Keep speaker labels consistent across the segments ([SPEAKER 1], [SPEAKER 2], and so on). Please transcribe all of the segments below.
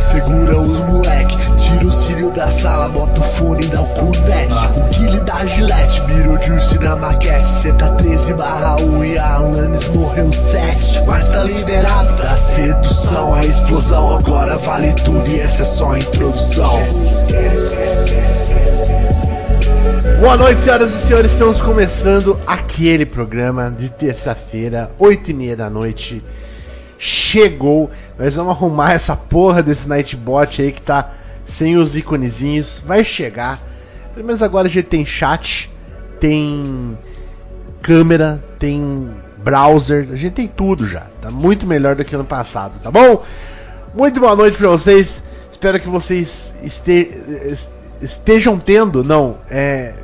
[SPEAKER 1] segura os moleque. Tira o cílio da sala, bota o fone e dá o cunete. O Guile da Gillette, virou Juice na maquete. Tá 13 barra 1 e a Alanis morreu 7. Mas tá liberado da sedução, a explosão. Agora vale tudo e essa é só a introdução.
[SPEAKER 2] Boa noite, senhoras e senhores. Estamos começando aquele programa de terça-feira, 8 e meia da noite. Chegou. Nós vamos arrumar essa porra desse Nightbot aí que tá sem os iconezinhos. Vai chegar. Pelo menos agora a gente tem chat, tem câmera, tem browser. A gente tem tudo já. Tá muito melhor do que ano passado, tá bom? Muito boa noite pra vocês. Espero que vocês este estejam tendo, não, é,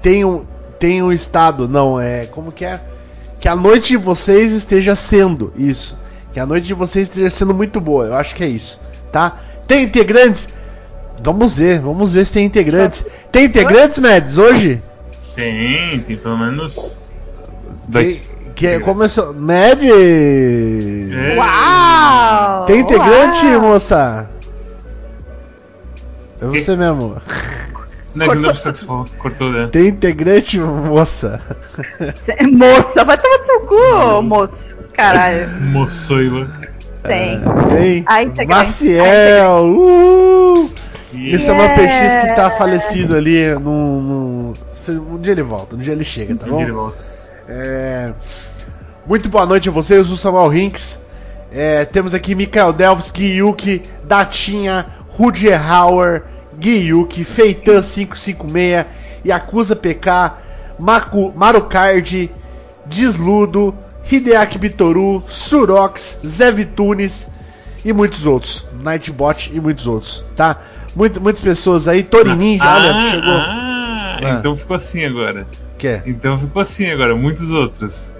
[SPEAKER 2] tenham, tenham estado, não, é, como que é? Que a noite de vocês esteja sendo isso. Que a noite de vocês esteja sendo muito boa, eu acho que é isso, tá? Tem integrantes? Vamos ver, vamos ver se tem integrantes. Tem integrantes, Mads, hoje?
[SPEAKER 3] Tem, tem pelo menos. Dois.
[SPEAKER 2] Tem- que é, começou. Mads!
[SPEAKER 3] É.
[SPEAKER 4] Uau!
[SPEAKER 2] Tem integrante,
[SPEAKER 4] Uau!
[SPEAKER 2] moça? É você mesmo.
[SPEAKER 3] Que não cortou, né?
[SPEAKER 2] Tem integrante, moça.
[SPEAKER 4] Cê- Moça, vai tomar no seu cu, moço. Caralho.
[SPEAKER 3] Moçoila.
[SPEAKER 4] Tem.
[SPEAKER 2] Tem.
[SPEAKER 4] A integrante.
[SPEAKER 2] Maciel! Uh! Esse é uma
[SPEAKER 4] Yeah.
[SPEAKER 2] PX que tá falecido ali no, no- Um dia ele volta, um dia ele chega, tá bom?
[SPEAKER 3] Ele volta.
[SPEAKER 2] É, Muito boa noite a vocês, eu sou Samuel Hinks. É, temos aqui Mikael Delves, Giyuki, Datinha, Rudier Hauer, Giyuki, Feitan 556, Yakuza PK, Maku, Marucard, Desludo, Hideaki Bitoru, Surox, Zé Vitunes e muitos outros. Nightbot e muitos outros, tá? Muito, muitas pessoas aí, Tori Ninja, olha, chegou.
[SPEAKER 3] Ah,
[SPEAKER 2] Ah.
[SPEAKER 3] então ficou assim agora.
[SPEAKER 2] Que é?
[SPEAKER 3] Então ficou assim agora, muitos outros.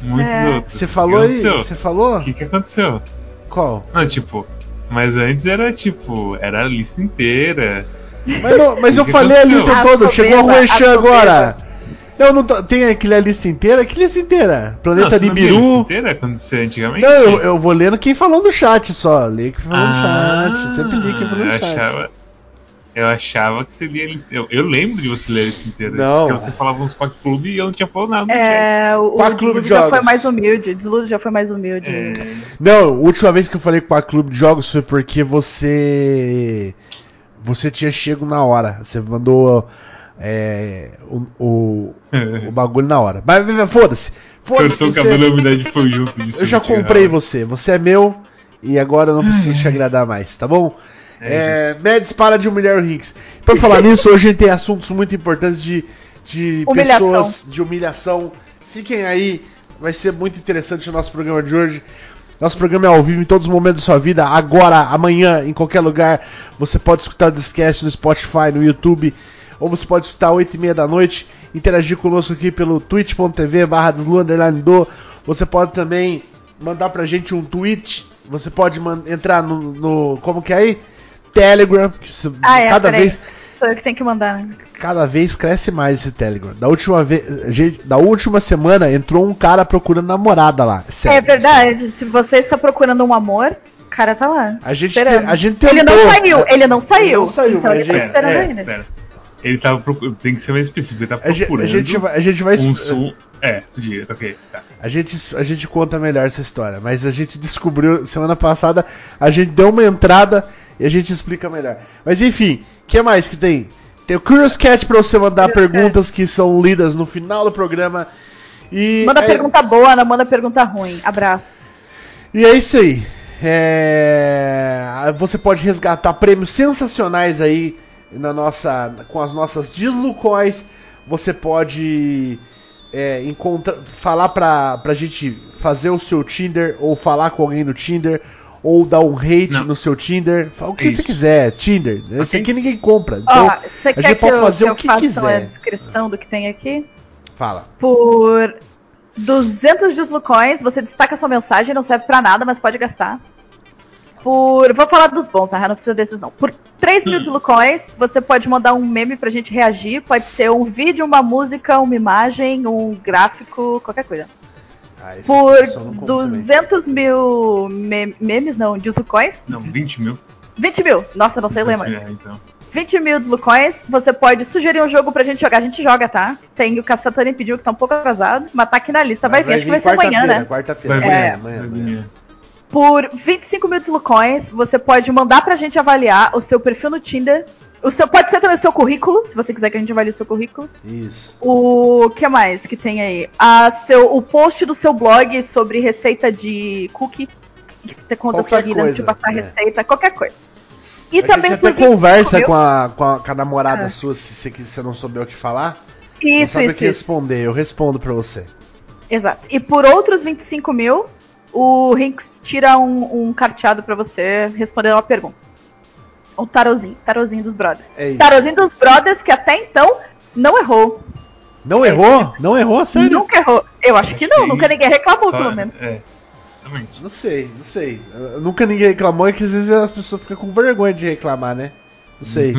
[SPEAKER 3] Muitos
[SPEAKER 4] É.
[SPEAKER 3] outros.
[SPEAKER 2] Você falou aí?
[SPEAKER 3] aconteceu?
[SPEAKER 2] Você falou?
[SPEAKER 3] O que, que aconteceu?
[SPEAKER 2] Qual?
[SPEAKER 3] Não, tipo, mas antes era tipo, era a lista inteira.
[SPEAKER 2] Mas, não- mas eu falei a
[SPEAKER 3] aconteceu?
[SPEAKER 2] lista
[SPEAKER 4] A
[SPEAKER 2] toda, chegou a Ruechan agora. Eu não tô, tem aquele a lista inteira? Que lista inteira?
[SPEAKER 3] Não,
[SPEAKER 2] Planeta
[SPEAKER 3] você não viu a lista
[SPEAKER 2] Nibiru.
[SPEAKER 3] inteira quando você antigamente?
[SPEAKER 2] Não, eu, eu vou lendo quem falou no chat só. Lê quem falou
[SPEAKER 3] Ah,
[SPEAKER 2] no chat. Sempre li quem falou no chat.
[SPEAKER 3] Achava, eu achava que você lia. Eu, eu lembro de você ler a lista inteira.
[SPEAKER 2] Não.
[SPEAKER 3] Porque você falava uns Pac Clube e eu não tinha falado nada no chat.
[SPEAKER 4] É, o,
[SPEAKER 2] Qual
[SPEAKER 4] o
[SPEAKER 2] clube de
[SPEAKER 4] já
[SPEAKER 2] jogos?
[SPEAKER 4] foi mais humilde. O Desludo já foi mais humilde.
[SPEAKER 3] É,
[SPEAKER 2] Não, a última vez que eu falei com a Clube de Jogos foi porque você. Você tinha chego na hora. Você mandou é, o, o, o bagulho na hora. Mas mas, foda-se. Foda-se.
[SPEAKER 3] Cortou o
[SPEAKER 2] você-
[SPEAKER 3] cabelo, a umidade foi junto disso.
[SPEAKER 2] Eu já comprei você. Você é meu. E agora eu não preciso te agradar mais, tá bom?
[SPEAKER 3] É
[SPEAKER 2] É, Mads, para de humilhar o Rinks. Por falar nisso, hoje a gente tem assuntos muito importantes de, de
[SPEAKER 4] Humilhação.
[SPEAKER 2] pessoas de humilhação. Fiquem aí, vai ser muito interessante o nosso programa de hoje. Nosso programa é ao vivo em todos os momentos da sua vida, agora, amanhã, em qualquer lugar. Você pode escutar o Discast no Spotify, no YouTube, ou você pode escutar às 8 e meia da noite, interagir conosco aqui pelo twitch.tv barra do. Você pode também mandar pra gente um tweet, você pode entrar no, no- como que é aí? Telegram, que você-
[SPEAKER 4] Ah, é,
[SPEAKER 2] cada vez
[SPEAKER 4] Sou eu que tenho que mandar, né?
[SPEAKER 2] cada vez cresce mais esse Telegram. Da última vez, gente, da última semana entrou um cara procurando namorada lá. Sério,
[SPEAKER 4] é verdade. Se você está procurando um amor, o cara tá lá.
[SPEAKER 2] A gente te- a gente
[SPEAKER 4] Ele não
[SPEAKER 2] tentou.
[SPEAKER 4] saiu, ele não saiu.
[SPEAKER 2] Ele não saiu,
[SPEAKER 4] então
[SPEAKER 2] mas
[SPEAKER 4] ele tá
[SPEAKER 2] a gente-
[SPEAKER 4] esperando
[SPEAKER 2] é,
[SPEAKER 4] ainda.
[SPEAKER 3] Ele tava procurando. Tem que ser mais específico. Ele tá
[SPEAKER 2] A gente,
[SPEAKER 3] procurando.
[SPEAKER 2] a gente vai, a gente vai
[SPEAKER 3] um som. É, diga, ok. Tá.
[SPEAKER 2] A gente, a gente conta melhor essa história, mas a gente descobriu semana passada, a gente deu uma entrada e a gente explica melhor. Mas enfim, o que mais que tem? Tem o Curious Cat pra você mandar
[SPEAKER 4] Curious
[SPEAKER 2] perguntas que são lidas no final do programa. E
[SPEAKER 4] Manda
[SPEAKER 2] é,
[SPEAKER 4] pergunta boa, não manda pergunta ruim. Abraço.
[SPEAKER 2] E é isso aí. É, Você pode resgatar prêmios sensacionais aí na nossa, com as nossas Dislucoins. Você pode é, encontrar, falar pra, pra gente fazer o seu Tinder ou falar com alguém no Tinder ou dar um hate
[SPEAKER 3] Não.
[SPEAKER 2] no seu Tinder. Fala O que
[SPEAKER 3] Isso.
[SPEAKER 2] você quiser, Tinder. Esse
[SPEAKER 3] Ok.
[SPEAKER 2] aqui ninguém compra. Então,
[SPEAKER 4] Ó, você
[SPEAKER 2] a
[SPEAKER 4] quer
[SPEAKER 2] gente
[SPEAKER 4] que eu,
[SPEAKER 2] fazer
[SPEAKER 4] que
[SPEAKER 2] o
[SPEAKER 4] eu
[SPEAKER 2] que
[SPEAKER 4] faça
[SPEAKER 2] quiser.
[SPEAKER 4] a descrição do que tem aqui?
[SPEAKER 2] Fala.
[SPEAKER 4] Por 200 deslucões, você destaca sua mensagem, não serve pra nada, mas pode gastar. Por. Vou falar dos bons, tá? Não precisa desses não. Por 3 mil
[SPEAKER 3] Hum.
[SPEAKER 4] deslucões, você pode mandar um meme pra gente reagir. Pode ser um vídeo, uma música, uma imagem, um gráfico, qualquer coisa.
[SPEAKER 2] Ah,
[SPEAKER 4] Por
[SPEAKER 2] aqui só não conta também.
[SPEAKER 4] 200 mil me- memes, não, deslucões.
[SPEAKER 3] Não, 20 mil.
[SPEAKER 4] 20 mil. Nossa, não sei ler mais.
[SPEAKER 3] É, então.
[SPEAKER 4] 20 mil deslucões. Você pode sugerir um jogo pra gente jogar. A gente joga, tá? Tem o Caçatani pediu que tá um pouco atrasado, mas tá aqui na lista. Vai, vir, acho que vai ser amanhã, né?
[SPEAKER 2] Quarta-feira,
[SPEAKER 3] Vai
[SPEAKER 2] amanhã, amanhã,
[SPEAKER 3] Vai
[SPEAKER 2] amanhã.
[SPEAKER 4] Por 25 mil deslucões, você pode mandar pra gente avaliar o seu perfil no Tinder. O seu, pode ser também o seu currículo, se você quiser que a gente avalie o seu currículo.
[SPEAKER 2] Isso.
[SPEAKER 4] O que mais que tem aí? A seu, o post do seu blog sobre receita de cookie. Que te conta a sua vida antes de passar a
[SPEAKER 2] é.
[SPEAKER 4] receita, qualquer coisa. E
[SPEAKER 2] a
[SPEAKER 4] também
[SPEAKER 2] gente até
[SPEAKER 4] 25
[SPEAKER 2] conversa
[SPEAKER 4] mil-
[SPEAKER 2] com a, com, a, com a namorada
[SPEAKER 4] Ah.
[SPEAKER 2] sua, se você, se você não souber o que falar. não
[SPEAKER 4] Isso,
[SPEAKER 2] sabe o
[SPEAKER 4] isso,
[SPEAKER 2] que
[SPEAKER 4] isso.
[SPEAKER 2] responder, eu respondo pra você.
[SPEAKER 4] Exato. E por outros 25 mil, o Rinks tira um, um carteado pra você respondendo uma pergunta. Um tarozinho, tarozinho dos brothers.
[SPEAKER 2] É isso.
[SPEAKER 4] Tarozinho dos brothers que até então não errou.
[SPEAKER 2] Não
[SPEAKER 4] É
[SPEAKER 2] errou? Não errou? Sério?
[SPEAKER 4] Nunca errou. Eu acho que não,
[SPEAKER 3] que
[SPEAKER 4] nunca ninguém reclamou,
[SPEAKER 3] Só-
[SPEAKER 4] pelo menos.
[SPEAKER 3] É.
[SPEAKER 2] Não sei, não sei. Nunca ninguém reclamou e que às vezes as pessoas ficam com vergonha de reclamar, né? Não sei.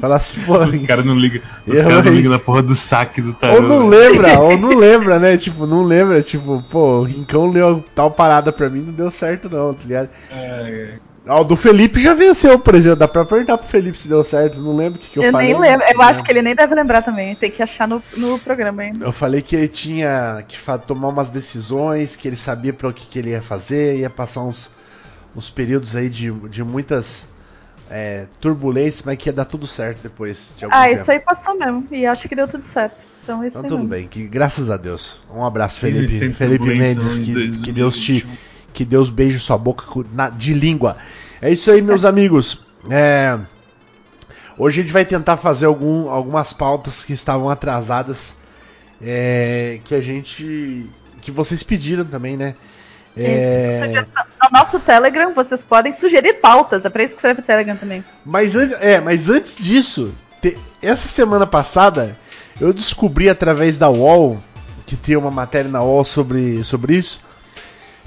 [SPEAKER 2] Falar assim, pô.
[SPEAKER 3] Os caras não ligam. Os
[SPEAKER 2] Eu-
[SPEAKER 3] caras não ligam na porra do saque do tarô.
[SPEAKER 2] Ou não lembra, ou não lembra, né? Tipo, não lembra, tipo, pô, o Rincão leu tal parada pra mim, não deu certo não, tá ligado?
[SPEAKER 3] É,
[SPEAKER 2] Ah, o do Felipe já venceu, por exemplo. Dá pra perguntar pro Felipe se deu certo, não lembro o que, que eu,
[SPEAKER 4] Eu,
[SPEAKER 2] falei.
[SPEAKER 4] nem lembro. Eu
[SPEAKER 2] não
[SPEAKER 4] acho que ele nem deve lembrar também. Tem que achar no, no programa ainda.
[SPEAKER 2] Eu falei que ele tinha que tomar umas decisões, que ele sabia para o que, que ele ia fazer, ia passar uns, uns períodos aí de, de muitas é, turbulências, mas que ia dar tudo certo depois de algum
[SPEAKER 4] Ah,
[SPEAKER 2] tempo.
[SPEAKER 4] isso aí passou mesmo. E acho que deu tudo certo. Então isso
[SPEAKER 2] Então
[SPEAKER 4] aí
[SPEAKER 2] tudo
[SPEAKER 4] mesmo.
[SPEAKER 2] bem, que graças a Deus. Um abraço, Felipe, Felipe
[SPEAKER 3] turbulência
[SPEAKER 2] Mendes,
[SPEAKER 3] no
[SPEAKER 2] que,
[SPEAKER 3] 2021.
[SPEAKER 2] que Deus te que Deus beije sua boca com- na- de língua. É isso aí, meus amigos. É, hoje a gente vai tentar fazer algum, algumas pautas que estavam atrasadas, é, que a gente, que vocês pediram também, né? É,
[SPEAKER 4] Isso, sugestão. No nosso Telegram, vocês podem sugerir pautas. É pra isso que serve o Telegram também.
[SPEAKER 2] Mas, é, mas antes disso, te- essa semana passada, eu descobri através da UOL, que tem uma matéria na UOL sobre, sobre isso,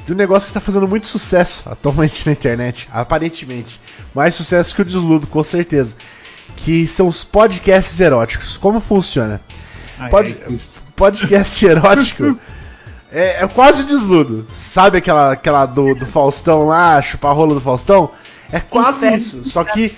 [SPEAKER 2] de um negócio que está fazendo muito sucesso atualmente na internet, aparentemente. Mais sucesso que o Desludo, com certeza. Que são os podcasts eróticos. Como funciona?
[SPEAKER 3] ai,
[SPEAKER 2] Pode-
[SPEAKER 3] ai.
[SPEAKER 2] Podcast erótico é, é quase o desludo. Sabe aquela, aquela do, do Faustão lá, chupar rola do Faustão? É quase isso. Só que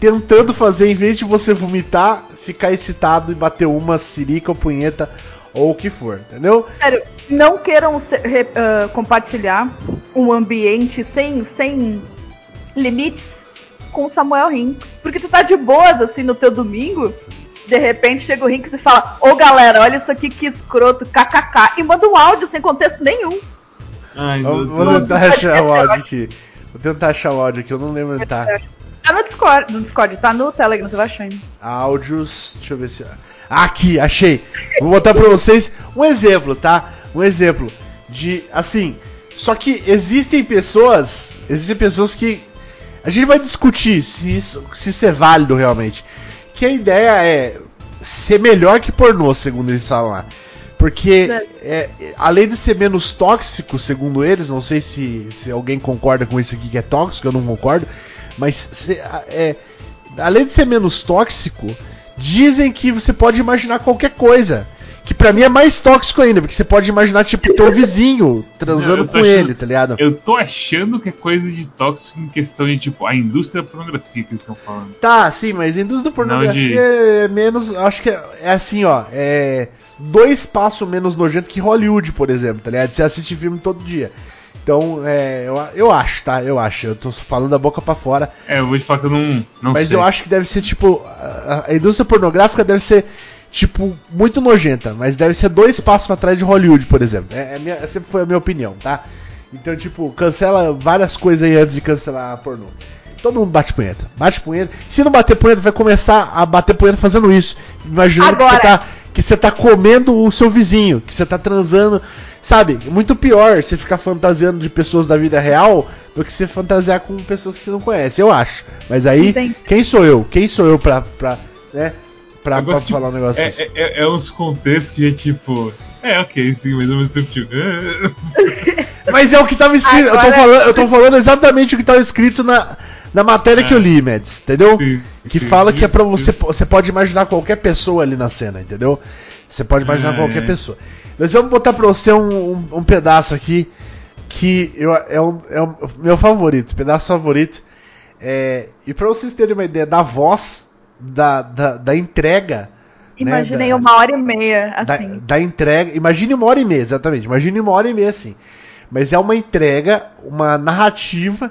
[SPEAKER 2] tentando fazer, em vez de você vomitar, ficar excitado e bater uma sirica ou punheta ou o que for, entendeu?
[SPEAKER 4] Sério, não queiram se- re- ah, compartilhar um ambiente sem, sem limites com o Samuel Hinks. Porque tu tá de boas, assim, no teu domingo, de repente chega o Hinks e fala, ô galera, olha isso aqui que escroto, kkk, e manda um áudio sem contexto nenhum.
[SPEAKER 3] Ai,
[SPEAKER 2] Vou,
[SPEAKER 3] meu
[SPEAKER 2] vou
[SPEAKER 3] Deus.
[SPEAKER 2] tentar
[SPEAKER 4] podcast
[SPEAKER 2] achar o áudio aqui. Vou tentar achar o áudio aqui, eu não lembro onde tá.
[SPEAKER 4] Tá no Discord, no Discord, tá no Telegram, você vai achar ainda.
[SPEAKER 2] Áudios. Deixa eu ver se. Aqui, achei. Vou botar pra vocês um exemplo, tá? Um exemplo de. Assim. Só que existem pessoas. Existem pessoas que. A gente vai discutir se isso, se isso é válido realmente. Que a ideia é ser melhor que pornô, segundo eles falam lá. Porque, é, além de ser menos tóxico, segundo eles, não sei se, se alguém concorda com isso aqui que é tóxico, eu não concordo, mas se- é, além de ser menos tóxico, dizem que você pode imaginar qualquer coisa. Que pra mim é mais tóxico ainda, porque você pode imaginar, tipo, teu vizinho transando
[SPEAKER 3] tô
[SPEAKER 2] com
[SPEAKER 3] achando-
[SPEAKER 2] ele, tá ligado?
[SPEAKER 3] Eu tô achando que é coisa de tóxico em questão de, tipo, a indústria da pornografia que eles estão falando.
[SPEAKER 2] Tá, sim, mas a indústria da pornografia
[SPEAKER 3] de-
[SPEAKER 2] é menos. Acho que é, é assim, ó. É dois passos menos nojento que Hollywood, por exemplo, tá ligado? Você assiste filme todo dia. Então, é, eu, eu acho, tá? Eu acho. Eu tô falando da boca pra fora.
[SPEAKER 3] É, eu vou te falar que eu não, não
[SPEAKER 2] mas
[SPEAKER 3] sei.
[SPEAKER 2] eu acho que deve ser, tipo. A, a indústria pornográfica deve ser, tipo, muito nojenta. Mas deve ser dois passos atrás de Hollywood, por exemplo. É, é minha- sempre foi a minha opinião, tá? Então, tipo, cancela várias coisas aí antes de cancelar a pornô. Todo mundo bate punheta. Bate punheta. Se não bater punheta, vai começar a bater punheta fazendo isso. Imaginando que você,
[SPEAKER 4] Agora.
[SPEAKER 2] tá, que você tá comendo o seu vizinho, que você tá transando. Sabe? Muito pior você ficar fantasiando de pessoas da vida real do que você fantasiar com pessoas que você não conhece, eu acho. Mas aí,
[SPEAKER 4] Entendi.
[SPEAKER 2] quem sou eu? Quem sou eu pra, pra, né, pra, pra
[SPEAKER 3] tipo,
[SPEAKER 2] falar um negócio
[SPEAKER 3] é,
[SPEAKER 2] assim?
[SPEAKER 3] é, é- é uns contextos que é tipo. É, ok, sim, mas ao mesmo tempo, tipo.
[SPEAKER 2] Mas é o que tava escrito. Eu, tô
[SPEAKER 4] Agora-
[SPEAKER 2] falando, eu tô falando exatamente o que tava escrito na, na matéria que
[SPEAKER 3] É.
[SPEAKER 2] eu li, Mads, entendeu?
[SPEAKER 3] Sim,
[SPEAKER 2] que
[SPEAKER 3] sim,
[SPEAKER 2] fala que é
[SPEAKER 3] isso,
[SPEAKER 2] pra você.
[SPEAKER 3] isso.
[SPEAKER 2] Você pode imaginar qualquer pessoa ali na cena, entendeu? Você pode imaginar
[SPEAKER 3] Ah,
[SPEAKER 2] qualquer
[SPEAKER 3] é.
[SPEAKER 2] pessoa. Nós vamos botar pra você um, um, um pedaço aqui que eu, é, um, é o meu favorito, pedaço favorito. É, e pra vocês terem uma ideia da voz, da, da, da entrega.
[SPEAKER 4] Imaginem
[SPEAKER 2] né, da,
[SPEAKER 4] uma hora e meia, assim.
[SPEAKER 2] Da, da, entrega. Imagine uma hora e meia, exatamente. Imagine uma hora e meia assim. Mas é uma entrega, uma narrativa,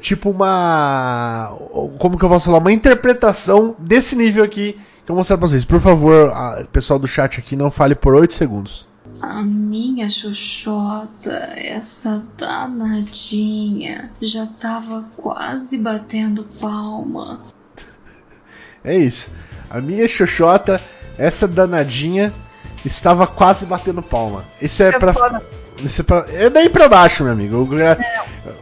[SPEAKER 2] tipo uma. Como que eu posso falar? Uma interpretação desse nível aqui que eu vou mostrar pra vocês. Por favor, a, pessoal do chat aqui, não fale por 8 segundos.
[SPEAKER 5] A minha xoxota, essa danadinha, já tava quase batendo palma.
[SPEAKER 2] É isso. A minha xoxota, essa danadinha, estava quase batendo palma. Isso é, é pra. Isso é, pra, é daí pra baixo, meu amigo. Eu, eu,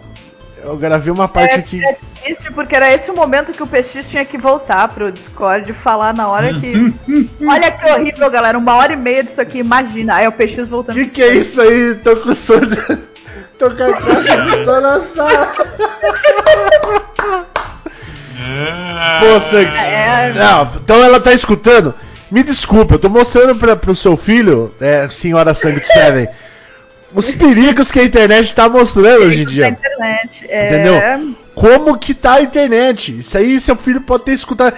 [SPEAKER 2] eu gravei uma parte
[SPEAKER 4] é,
[SPEAKER 2] aqui.
[SPEAKER 4] É triste porque era esse o momento que o PX tinha que voltar pro Discord e falar na hora que. Olha que horrível, galera. Uma hora e meia disso aqui, imagina. Aí o PX voltando.
[SPEAKER 2] Que que é isso aí? Tô com sono. Tô com a caixa de som na sala. Pô, Sanks. É... Não, então ela tá escutando. Me desculpa, eu tô mostrando pra, pro seu filho, é, senhora Sangue Seven os perigos que a internet está mostrando hoje em dia.
[SPEAKER 4] Internet, é...
[SPEAKER 2] Entendeu? Como que tá a internet? Isso aí seu filho pode ter escutado.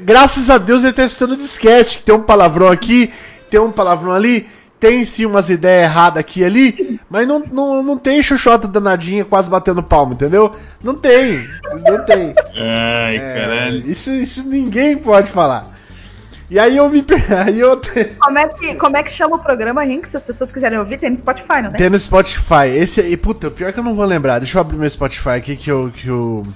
[SPEAKER 2] Graças a Deus ele tá escutando disquete, que tem um palavrão aqui, tem um palavrão ali, tem sim umas ideias erradas aqui e ali, mas não, não, não tem xoxota danadinha quase batendo palmo, entendeu? Não tem, não tem.
[SPEAKER 3] Ai, é, caralho.
[SPEAKER 2] Isso, isso ninguém pode falar. E aí eu me. Aí eu...
[SPEAKER 4] como, é que, como é que chama o programa, Rink? Se as pessoas quiserem ouvir, tem no Spotify, não tem?
[SPEAKER 2] Tem no Spotify. Esse aí, puta, pior que eu não vou lembrar. Deixa eu abrir meu Spotify aqui que eu. Que eu...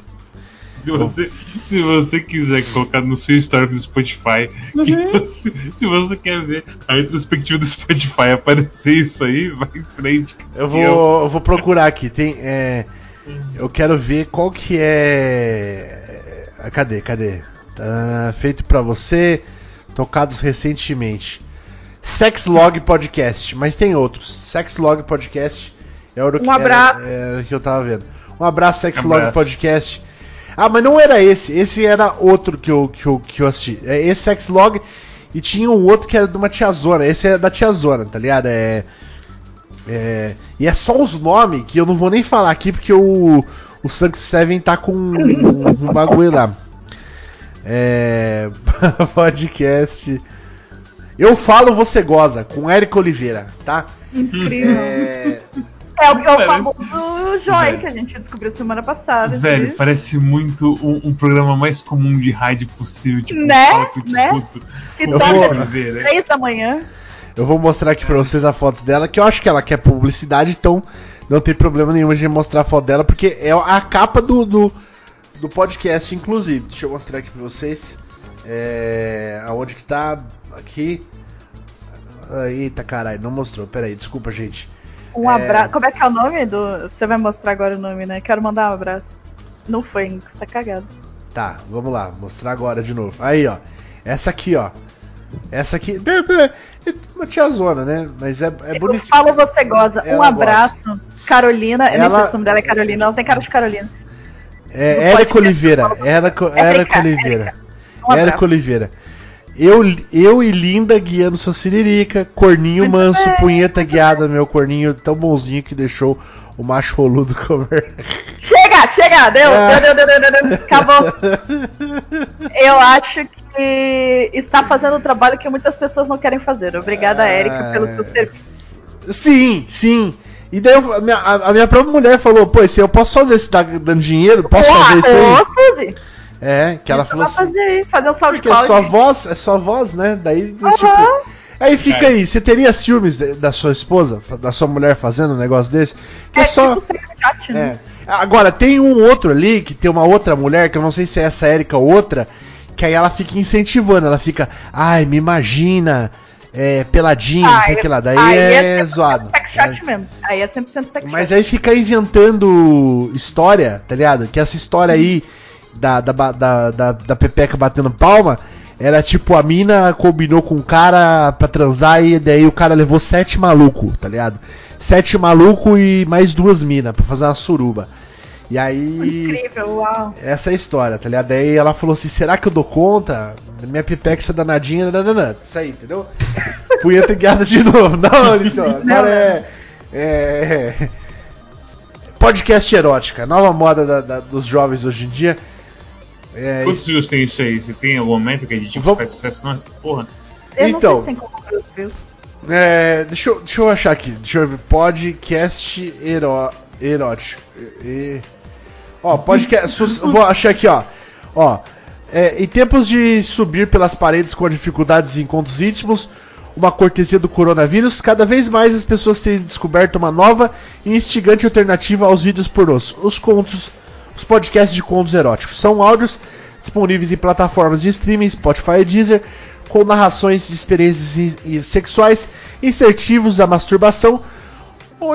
[SPEAKER 3] Se você, se você quiser colocar no seu story do Spotify, uhum. você, se você quer ver a retrospectiva do Spotify aparecer isso aí, vai em frente.
[SPEAKER 2] Eu vou, eu... eu vou procurar aqui. Tem, é, eu quero ver qual que é. Cadê? Cadê? Tá feito pra você tocados recentemente. Sexlog Podcast, mas tem outros. Sexlog Podcast é o que,
[SPEAKER 4] um abraço. Era,
[SPEAKER 2] era que eu tava vendo. Um abraço, Sexlog um Podcast. Ah, mas não era esse. Esse era outro que eu, que eu, que eu assisti. É esse Sexlog e tinha um outro que era de uma tiazona. Esse é da tiazona, tá ligado? É. É, e é só os nomes que eu não vou nem falar aqui porque o, o Sanct Seven tá com um, um bagulho lá. É, podcast. Eu falo, você goza, com Érico Oliveira, tá?
[SPEAKER 4] Incrível. É, é o, é o famoso Joy que a gente descobriu semana passada.
[SPEAKER 3] Velho, parece muito um, um, programa mais comum de rádio possível, tipo,
[SPEAKER 4] né? que eu
[SPEAKER 3] né?
[SPEAKER 4] Que eu vou... três da manhã.
[SPEAKER 2] Eu vou mostrar aqui pra vocês a foto dela, que eu acho que ela quer publicidade, então não tem problema nenhum de mostrar a foto dela, porque é a capa do, do do podcast, inclusive. Deixa eu mostrar aqui pra vocês. É, aonde que tá? Aqui. Eita caralho, não mostrou. Pera aí, desculpa, gente.
[SPEAKER 4] Um é... abraço. Como é que é o nome do. Você vai mostrar agora o nome, né? Quero mandar um abraço. Não foi, você tá cagado.
[SPEAKER 2] Tá, vamos lá, mostrar agora de novo. Aí, ó. Essa aqui, ó. Essa aqui. É uma tiazona, né? Mas é, é bonito.
[SPEAKER 4] Fala você goza. Um abraço. Gosta. Carolina. Ela... Eu nem sei se o nome dela é Carolina. Ela tem cara de Carolina.
[SPEAKER 2] É, Érico Oliveira. Érico, Érico Oliveira. Érico Oliveira. Eu, eu e Linda guiando sua siririca, corninho manso, punheta guiada, meu corninho tão bonzinho que deixou o macho roludo comer.
[SPEAKER 4] Chega, chega, deu, ah. deu, deu, deu, deu, deu, acabou. Eu acho que está fazendo um trabalho que muitas pessoas não querem fazer. Obrigada, ah. Érica, pelos seus serviços.
[SPEAKER 2] Sim, sim. E daí eu, a, minha, a, minha própria mulher falou, pô, se eu posso fazer isso dando dinheiro, posso Pô, fazer isso aí?
[SPEAKER 4] Posso.
[SPEAKER 2] É, que ela falou assim.
[SPEAKER 4] Fazer, fazer um salve
[SPEAKER 2] Porque é só voz, é só voz, né? Daí, uhum. tipo. Aí fica é. aí, você teria ciúmes da sua esposa, da sua mulher fazendo um negócio desse?
[SPEAKER 4] Que é, é só. Tipo chat, né?
[SPEAKER 2] é. Agora, tem um outro ali, que tem uma outra mulher, que eu não sei se é essa Erika ou outra, que aí ela fica incentivando, ela fica, ai, me imagina, é, peladinho, ah, não sei o que lá. Daí é, é zoado.
[SPEAKER 4] Sex é. mesmo. Aí é 100% sex
[SPEAKER 2] Mas aí fica inventando história, tá ligado? Que essa história aí da, da, da, da, da Pepeca batendo palma era tipo a mina combinou com o cara pra transar e daí o cara levou sete maluco, tá ligado? Sete maluco e mais duas minas pra fazer uma suruba. E aí.
[SPEAKER 4] Incrível, uau.
[SPEAKER 2] Essa é a história, tá ligado? Daí ela falou assim: será que eu dou conta? Minha pipexa danadinha, nananã. Isso aí, entendeu? Punheta guiada de novo. Não, Alisson, agora é. É. Podcast erótica, nova moda da- da- dos jovens hoje em dia. É,
[SPEAKER 3] Quantos views tem isso aí? Você tem algum momento que a gente
[SPEAKER 2] Vamos-
[SPEAKER 3] faz sucesso? Nossa, porra.
[SPEAKER 4] Eu
[SPEAKER 2] Então.
[SPEAKER 4] não sei se tem como ver os views.
[SPEAKER 2] É, deixa, eu, deixa eu achar aqui. Deixa eu ver. Podcast eró, erótico. E- ó, podcast. sus- vou achar aqui, ó. Ó. é, em tempos de subir pelas paredes com dificuldades e encontros íntimos, uma cortesia do coronavírus, cada vez mais as pessoas têm descoberto uma nova e instigante alternativa aos vídeos pornôs. Os contos, os podcasts de contos eróticos. São áudios disponíveis em plataformas de streaming, Spotify e Deezer, com narrações de experiências sexuais, insertivos da masturbação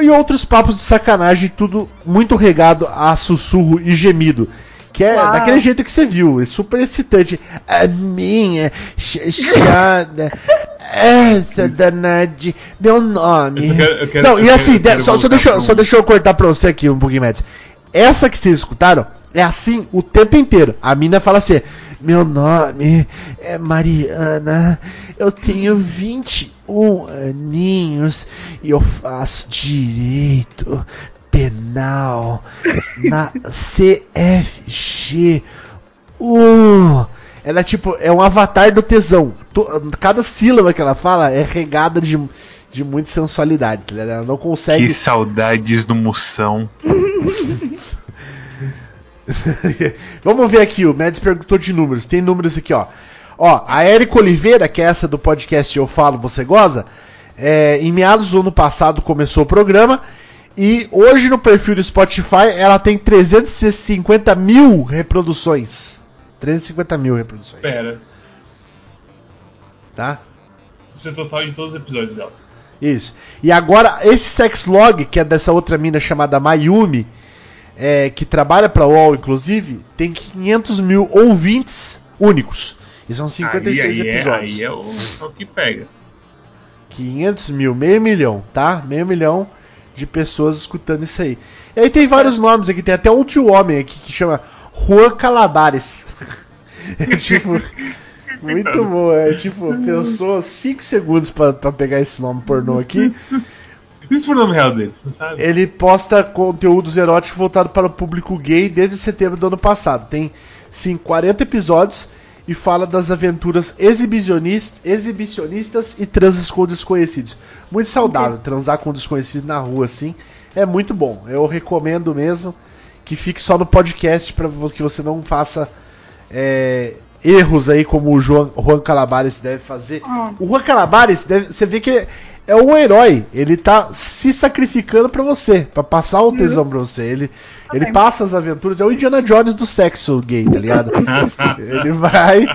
[SPEAKER 2] e outros papos de sacanagem, tudo muito regado a sussurro e gemido. Que é
[SPEAKER 4] Uau.
[SPEAKER 2] daquele jeito que você viu, é super excitante. A minha chachada, essa danade, meu nome.
[SPEAKER 3] Eu quero- eu quero-
[SPEAKER 2] Não, e assim,
[SPEAKER 3] quero-
[SPEAKER 2] só, só, deixa, só deixa eu cortar pra você aqui um pouquinho mais. Essa que vocês escutaram é assim o tempo inteiro. A mina fala assim: Meu nome é Mariana, eu tenho 21 aninhos e eu faço direito penal na CFG. Uh, ela é tipo, é um avatar do tesão. Cada sílaba que ela fala é regada de, de muita sensualidade. tá? Ela não consegue.
[SPEAKER 3] Que saudades do Moção.
[SPEAKER 2] Vamos ver aqui, o Mads perguntou de números. Tem números aqui, ó. Ó, a Érica Oliveira, que é essa do podcast Eu Falo, Você Goza, é, em meados do ano passado começou o programa. E hoje no perfil do Spotify ela tem 350 mil reproduções. 350 mil reproduções.
[SPEAKER 3] Pera.
[SPEAKER 2] Tá?
[SPEAKER 3] Isso é o total de todos os episódios dela.
[SPEAKER 2] Isso. E agora, esse sex log, que é dessa outra mina chamada Mayumi, é, que trabalha pra UOL, inclusive, tem 500 mil ouvintes únicos. E são 56
[SPEAKER 3] aí, aí
[SPEAKER 2] episódios.
[SPEAKER 3] É, aí é o, é o que pega.
[SPEAKER 2] 500 mil, meio milhão, tá? Meio milhão de pessoas escutando isso aí. E aí tem vários nomes aqui, tem até um tio homem aqui que chama Juan Calabares. é tipo. Muito bom, é tipo, pensou 5 segundos pra, pra pegar esse nome pornô aqui.
[SPEAKER 3] Isso foi o nome real deles, não sabe?
[SPEAKER 2] Ele posta conteúdos eróticos voltados para o público gay desde setembro do ano passado. Tem sim 40 episódios e fala das aventuras exibicionist- exibicionistas e transas com desconhecidos. Muito saudável, transar com desconhecidos na rua assim. É muito bom. Eu recomendo mesmo que fique só no podcast para que você não faça é, erros aí como o João, Juan Calabares deve fazer.
[SPEAKER 4] Ah.
[SPEAKER 2] O Juan Calabares, deve, você vê que é um herói. Ele tá se sacrificando pra você, pra passar o tesão pra você. Ele, ele
[SPEAKER 4] bem.
[SPEAKER 2] passa as aventuras, é o Indiana Jones do sexo gay, tá ligado? ele vai,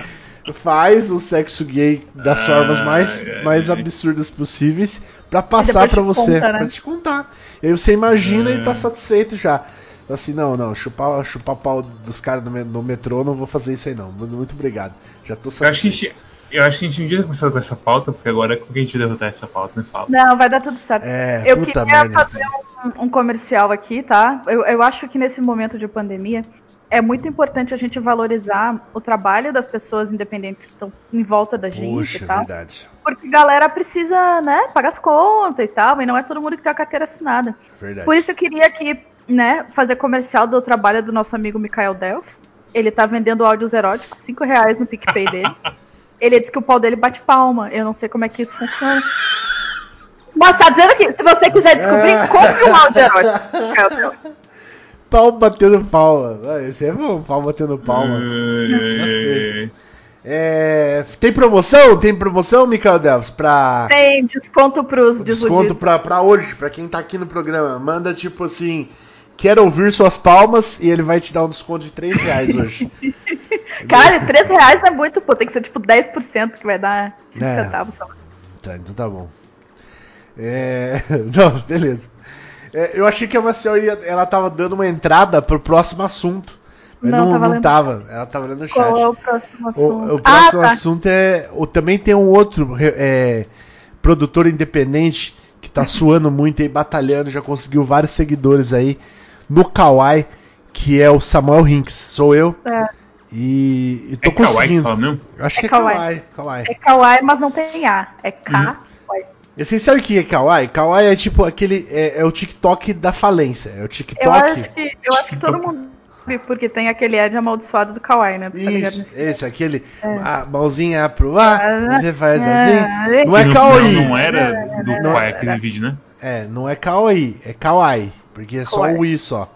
[SPEAKER 2] faz o sexo gay das
[SPEAKER 3] Ai,
[SPEAKER 2] formas mais,
[SPEAKER 3] ai,
[SPEAKER 2] mais
[SPEAKER 3] ai.
[SPEAKER 2] absurdas possíveis pra passar
[SPEAKER 4] te
[SPEAKER 2] você,
[SPEAKER 4] conta, né?
[SPEAKER 2] pra te contar. E aí você imagina e tá
[SPEAKER 3] É.
[SPEAKER 2] satisfeito já. Assim, não, não, chupar, chupar pau dos caras no, me- no metrô, não vou fazer isso aí não. Muito, obrigado. Já tô
[SPEAKER 3] Eu acho, que a gente, eu acho que a gente não devia ter começado com essa pauta, porque agora como que a gente vai derrotar essa pauta, me fala.
[SPEAKER 4] Não, vai dar tudo certo.
[SPEAKER 2] É,
[SPEAKER 4] eu queria
[SPEAKER 2] merda.
[SPEAKER 4] fazer um, um comercial aqui, tá? Eu, eu acho que nesse momento de pandemia é muito importante a gente valorizar o trabalho das pessoas independentes que estão em volta da gente
[SPEAKER 2] Puxa,
[SPEAKER 4] e tal.
[SPEAKER 2] verdade.
[SPEAKER 4] Porque a galera precisa, né, pagar as contas e tal, e não é todo mundo que tem a carteira assinada.
[SPEAKER 2] Verdade.
[SPEAKER 4] Por isso eu queria aqui, né, fazer comercial do trabalho do nosso amigo Mikael Delfs. Ele tá vendendo áudios eróticos, 5 reais no PicPay dele. Ele disse que o pau dele bate palma. Eu não sei como é que isso funciona. Mas tá dizendo que se você quiser descobrir,
[SPEAKER 2] Ah.
[SPEAKER 4] compre um áudio erótico. Mikael Delfs.
[SPEAKER 2] Pau batendo palma. Esse é bom, pau batendo palma. Gostei. É, tem promoção? Tem promoção, Mikael Delves? Pra.
[SPEAKER 4] Tem desconto pros
[SPEAKER 2] Desconto
[SPEAKER 4] desiludidos.
[SPEAKER 2] pra, pra hoje, pra quem tá aqui no programa. Manda tipo assim. Quero ouvir suas palmas e ele vai te dar um desconto de 3 reais hoje.
[SPEAKER 4] Cara, 3 reais é muito, pô. Tem que ser tipo 10% que vai dar 5
[SPEAKER 2] É.
[SPEAKER 4] centavos só.
[SPEAKER 2] Tá, então tá bom. É. Não, beleza. É, eu achei que a Marcel ia, ela tava dando uma entrada pro próximo assunto. Mas
[SPEAKER 4] Não,
[SPEAKER 2] não,
[SPEAKER 4] tava
[SPEAKER 2] não tava. Ela tava lendo o chat.
[SPEAKER 4] Qual é o próximo assunto?
[SPEAKER 2] O, o próximo
[SPEAKER 4] ah, tá.
[SPEAKER 2] assunto é. O, também tem um outro é, produtor independente que tá suando muito aí, batalhando, já conseguiu vários seguidores aí no Kawaii, que é o Samuel Hinks, sou eu.
[SPEAKER 4] É.
[SPEAKER 2] E, e tô
[SPEAKER 3] É Kawaii que
[SPEAKER 2] conseguindo.
[SPEAKER 3] fala mesmo?
[SPEAKER 2] Acho
[SPEAKER 4] É
[SPEAKER 2] que é
[SPEAKER 4] Kawaii.
[SPEAKER 2] Kawaii. Kawaii.
[SPEAKER 4] É kawaii, mas não tem A. É K.
[SPEAKER 2] E Vocês sabem o que é Kawaii? Kawaii é tipo aquele. É, é o TikTok da falência. É o TikTok.
[SPEAKER 4] Eu acho que, eu acho que todo mundo sabe, porque tem aquele Ed amaldiçoado do kawaii, né? Tá
[SPEAKER 2] Isso,
[SPEAKER 4] nesse-
[SPEAKER 2] esse, aquele. A mãozinha pro ar,
[SPEAKER 4] Ah,
[SPEAKER 2] você faz
[SPEAKER 4] é.
[SPEAKER 2] assim. Não é Kawaii.
[SPEAKER 3] final Não era do
[SPEAKER 2] Não
[SPEAKER 3] Kawaii aquele vídeo, né?
[SPEAKER 2] É, não é Kawaii, é Kawaii. Porque é só
[SPEAKER 4] Kawaii.
[SPEAKER 2] o I só.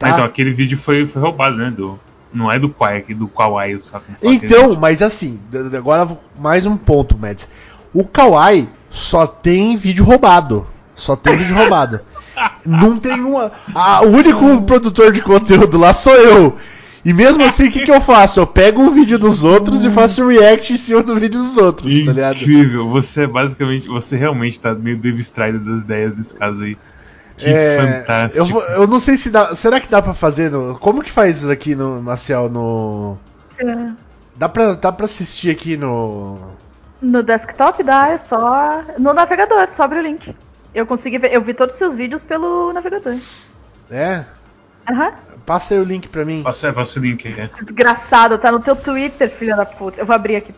[SPEAKER 3] Ah, então
[SPEAKER 2] Tá?
[SPEAKER 3] aquele vídeo foi, foi roubado, né? Do, não é do Kawaii, aqui do Kawaii, sabe? como fala
[SPEAKER 2] Então, mas assim, agora mais um ponto, Mads. O Kawaii só tem vídeo roubado. Só tem vídeo roubado. Não tem uma. Ah, o único produtor de conteúdo lá sou eu. E mesmo assim, o que, que eu faço? Eu pego um vídeo dos outros e faço react em cima do vídeo dos outros, tá ligado?
[SPEAKER 3] Incrível, você é basicamente, você realmente tá meio Strider das ideias desse caso aí. Que
[SPEAKER 2] É,
[SPEAKER 3] fantástico.
[SPEAKER 2] Eu, vou- eu não sei se dá. Será que dá pra fazer no. Como que faz isso aqui no Marcial no.
[SPEAKER 4] É.
[SPEAKER 2] Dá pra, dá pra assistir aqui no.
[SPEAKER 4] No desktop dá, é só. No navegador, só abre o link. Eu consegui ver, eu vi todos os seus vídeos pelo navegador.
[SPEAKER 2] É?
[SPEAKER 4] Aham.
[SPEAKER 2] Passa aí o link pra mim.
[SPEAKER 3] Passa, passa o link aí.
[SPEAKER 4] Desgraçado, tá no teu Twitter, filha da puta. Eu vou abrir aqui.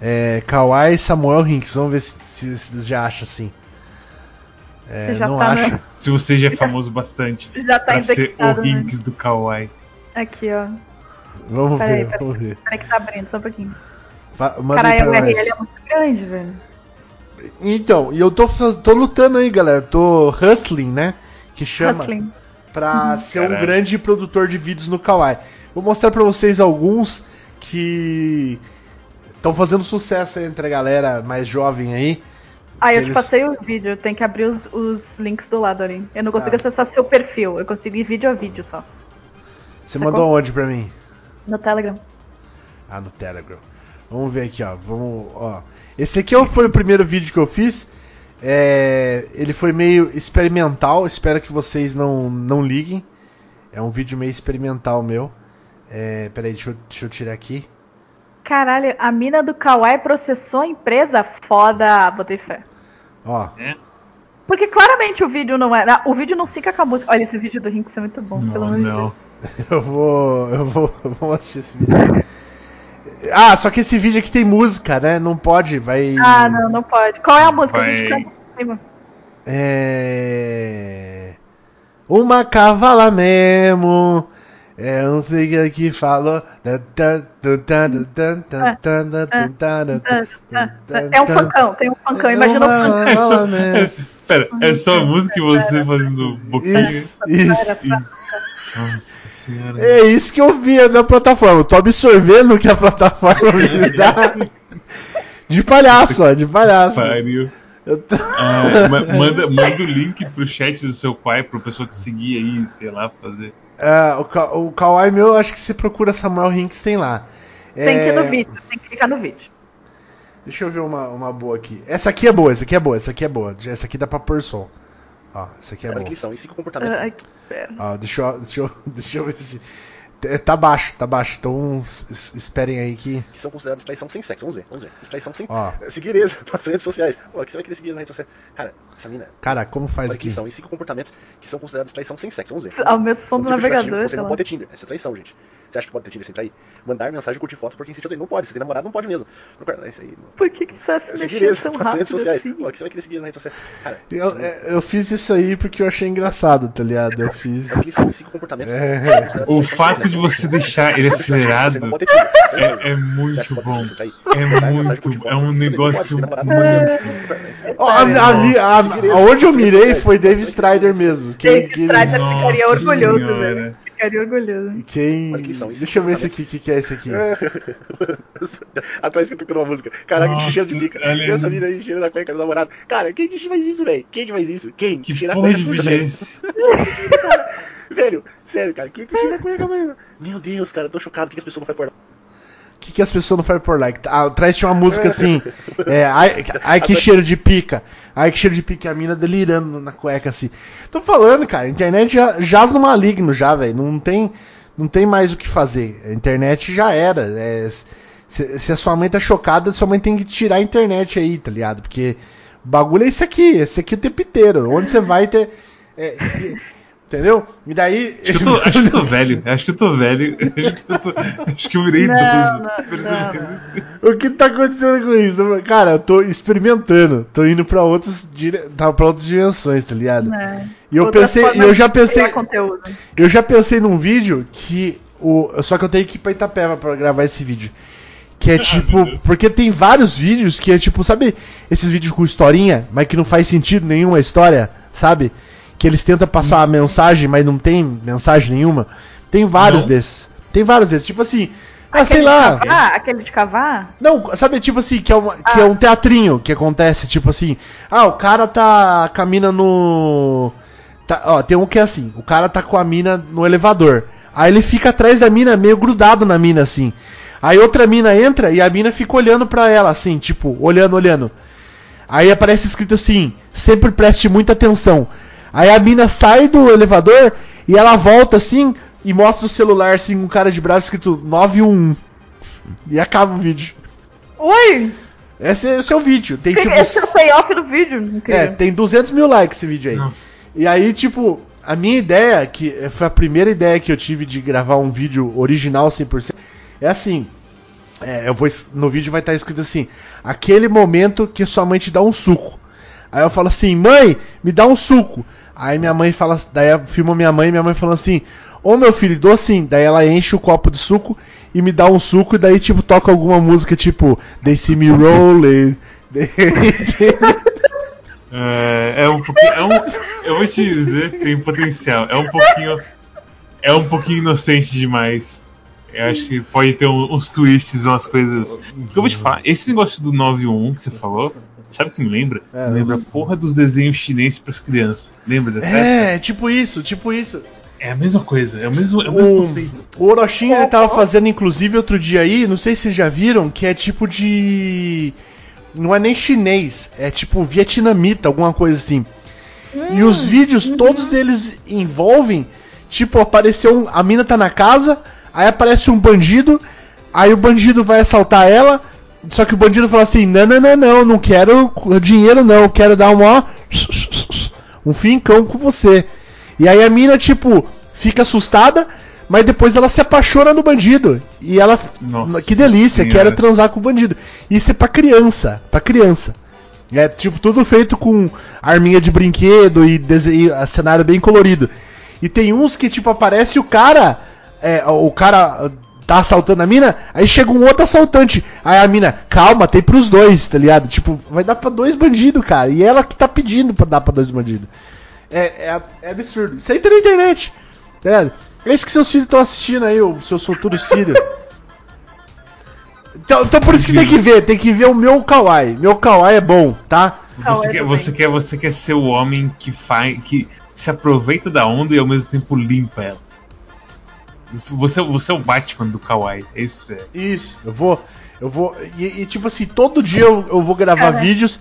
[SPEAKER 2] É, Kawaii Samuel Hinks. Vamos ver se, se, se já acha assim. É,
[SPEAKER 4] Você já
[SPEAKER 2] não
[SPEAKER 4] tá no-
[SPEAKER 2] acha.
[SPEAKER 3] Se você já é famoso bastante
[SPEAKER 4] Já tá
[SPEAKER 3] pra ser o
[SPEAKER 4] né?
[SPEAKER 3] Rinks do Kawaii.
[SPEAKER 4] Aqui, ó.
[SPEAKER 2] Vamos
[SPEAKER 4] Peraí,
[SPEAKER 2] ver,
[SPEAKER 4] peraí.
[SPEAKER 2] vamos ver.
[SPEAKER 4] Peraí que tá abrindo, só um pouquinho.
[SPEAKER 2] Fa- Manda aí
[SPEAKER 4] Caralho, URL
[SPEAKER 2] nós.
[SPEAKER 4] é muito grande, velho.
[SPEAKER 2] Então, e eu tô, tô lutando aí, galera. Tô hustling, né? Que chama.
[SPEAKER 4] Hustling.
[SPEAKER 2] Pra ser um
[SPEAKER 3] Caralho.
[SPEAKER 2] grande produtor de vídeos no Kawaii. Vou mostrar pra vocês alguns que estão fazendo sucesso aí entre a galera mais jovem aí.
[SPEAKER 4] Ah, eu
[SPEAKER 2] Eles-
[SPEAKER 4] te passei o vídeo, tem que abrir os, os links do lado ali. Eu não consigo
[SPEAKER 2] Tá.
[SPEAKER 4] acessar seu perfil, eu consigo ir vídeo a vídeo só.
[SPEAKER 2] Você mandou onde pra mim?
[SPEAKER 4] No Telegram.
[SPEAKER 2] Ah, no Telegram. Vamos ver aqui, ó. Vamos, ó. Esse aqui foi o primeiro vídeo que eu fiz. É, ele foi meio experimental. Espero que vocês não, não liguem. É um vídeo meio experimental meu. É, peraí, deixa eu, deixa eu tirar aqui.
[SPEAKER 4] Caralho, a mina do Kawaii processou a empresa? Foda, botei fé.
[SPEAKER 2] Ó,
[SPEAKER 3] É?
[SPEAKER 4] Porque claramente o vídeo não é. O vídeo não fica com a música. Olha, esse vídeo do Rinks é muito bom, pelo
[SPEAKER 3] Não,
[SPEAKER 4] amor de
[SPEAKER 3] não.
[SPEAKER 4] Deus.
[SPEAKER 2] eu vou. Eu vou. Vamos assistir esse vídeo. Ah, só que esse vídeo aqui tem música, né? Não pode, vai.
[SPEAKER 4] Ah, não, não pode. Qual é a música?
[SPEAKER 3] Vai.
[SPEAKER 4] A gente canta em cima.
[SPEAKER 2] É. Uma cavala mesmo. É, sei o que falou.
[SPEAKER 4] É um funkão, tem um funkão, imagina um funkão.
[SPEAKER 3] É só,
[SPEAKER 2] Uma-
[SPEAKER 3] é, pera, é só a música e você fazendo boquinha?
[SPEAKER 2] Isso, isso.
[SPEAKER 3] Nossa senhora.
[SPEAKER 2] É isso que eu via na plataforma. Eu tô absorvendo o que a plataforma me dá. De palhaço, ó, de palhaço.
[SPEAKER 3] Pariu.
[SPEAKER 2] Tô-
[SPEAKER 3] Ah, ma- manda, manda o link pro chat do seu pai pro pessoal te seguir aí, sei lá, fazer.
[SPEAKER 2] É, o, Ka- o Kawaii meu, acho que você procura Samuel Hinks, tem lá.
[SPEAKER 4] Tem que ir
[SPEAKER 2] É,
[SPEAKER 4] no vídeo, tem que clicar no vídeo.
[SPEAKER 2] Deixa eu ver uma, uma boa aqui. Essa aqui é boa, essa aqui é boa, essa aqui é boa. Essa aqui dá pra pôr som. Ó, essa aqui é
[SPEAKER 6] Olha
[SPEAKER 2] boa.
[SPEAKER 6] que lição, e cinco comportamentos.
[SPEAKER 4] Ai, que pera.
[SPEAKER 2] Ó, deixa eu, deixa eu, deixa eu ver se. É, Tá baixo, tá baixo. Então es- es- esperem aí que.
[SPEAKER 6] que são consideradas traição sem sexo. Vamos ver, vamos ver. Traição sem.
[SPEAKER 2] Ó.
[SPEAKER 6] Seguir eles nas redes sociais. Pô, o que você vai querer seguir nas redes sociais? Cara, essa mina.
[SPEAKER 2] Cara, como faz aqui?
[SPEAKER 6] E cinco comportamentos que são considerados traição sem sexo. Vamos ver.
[SPEAKER 4] Aumenta o som do
[SPEAKER 6] tipo
[SPEAKER 4] navegador,
[SPEAKER 6] Você não
[SPEAKER 4] lá.
[SPEAKER 6] pode ter Tinder. Essa é traição, gente. Você acha que pode ter Tinder sem trair? Mandar mensagem, curtir foto porque insiste Não pode. Se tem namorado, não pode mesmo. Não quero- Isso aí. não.
[SPEAKER 4] Por que que você tá se
[SPEAKER 6] Seguir
[SPEAKER 4] mexendo tão
[SPEAKER 6] nas redes
[SPEAKER 4] rápido
[SPEAKER 6] sociais.
[SPEAKER 4] assim?
[SPEAKER 6] Pô, o que você vai querer seguir nas redes sociais? Cara,
[SPEAKER 2] Eu, é, eu fiz isso aí porque eu achei engraçado, tá ligado? Eu fiz.
[SPEAKER 6] Olha que lição. E cinco comportamentos.
[SPEAKER 2] É.
[SPEAKER 3] O fato de
[SPEAKER 6] sexo.
[SPEAKER 3] você deixar ele acelerado
[SPEAKER 6] é
[SPEAKER 3] é, é muito
[SPEAKER 6] pode
[SPEAKER 3] bom. É muito. É um negócio.
[SPEAKER 6] Se
[SPEAKER 3] muito.
[SPEAKER 2] aonde eu mirei foi Dave Strider mesmo. Quem,
[SPEAKER 4] Dave
[SPEAKER 2] quem,
[SPEAKER 4] Strider ficaria orgulhoso, velho. Ficaria orgulhoso.
[SPEAKER 2] quem-
[SPEAKER 6] Olha
[SPEAKER 2] Deixa eu ver esse aqui, o que, que é esse aqui?
[SPEAKER 6] Atrás que tocando uma música. Caraca, que
[SPEAKER 3] Nossa,
[SPEAKER 6] cheiro de E essa mina aí cheirando a cueca do namorado. Cara, quem que faz isso, velho? Quem que faz isso? Quem?
[SPEAKER 3] Que
[SPEAKER 6] Cheirar a
[SPEAKER 3] porra
[SPEAKER 6] cueca
[SPEAKER 3] de
[SPEAKER 6] velho. Velho, sério, cara. Quem que cheira a cueca, mano? Meu Deus, cara, eu tô chocado. O que que as pessoas não fazem por lá?
[SPEAKER 2] O que, que as pessoas não fazem por like? Ah, tinha uma música assim. É, ai, ai que cheiro de pica. Ai que cheiro de pica. A mina delirando na cueca assim. Tô falando, cara. A internet já jaz no maligno já, velho. Não tem, não tem mais o que fazer. A internet já era. É, se, se a sua mãe tá chocada, sua mãe tem que tirar a internet aí, tá ligado? Porque o bagulho é esse aqui. Esse aqui o tempo inteiro. Onde você vai ter. é, Entendeu? E daí.
[SPEAKER 3] Acho que, eu tô, acho que eu tô velho. Acho que eu tô velho. Acho que eu, tô, acho que eu virei
[SPEAKER 4] Não,
[SPEAKER 3] idoso.
[SPEAKER 4] não, não,
[SPEAKER 2] O que tá acontecendo com isso? Cara, eu tô experimentando. Tô indo pra outras, dire... tá, pra outras dimensões, tá ligado?
[SPEAKER 4] É.
[SPEAKER 2] E eu
[SPEAKER 4] Outras
[SPEAKER 2] pensei, eu já pensei, eu já pensei num vídeo que o, só que eu tenho que ir pra Itapeva pra gravar esse vídeo. Que é tipo,
[SPEAKER 3] meu Deus.
[SPEAKER 2] porque tem vários vídeos que é tipo, sabe, esses vídeos com historinha, mas que não faz sentido nenhum a história, sabe? Que eles tentam passar a mensagem, mas não tem mensagem nenhuma. Tem vários
[SPEAKER 3] Não?
[SPEAKER 2] desses. Tem vários desses, tipo assim, ah,
[SPEAKER 4] Aquele
[SPEAKER 2] sei
[SPEAKER 4] de
[SPEAKER 2] lá.
[SPEAKER 4] cavar? Aquele de cavar?
[SPEAKER 2] Não, sabe, tipo assim, que é, uma, que
[SPEAKER 4] Ah.
[SPEAKER 2] é um teatrinho que acontece, tipo assim, ah, o cara tá caminha no. Tá, ó, tem um que é assim, o cara tá com a mina no elevador. Aí ele fica atrás da mina, meio grudado na mina, assim. Aí outra mina entra e a mina fica olhando pra ela, assim, tipo, olhando, olhando. Aí aparece escrito assim, sempre preste muita atenção. Aí a mina sai do elevador e ela volta assim e mostra o celular assim com um cara de bravo escrito 911. E acaba o vídeo.
[SPEAKER 4] Ui!
[SPEAKER 2] Esse é o seu vídeo. Tem,
[SPEAKER 4] Esse
[SPEAKER 2] tipo,
[SPEAKER 4] esse é o payoff do vídeo. Incrível.
[SPEAKER 2] é, tem 200 mil likes esse vídeo aí.
[SPEAKER 3] Nossa.
[SPEAKER 2] E aí, tipo, a minha ideia, que foi a primeira ideia que eu tive de gravar um vídeo original 100%, é assim. é, eu vou, no vídeo vai estar escrito assim: aquele momento que sua mãe te dá um suco. Aí eu falo assim: mãe, me dá um suco. Aí minha mãe fala, daí eu filmo minha mãe, minha mãe falando assim: Ô meu filho, dou sim. Daí ela enche o copo de suco e me dá um suco, e daí, tipo, toca alguma música tipo They See Me Rolling.
[SPEAKER 3] É, é um pouquinho. É um, eu vou te dizer, tem potencial. É um pouquinho. É um pouquinho inocente demais. Eu acho que pode ter um- uns twists, umas coisas. Porque eu vou te falar, esse negócio do 911 que você falou, sabe o que me lembra?
[SPEAKER 2] É,
[SPEAKER 3] me lembra a porra dos desenhos chineses pras crianças. Lembra dessa época?
[SPEAKER 2] É, tipo isso, tipo isso.
[SPEAKER 3] É a mesma coisa, é o mesmo, é o mesmo
[SPEAKER 2] O,
[SPEAKER 3] conceito.
[SPEAKER 2] o Orochin ele tava fazendo, inclusive, outro dia aí, não sei se vocês já viram, que é tipo de. Não é nem chinês, é tipo vietnamita, alguma coisa assim. e os vídeos, todos eles envolvem, tipo, apareceu um, a mina tá na casa, aí aparece um bandido, aí o bandido vai assaltar ela, só que o bandido fala assim, não, não, não, não, não quero dinheiro não, quero dar um ó, um fincão com você. E aí a mina, tipo, fica assustada, mas depois ela se apaixona no bandido. E ela.
[SPEAKER 3] Nossa
[SPEAKER 2] que delícia,
[SPEAKER 3] Senhora.
[SPEAKER 2] quero transar com o bandido. Isso é pra criança, pra criança. É tipo tudo feito com arminha de brinquedo e desenho, cenário bem colorido. E tem uns que tipo aparece o cara, é, o cara tá assaltando a mina, aí chega um outro assaltante. Aí a mina, calma, tem pros dois, tá ligado? Tipo, vai dar pra dois bandidos, cara. E ela que tá pedindo pra dar pra dois bandidos. É, é, é absurdo. Isso aí tá na internet. Tá ligado? É isso que seus filhos estão assistindo aí, os seus futuros filhos. Então, então por isso que tem que ver, tem que ver o meu kawaii. Meu kawaii é bom, tá?
[SPEAKER 3] Você quer, você, quer, você quer ser o homem que faz. que se aproveita da onda e ao mesmo tempo limpa ela. Isso- Você, você é o Batman do Kawaii, é isso que você é.
[SPEAKER 2] Isso, eu vou. Eu vou. E, e, tipo assim, todo dia eu, eu vou gravar
[SPEAKER 4] Cara.
[SPEAKER 2] vídeos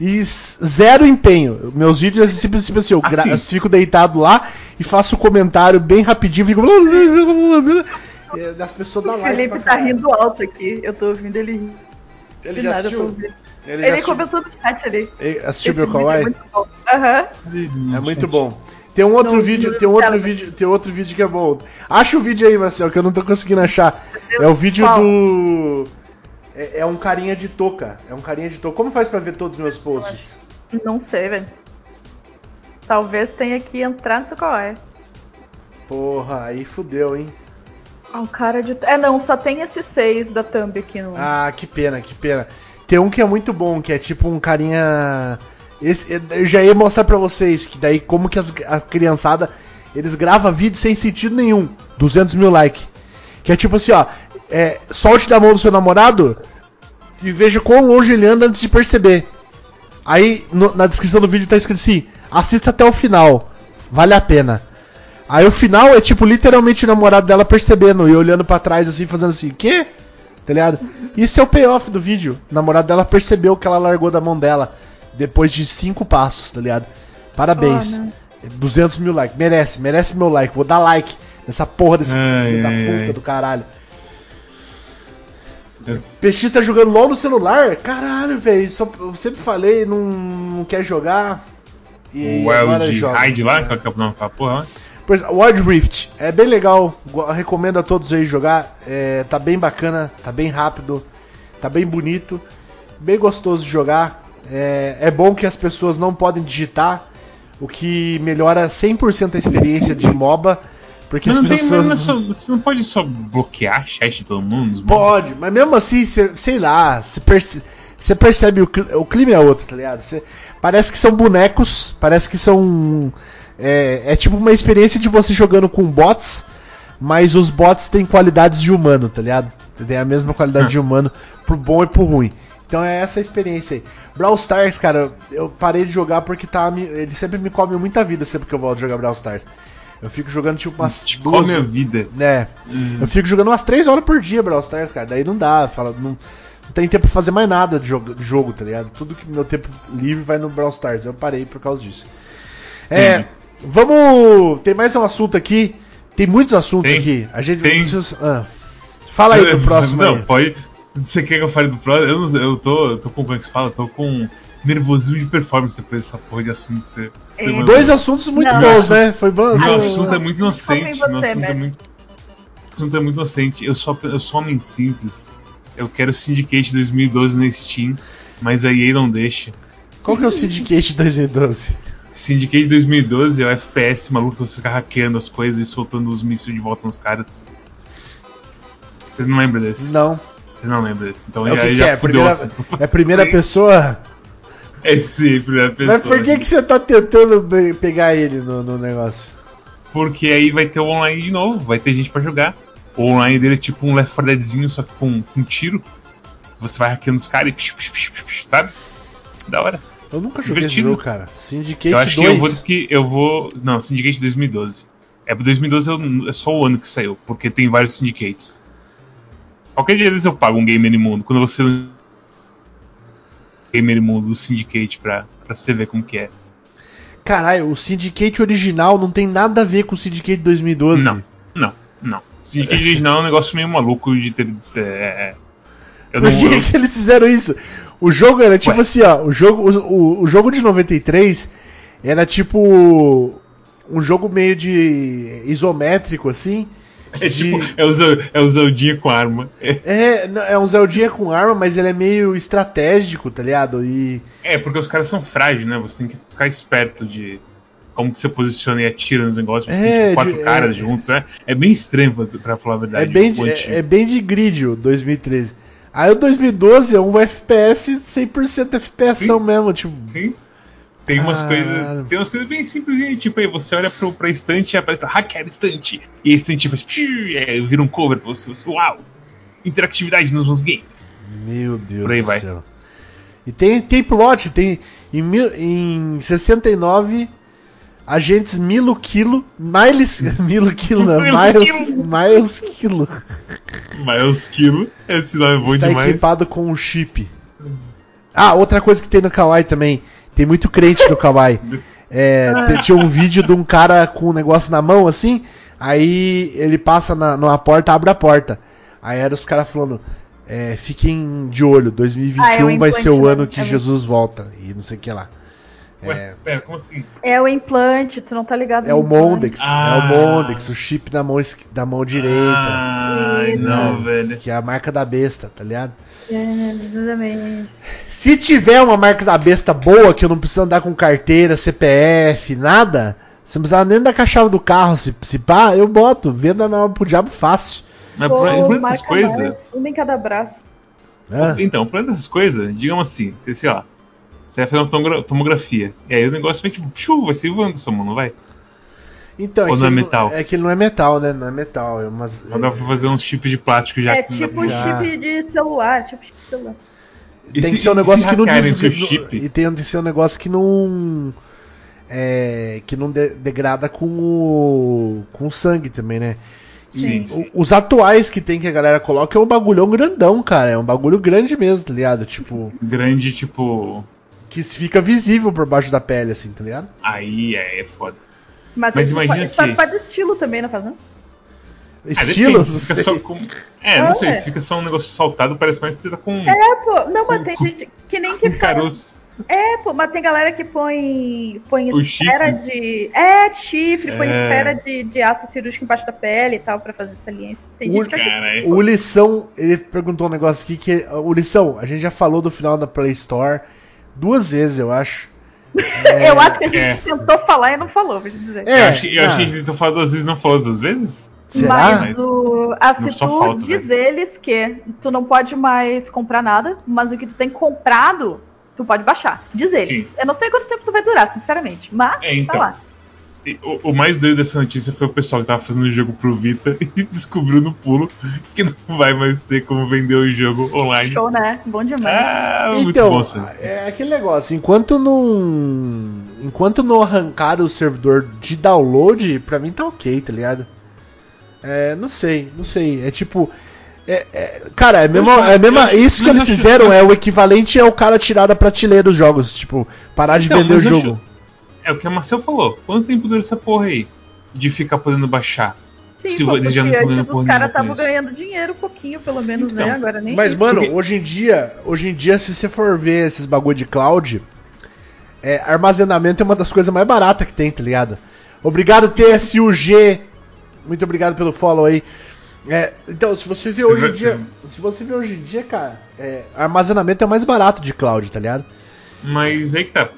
[SPEAKER 2] e zero empenho. Meus vídeos é sempre, sempre assim, eu,
[SPEAKER 3] Assim.
[SPEAKER 2] eu fico deitado lá e faço um comentário bem rapidinho, fico. É, Das pessoas da
[SPEAKER 4] O
[SPEAKER 2] live.
[SPEAKER 4] Felipe tá rindo alto aqui. Eu tô ouvindo ele rir.
[SPEAKER 2] Ele
[SPEAKER 4] De
[SPEAKER 2] já
[SPEAKER 4] nada, eu tô
[SPEAKER 2] assistiu?
[SPEAKER 4] ouvindo.
[SPEAKER 2] Ele,
[SPEAKER 4] Ele,
[SPEAKER 2] já assistiu,
[SPEAKER 4] comentou no chat ali.
[SPEAKER 2] ele assistiu
[SPEAKER 4] Esse
[SPEAKER 2] meu
[SPEAKER 4] é
[SPEAKER 2] kawaii?
[SPEAKER 4] muito bom. Aham.
[SPEAKER 2] É muito bom. Tem um outro vídeo, tem um outro
[SPEAKER 4] Telegram.
[SPEAKER 2] vídeo, tem outro vídeo que é bom. Acha o vídeo aí, Marcel, que eu não tô conseguindo achar. É o vídeo
[SPEAKER 4] Qual?
[SPEAKER 2] do é, é um carinha de touca. É um carinha de touca. Como faz pra ver todos os meus posts?
[SPEAKER 4] Não sei, velho. Talvez tenha que entrar no seu kawaii.
[SPEAKER 2] Porra, aí fudeu, hein?
[SPEAKER 4] Ah, um cara de. É, não, só tem esses seis da thumb aqui no.
[SPEAKER 2] Ah, que pena, que pena. Tem um que é muito bom, que é tipo um carinha. Esse, eu já ia mostrar pra vocês que daí como que as, a criançada eles gravam vídeo sem sentido nenhum. 200 mil likes. Que é tipo assim, ó. É, solte da mão do seu namorado e veja quão longe ele anda antes de perceber. Aí no- na descrição do vídeo tá escrito assim: assista até o final. Vale a pena. Aí o final é tipo literalmente o namorado dela percebendo e olhando pra trás assim, fazendo assim, quê? Tá ligado? Isso é o payoff do vídeo. O namorado dela percebeu que ela largou da mão dela depois de cinco passos, tá ligado? Parabéns.
[SPEAKER 4] Oh, né?
[SPEAKER 2] 200 mil likes. Merece, merece meu like. Vou dar like nessa porra desse
[SPEAKER 3] Ai,
[SPEAKER 2] filho da
[SPEAKER 3] ai,
[SPEAKER 2] puta
[SPEAKER 3] ai.
[SPEAKER 2] do caralho. Peixinho tá jogando LOL no celular? Caralho, velho. Eu sempre falei, não, não quer jogar. E
[SPEAKER 3] o Wild
[SPEAKER 2] joga.
[SPEAKER 3] Ride lá, qual que é o nome daquela porra lá?
[SPEAKER 2] Por exemplo, Wild Rift é bem legal, recomendo a todos aí jogar. É, tá bem bacana, tá bem rápido, tá bem bonito, bem gostoso de jogar. É, é bom que as pessoas não podem digitar, o que melhora 100% a experiência de MOBA, porque
[SPEAKER 3] Mas
[SPEAKER 2] as
[SPEAKER 3] não tem,
[SPEAKER 2] pessoas.
[SPEAKER 3] mas não só- você não pode só bloquear chat de todo mundo?
[SPEAKER 2] Pode, mas mesmo assim, cê- sei lá, você perce- percebe o, o clima é outro, tá ligado? Cê- parece que são bonecos, parece que são. É, é tipo uma experiência de você jogando com bots, mas os bots têm qualidades de humano, tá ligado? Tem a mesma qualidade
[SPEAKER 3] Hum.
[SPEAKER 2] de humano pro bom e pro ruim. Então é essa a experiência aí. Brawl Stars, cara, eu parei de jogar porque tá, ele sempre me come muita vida sempre que eu volto jogar Brawl Stars. Eu fico jogando tipo umas
[SPEAKER 3] Te
[SPEAKER 2] duas,
[SPEAKER 3] come a vida.
[SPEAKER 2] né? Eu fico jogando umas 3 horas por dia Brawl Stars, cara. Daí não dá, fala, não, não tem tempo pra fazer mais nada de jogo, de jogo, tá ligado? Tudo que meu tempo livre vai no Brawl Stars. Eu parei por causa disso. É,
[SPEAKER 3] Entendi.
[SPEAKER 2] vamos. Tem mais um assunto aqui. Tem muitos assuntos
[SPEAKER 3] Tem.
[SPEAKER 2] aqui. A gente
[SPEAKER 3] Tem.
[SPEAKER 2] ah. Fala aí do próximo
[SPEAKER 3] Não,
[SPEAKER 2] aí.
[SPEAKER 3] pode. Você quer que eu fale do próximo? Eu, não sei, eu tô, eu tô com, como é que se fala? Eu tô com nervosismo de performance depois dessa porra de assunto que você, você
[SPEAKER 4] É.
[SPEAKER 2] Dois assuntos muito
[SPEAKER 4] Não.
[SPEAKER 2] bons, né? Foi bom.
[SPEAKER 3] Meu
[SPEAKER 2] foi-
[SPEAKER 3] assunto é muito inocente. Meu assunto é muito. Meu assunto é muito inocente. Eu sou, eu sou homem simples. Eu quero Syndicate 2012 na Steam, mas a EA não deixa.
[SPEAKER 2] Qual que é o Syndicate 2012?
[SPEAKER 3] Syndicate 2012 é o FPS maluco que você fica hackeando as coisas e soltando os mísseis de volta nos caras. Você não lembra desse?
[SPEAKER 2] Não.
[SPEAKER 3] Você não lembra desse. Então
[SPEAKER 2] É o
[SPEAKER 3] já,
[SPEAKER 2] que, que
[SPEAKER 3] já
[SPEAKER 2] é?
[SPEAKER 3] fudeu
[SPEAKER 2] Primeira,
[SPEAKER 3] assim.
[SPEAKER 2] é primeira pessoa?
[SPEAKER 3] É sim, primeira pessoa.
[SPEAKER 2] Mas por que, que você tá tentando pegar ele no, no negócio?
[SPEAKER 3] Porque aí vai ter o online de novo, vai ter gente pra jogar. O online dele é tipo um Left 4 Deadzinho, só que com, com tiro. Você vai hackeando os caras e. psh, psh, psh, sabe? Da hora.
[SPEAKER 2] Eu nunca joguei esse jogo, cara. Syndicate
[SPEAKER 3] eu acho
[SPEAKER 2] 2.
[SPEAKER 3] que eu vou. Que eu vou não, Syndicate 2012. É, 2012 eu- é só o ano que saiu, porque tem vários syndicates. Qualquer dia desses eu pago um Gamer Imundo. Quando você. Gamer Imundo do Syndicate pra, pra você ver como que é.
[SPEAKER 2] Caralho, o Syndicate original não tem nada a ver com o Syndicate 2012.
[SPEAKER 3] Não, não, não. Syndicate original é um negócio meio maluco de ter. de ser- é, é. Eu
[SPEAKER 2] Por
[SPEAKER 3] não,
[SPEAKER 2] que,
[SPEAKER 3] eu-
[SPEAKER 2] que eles fizeram isso? O jogo era tipo
[SPEAKER 3] Ué.
[SPEAKER 2] assim, ó. O jogo, o, o- o jogo de 93 era tipo. Um jogo meio de isométrico, assim.
[SPEAKER 3] É
[SPEAKER 2] de-
[SPEAKER 3] tipo, é o, é o Zeldinha com arma. É,
[SPEAKER 2] É, é um Zeldinha com arma, mas ele é meio estratégico, tá ligado? E.
[SPEAKER 3] é, porque os caras são frágeis, né? Você tem que ficar esperto de como que você posiciona e atira nos negócios. Você
[SPEAKER 2] É,
[SPEAKER 3] tem tipo, quatro
[SPEAKER 2] de-
[SPEAKER 3] caras
[SPEAKER 2] é.
[SPEAKER 3] juntos, né? É bem estranho, pra, pra falar a verdade.
[SPEAKER 2] É bem, de, é, é bem de grid o 2013. Aí o 2012 é um FPS 100% FPS mesmo, tipo.
[SPEAKER 3] Sim. Tem umas
[SPEAKER 2] Caralho.
[SPEAKER 3] coisas. Tem umas coisas bem simples, tipo, aí você olha pro, pra estante e aparece hackear estante. E a estante faz. piu, aí vira um cover pra você. você uau! Interatividade nos meus games.
[SPEAKER 2] Meu Deus
[SPEAKER 3] Por aí
[SPEAKER 2] do
[SPEAKER 3] vai.
[SPEAKER 2] céu. E tem, tem plot, tem. Em, mil- em 69, agentes Milo Quilo. Miles. Milo Quilo, não. Miles, Miles Quilo.
[SPEAKER 3] Miles Kilo. Esse nome é bom
[SPEAKER 2] Está
[SPEAKER 3] demais.
[SPEAKER 2] equipado com um chip. Ah, outra coisa que tem no Kawaii também. Tem muito crente no Kawaii. É, tinha um vídeo de um cara com um negócio na mão assim. Aí ele passa na, numa porta, abre a porta. Aí era os caras falando. É, fiquem de olho, 2021
[SPEAKER 4] Ah, é um
[SPEAKER 2] vai ser o
[SPEAKER 4] implante,
[SPEAKER 2] ano
[SPEAKER 4] né?
[SPEAKER 2] que
[SPEAKER 4] É
[SPEAKER 2] Jesus volta. E não sei o que lá.
[SPEAKER 3] Ué,
[SPEAKER 2] É,
[SPEAKER 3] pera, como assim?
[SPEAKER 4] É o implante, tu não tá ligado
[SPEAKER 2] é o. Mondex.
[SPEAKER 3] Ah.
[SPEAKER 2] É o Mondex, o chip da mão, da mão direita.
[SPEAKER 3] Ai,
[SPEAKER 4] Isso.
[SPEAKER 3] não, velho.
[SPEAKER 2] Que é a marca da besta, tá ligado?
[SPEAKER 4] É, exatamente.
[SPEAKER 2] Se tiver uma marca da besta boa, que eu não preciso andar com carteira, CPF, nada, você não precisa nem da chave do carro, se, se pá, eu boto, venda na pro diabo fácil.
[SPEAKER 3] Mas
[SPEAKER 4] Pô,
[SPEAKER 3] por, essas coisas.
[SPEAKER 4] Uma em cada braço.
[SPEAKER 2] né?
[SPEAKER 3] Então, por essas coisas, digamos assim, sei, sei lá. Você vai fazer uma tomogra- tomografia. E aí o negócio vai tipo, chu, vai ser o Wanderson, mano, não vai?
[SPEAKER 2] Então,
[SPEAKER 3] Ou
[SPEAKER 2] que
[SPEAKER 3] não é metal?
[SPEAKER 2] É que ele não é metal, né? Não é metal. É umas,
[SPEAKER 3] Não dá pra fazer uns chips de plástico já
[SPEAKER 4] é
[SPEAKER 3] não
[SPEAKER 4] tipo
[SPEAKER 2] Já.
[SPEAKER 4] chip de celular, tipo chip de celular.
[SPEAKER 3] E
[SPEAKER 2] tem
[SPEAKER 3] se-
[SPEAKER 2] que ser um negócio
[SPEAKER 3] se
[SPEAKER 2] que não des-
[SPEAKER 3] chip?
[SPEAKER 2] E tem que ser um negócio que não. É, que não de- degrada com o. com o sangue também, né? E
[SPEAKER 3] Sim,
[SPEAKER 2] o-
[SPEAKER 3] sim.
[SPEAKER 2] os atuais que tem que a galera coloca é um bagulhão grandão, cara. É um bagulho grande mesmo, tá ligado? Tipo,
[SPEAKER 3] Grande, tipo.
[SPEAKER 2] Que fica visível por baixo da pele, assim, tá ligado?
[SPEAKER 3] Aí é, é foda.
[SPEAKER 4] Mas,
[SPEAKER 3] Mas
[SPEAKER 4] isso
[SPEAKER 3] imagina
[SPEAKER 4] faz, faz
[SPEAKER 3] que-
[SPEAKER 4] parte do estilo também, não faz não?
[SPEAKER 3] Ah, depende,
[SPEAKER 2] Estilos?
[SPEAKER 3] se
[SPEAKER 2] não
[SPEAKER 3] fica só com. É, não
[SPEAKER 4] Ah,
[SPEAKER 3] sei,
[SPEAKER 4] é.
[SPEAKER 3] se fica só um negócio saltado, parece mais que você tá com,
[SPEAKER 4] É, pô. Não, mas
[SPEAKER 3] Com-
[SPEAKER 4] tem gente que nem que faz.
[SPEAKER 3] caroço.
[SPEAKER 4] É, pô, mas tem galera que põe, põe
[SPEAKER 3] Os
[SPEAKER 4] esfera
[SPEAKER 3] chifres.
[SPEAKER 4] de. É, chifre, põe
[SPEAKER 3] É.
[SPEAKER 4] esfera de, de aço cirúrgico embaixo da pele e tal, pra fazer saliência. Tem gente que.
[SPEAKER 3] Caralho.
[SPEAKER 2] O Lição, ele perguntou um negócio aqui que. O Lição, a gente já falou do final da Play Store duas vezes, eu acho.
[SPEAKER 4] Eu acho que a gente
[SPEAKER 3] é.
[SPEAKER 4] tentou falar e não falou, vou te dizer.
[SPEAKER 2] É,
[SPEAKER 3] eu achei que a gente tentou falar duas vezes e não falou duas vezes?
[SPEAKER 2] Será?
[SPEAKER 4] Mas o, a
[SPEAKER 3] só
[SPEAKER 4] Citu
[SPEAKER 3] falta,
[SPEAKER 4] diz eles que tu não pode mais comprar nada, mas o que tu tem comprado, tu pode baixar. Diz eles.
[SPEAKER 3] Sim.
[SPEAKER 4] Eu não sei quanto tempo isso vai durar, sinceramente. Mas
[SPEAKER 3] É, então.
[SPEAKER 4] tá lá.
[SPEAKER 3] O, o mais doido dessa notícia foi o pessoal que tava fazendo o jogo pro Vita e descobriu no pulo que não vai mais ter como vender o jogo online.
[SPEAKER 4] Show, né? Bom demais.
[SPEAKER 3] Ah, muito
[SPEAKER 2] Então,
[SPEAKER 3] bom
[SPEAKER 2] é aquele negócio, enquanto não. Enquanto não arrancar o servidor de download, pra mim tá ok, tá ligado? É, não sei, não sei. É tipo. é- é- cara, é, mesmo, é mesmo isso que eles fizeram é o equivalente ao cara tirar da prateleira dos jogos. Tipo, parar de
[SPEAKER 3] Então,
[SPEAKER 2] vender o jogo.
[SPEAKER 3] É o que a Marcel falou. Quanto tempo dura essa porra aí? De ficar podendo baixar?
[SPEAKER 4] Sim,
[SPEAKER 3] se
[SPEAKER 4] pô,
[SPEAKER 3] eles já não
[SPEAKER 4] porque
[SPEAKER 3] tão ganhando porra
[SPEAKER 4] os caras estavam ganhando dinheiro um pouquinho, pelo menos,
[SPEAKER 3] Então,
[SPEAKER 4] né? Agora nem
[SPEAKER 2] Mas,
[SPEAKER 4] isso.
[SPEAKER 2] mano,
[SPEAKER 3] Porque-
[SPEAKER 2] hoje em dia, hoje em dia, se você for ver esses bagulho de cloud, é, armazenamento é uma das coisas mais baratas que tem, tá ligado? Obrigado, TSUG. Muito obrigado pelo follow aí. É, então, se você vê hoje em dia. Se você vê hoje em dia, cara, é, armazenamento é o mais barato de cloud, tá ligado?
[SPEAKER 3] Mas aí que tá.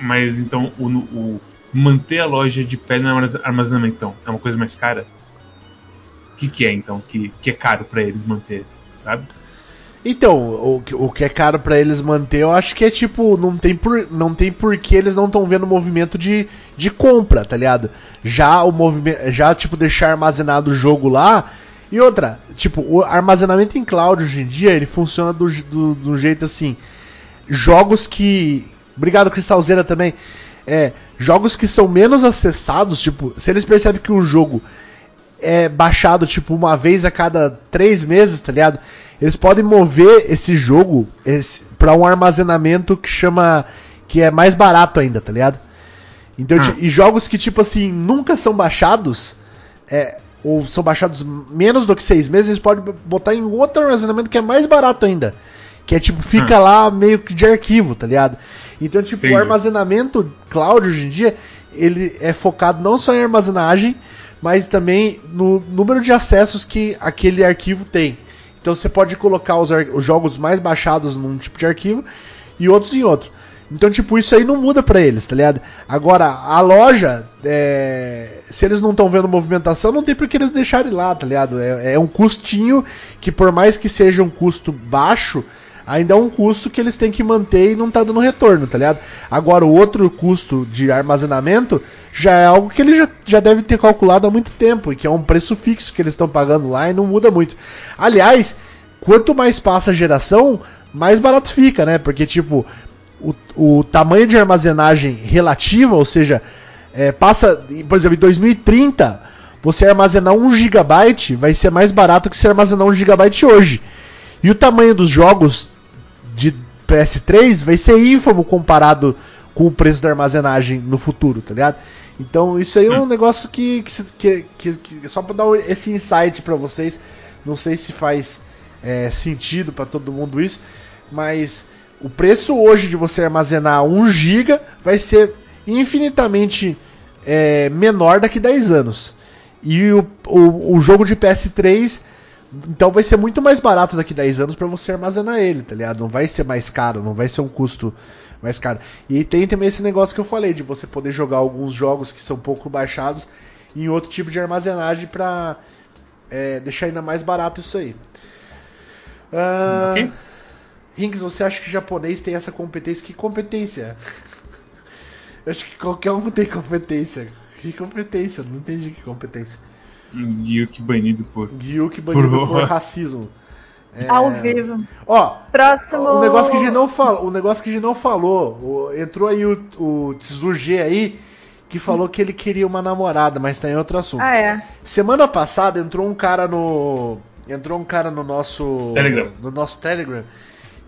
[SPEAKER 3] Mas então o, o manter a loja de pé no armazen- armazenamento então, é uma coisa mais cara? O que, que é então que, que é caro pra eles manter, sabe?
[SPEAKER 2] Então, o, que- o que é caro pra eles manter, eu acho que é tipo, não tem por, não tem porque eles não estão vendo movimento de, de compra, tá ligado? Já o movimento, já tipo deixar armazenado o jogo lá. E outra, tipo, o armazenamento em cloud hoje em dia, ele funciona do, do, do jeito assim, jogos que, obrigado Cristalzeira também. É, jogos que são menos acessados, tipo, se eles percebem que o jogo é baixado tipo uma vez a cada três meses, tá ligado? Eles podem mover esse jogo esse, para um armazenamento que chama que é mais barato ainda, tá ligado? Então,
[SPEAKER 3] Ah.
[SPEAKER 2] e jogos que tipo assim nunca são baixados, é, ou são baixados menos do que seis meses, eles podem botar em outro armazenamento que é mais barato ainda, que é tipo fica lá meio que de arquivo, tá ligado? Então, tipo,
[SPEAKER 3] Entendi.
[SPEAKER 2] o armazenamento cloud hoje em dia, ele é focado não só em armazenagem, mas também no número de acessos que aquele arquivo tem. Então você pode colocar os, os jogos mais baixados num tipo de arquivo e outros em outro. Então, tipo, isso aí não muda pra eles, tá ligado? Agora, a loja, é, se eles não estão vendo movimentação, não tem por que eles deixarem lá, tá ligado? É, é um custinho que, por mais que seja um custo baixo, ainda é um custo que eles têm que manter e não tá dando retorno, tá ligado? Agora, o outro custo de armazenamento já é algo que ele já, já deve ter calculado há muito tempo e que é um preço fixo que eles estão pagando lá e não muda muito. Aliás, quanto mais passa a geração, mais barato fica, né? Porque, tipo, o, o tamanho de armazenagem relativa, ou seja, é, passa, por exemplo, em 2030, você armazenar 1 GB vai ser mais barato que você armazenar 1 GB hoje. E o tamanho dos jogos de PS3 vai ser ínfimo comparado com o preço da armazenagem no futuro, tá ligado? Então isso aí é um negócio que, que, que- que- só para dar esse insight para vocês, não sei se faz é, sentido para todo mundo isso, mas o preço hoje de você armazenar 1 GB vai ser infinitamente é, menor daqui 10 anos. E o, o, o jogo de PS3 então vai ser muito mais barato daqui 10 anos para você armazenar ele, tá ligado? Não vai ser mais caro, não vai ser um custo mais caro. E tem também esse negócio que eu falei, de você poder jogar alguns jogos que são pouco baixados em outro tipo de armazenagem pra é, deixar ainda mais barato isso aí. Ah,
[SPEAKER 3] Ok.
[SPEAKER 2] Rinks, você acha que japonês tem essa competência? Que competência? Eu acho que qualquer um tem competência. Que competência? Não entendi que competência.
[SPEAKER 3] Yuki banido por.
[SPEAKER 2] Gyuki banido
[SPEAKER 3] Por-
[SPEAKER 2] por racismo. É,
[SPEAKER 4] Ao vivo.
[SPEAKER 2] Ó,
[SPEAKER 4] Próximo.
[SPEAKER 2] o negócio que a gente não falou, o negócio que a gente não falou, o- entrou aí o, o Tzu G aí, que falou que ele queria uma namorada, mas tá em outro assunto.
[SPEAKER 4] Ah, é.
[SPEAKER 2] Semana passada entrou um cara no. Entrou um cara no nosso.
[SPEAKER 3] Telegram.
[SPEAKER 2] No nosso Telegram.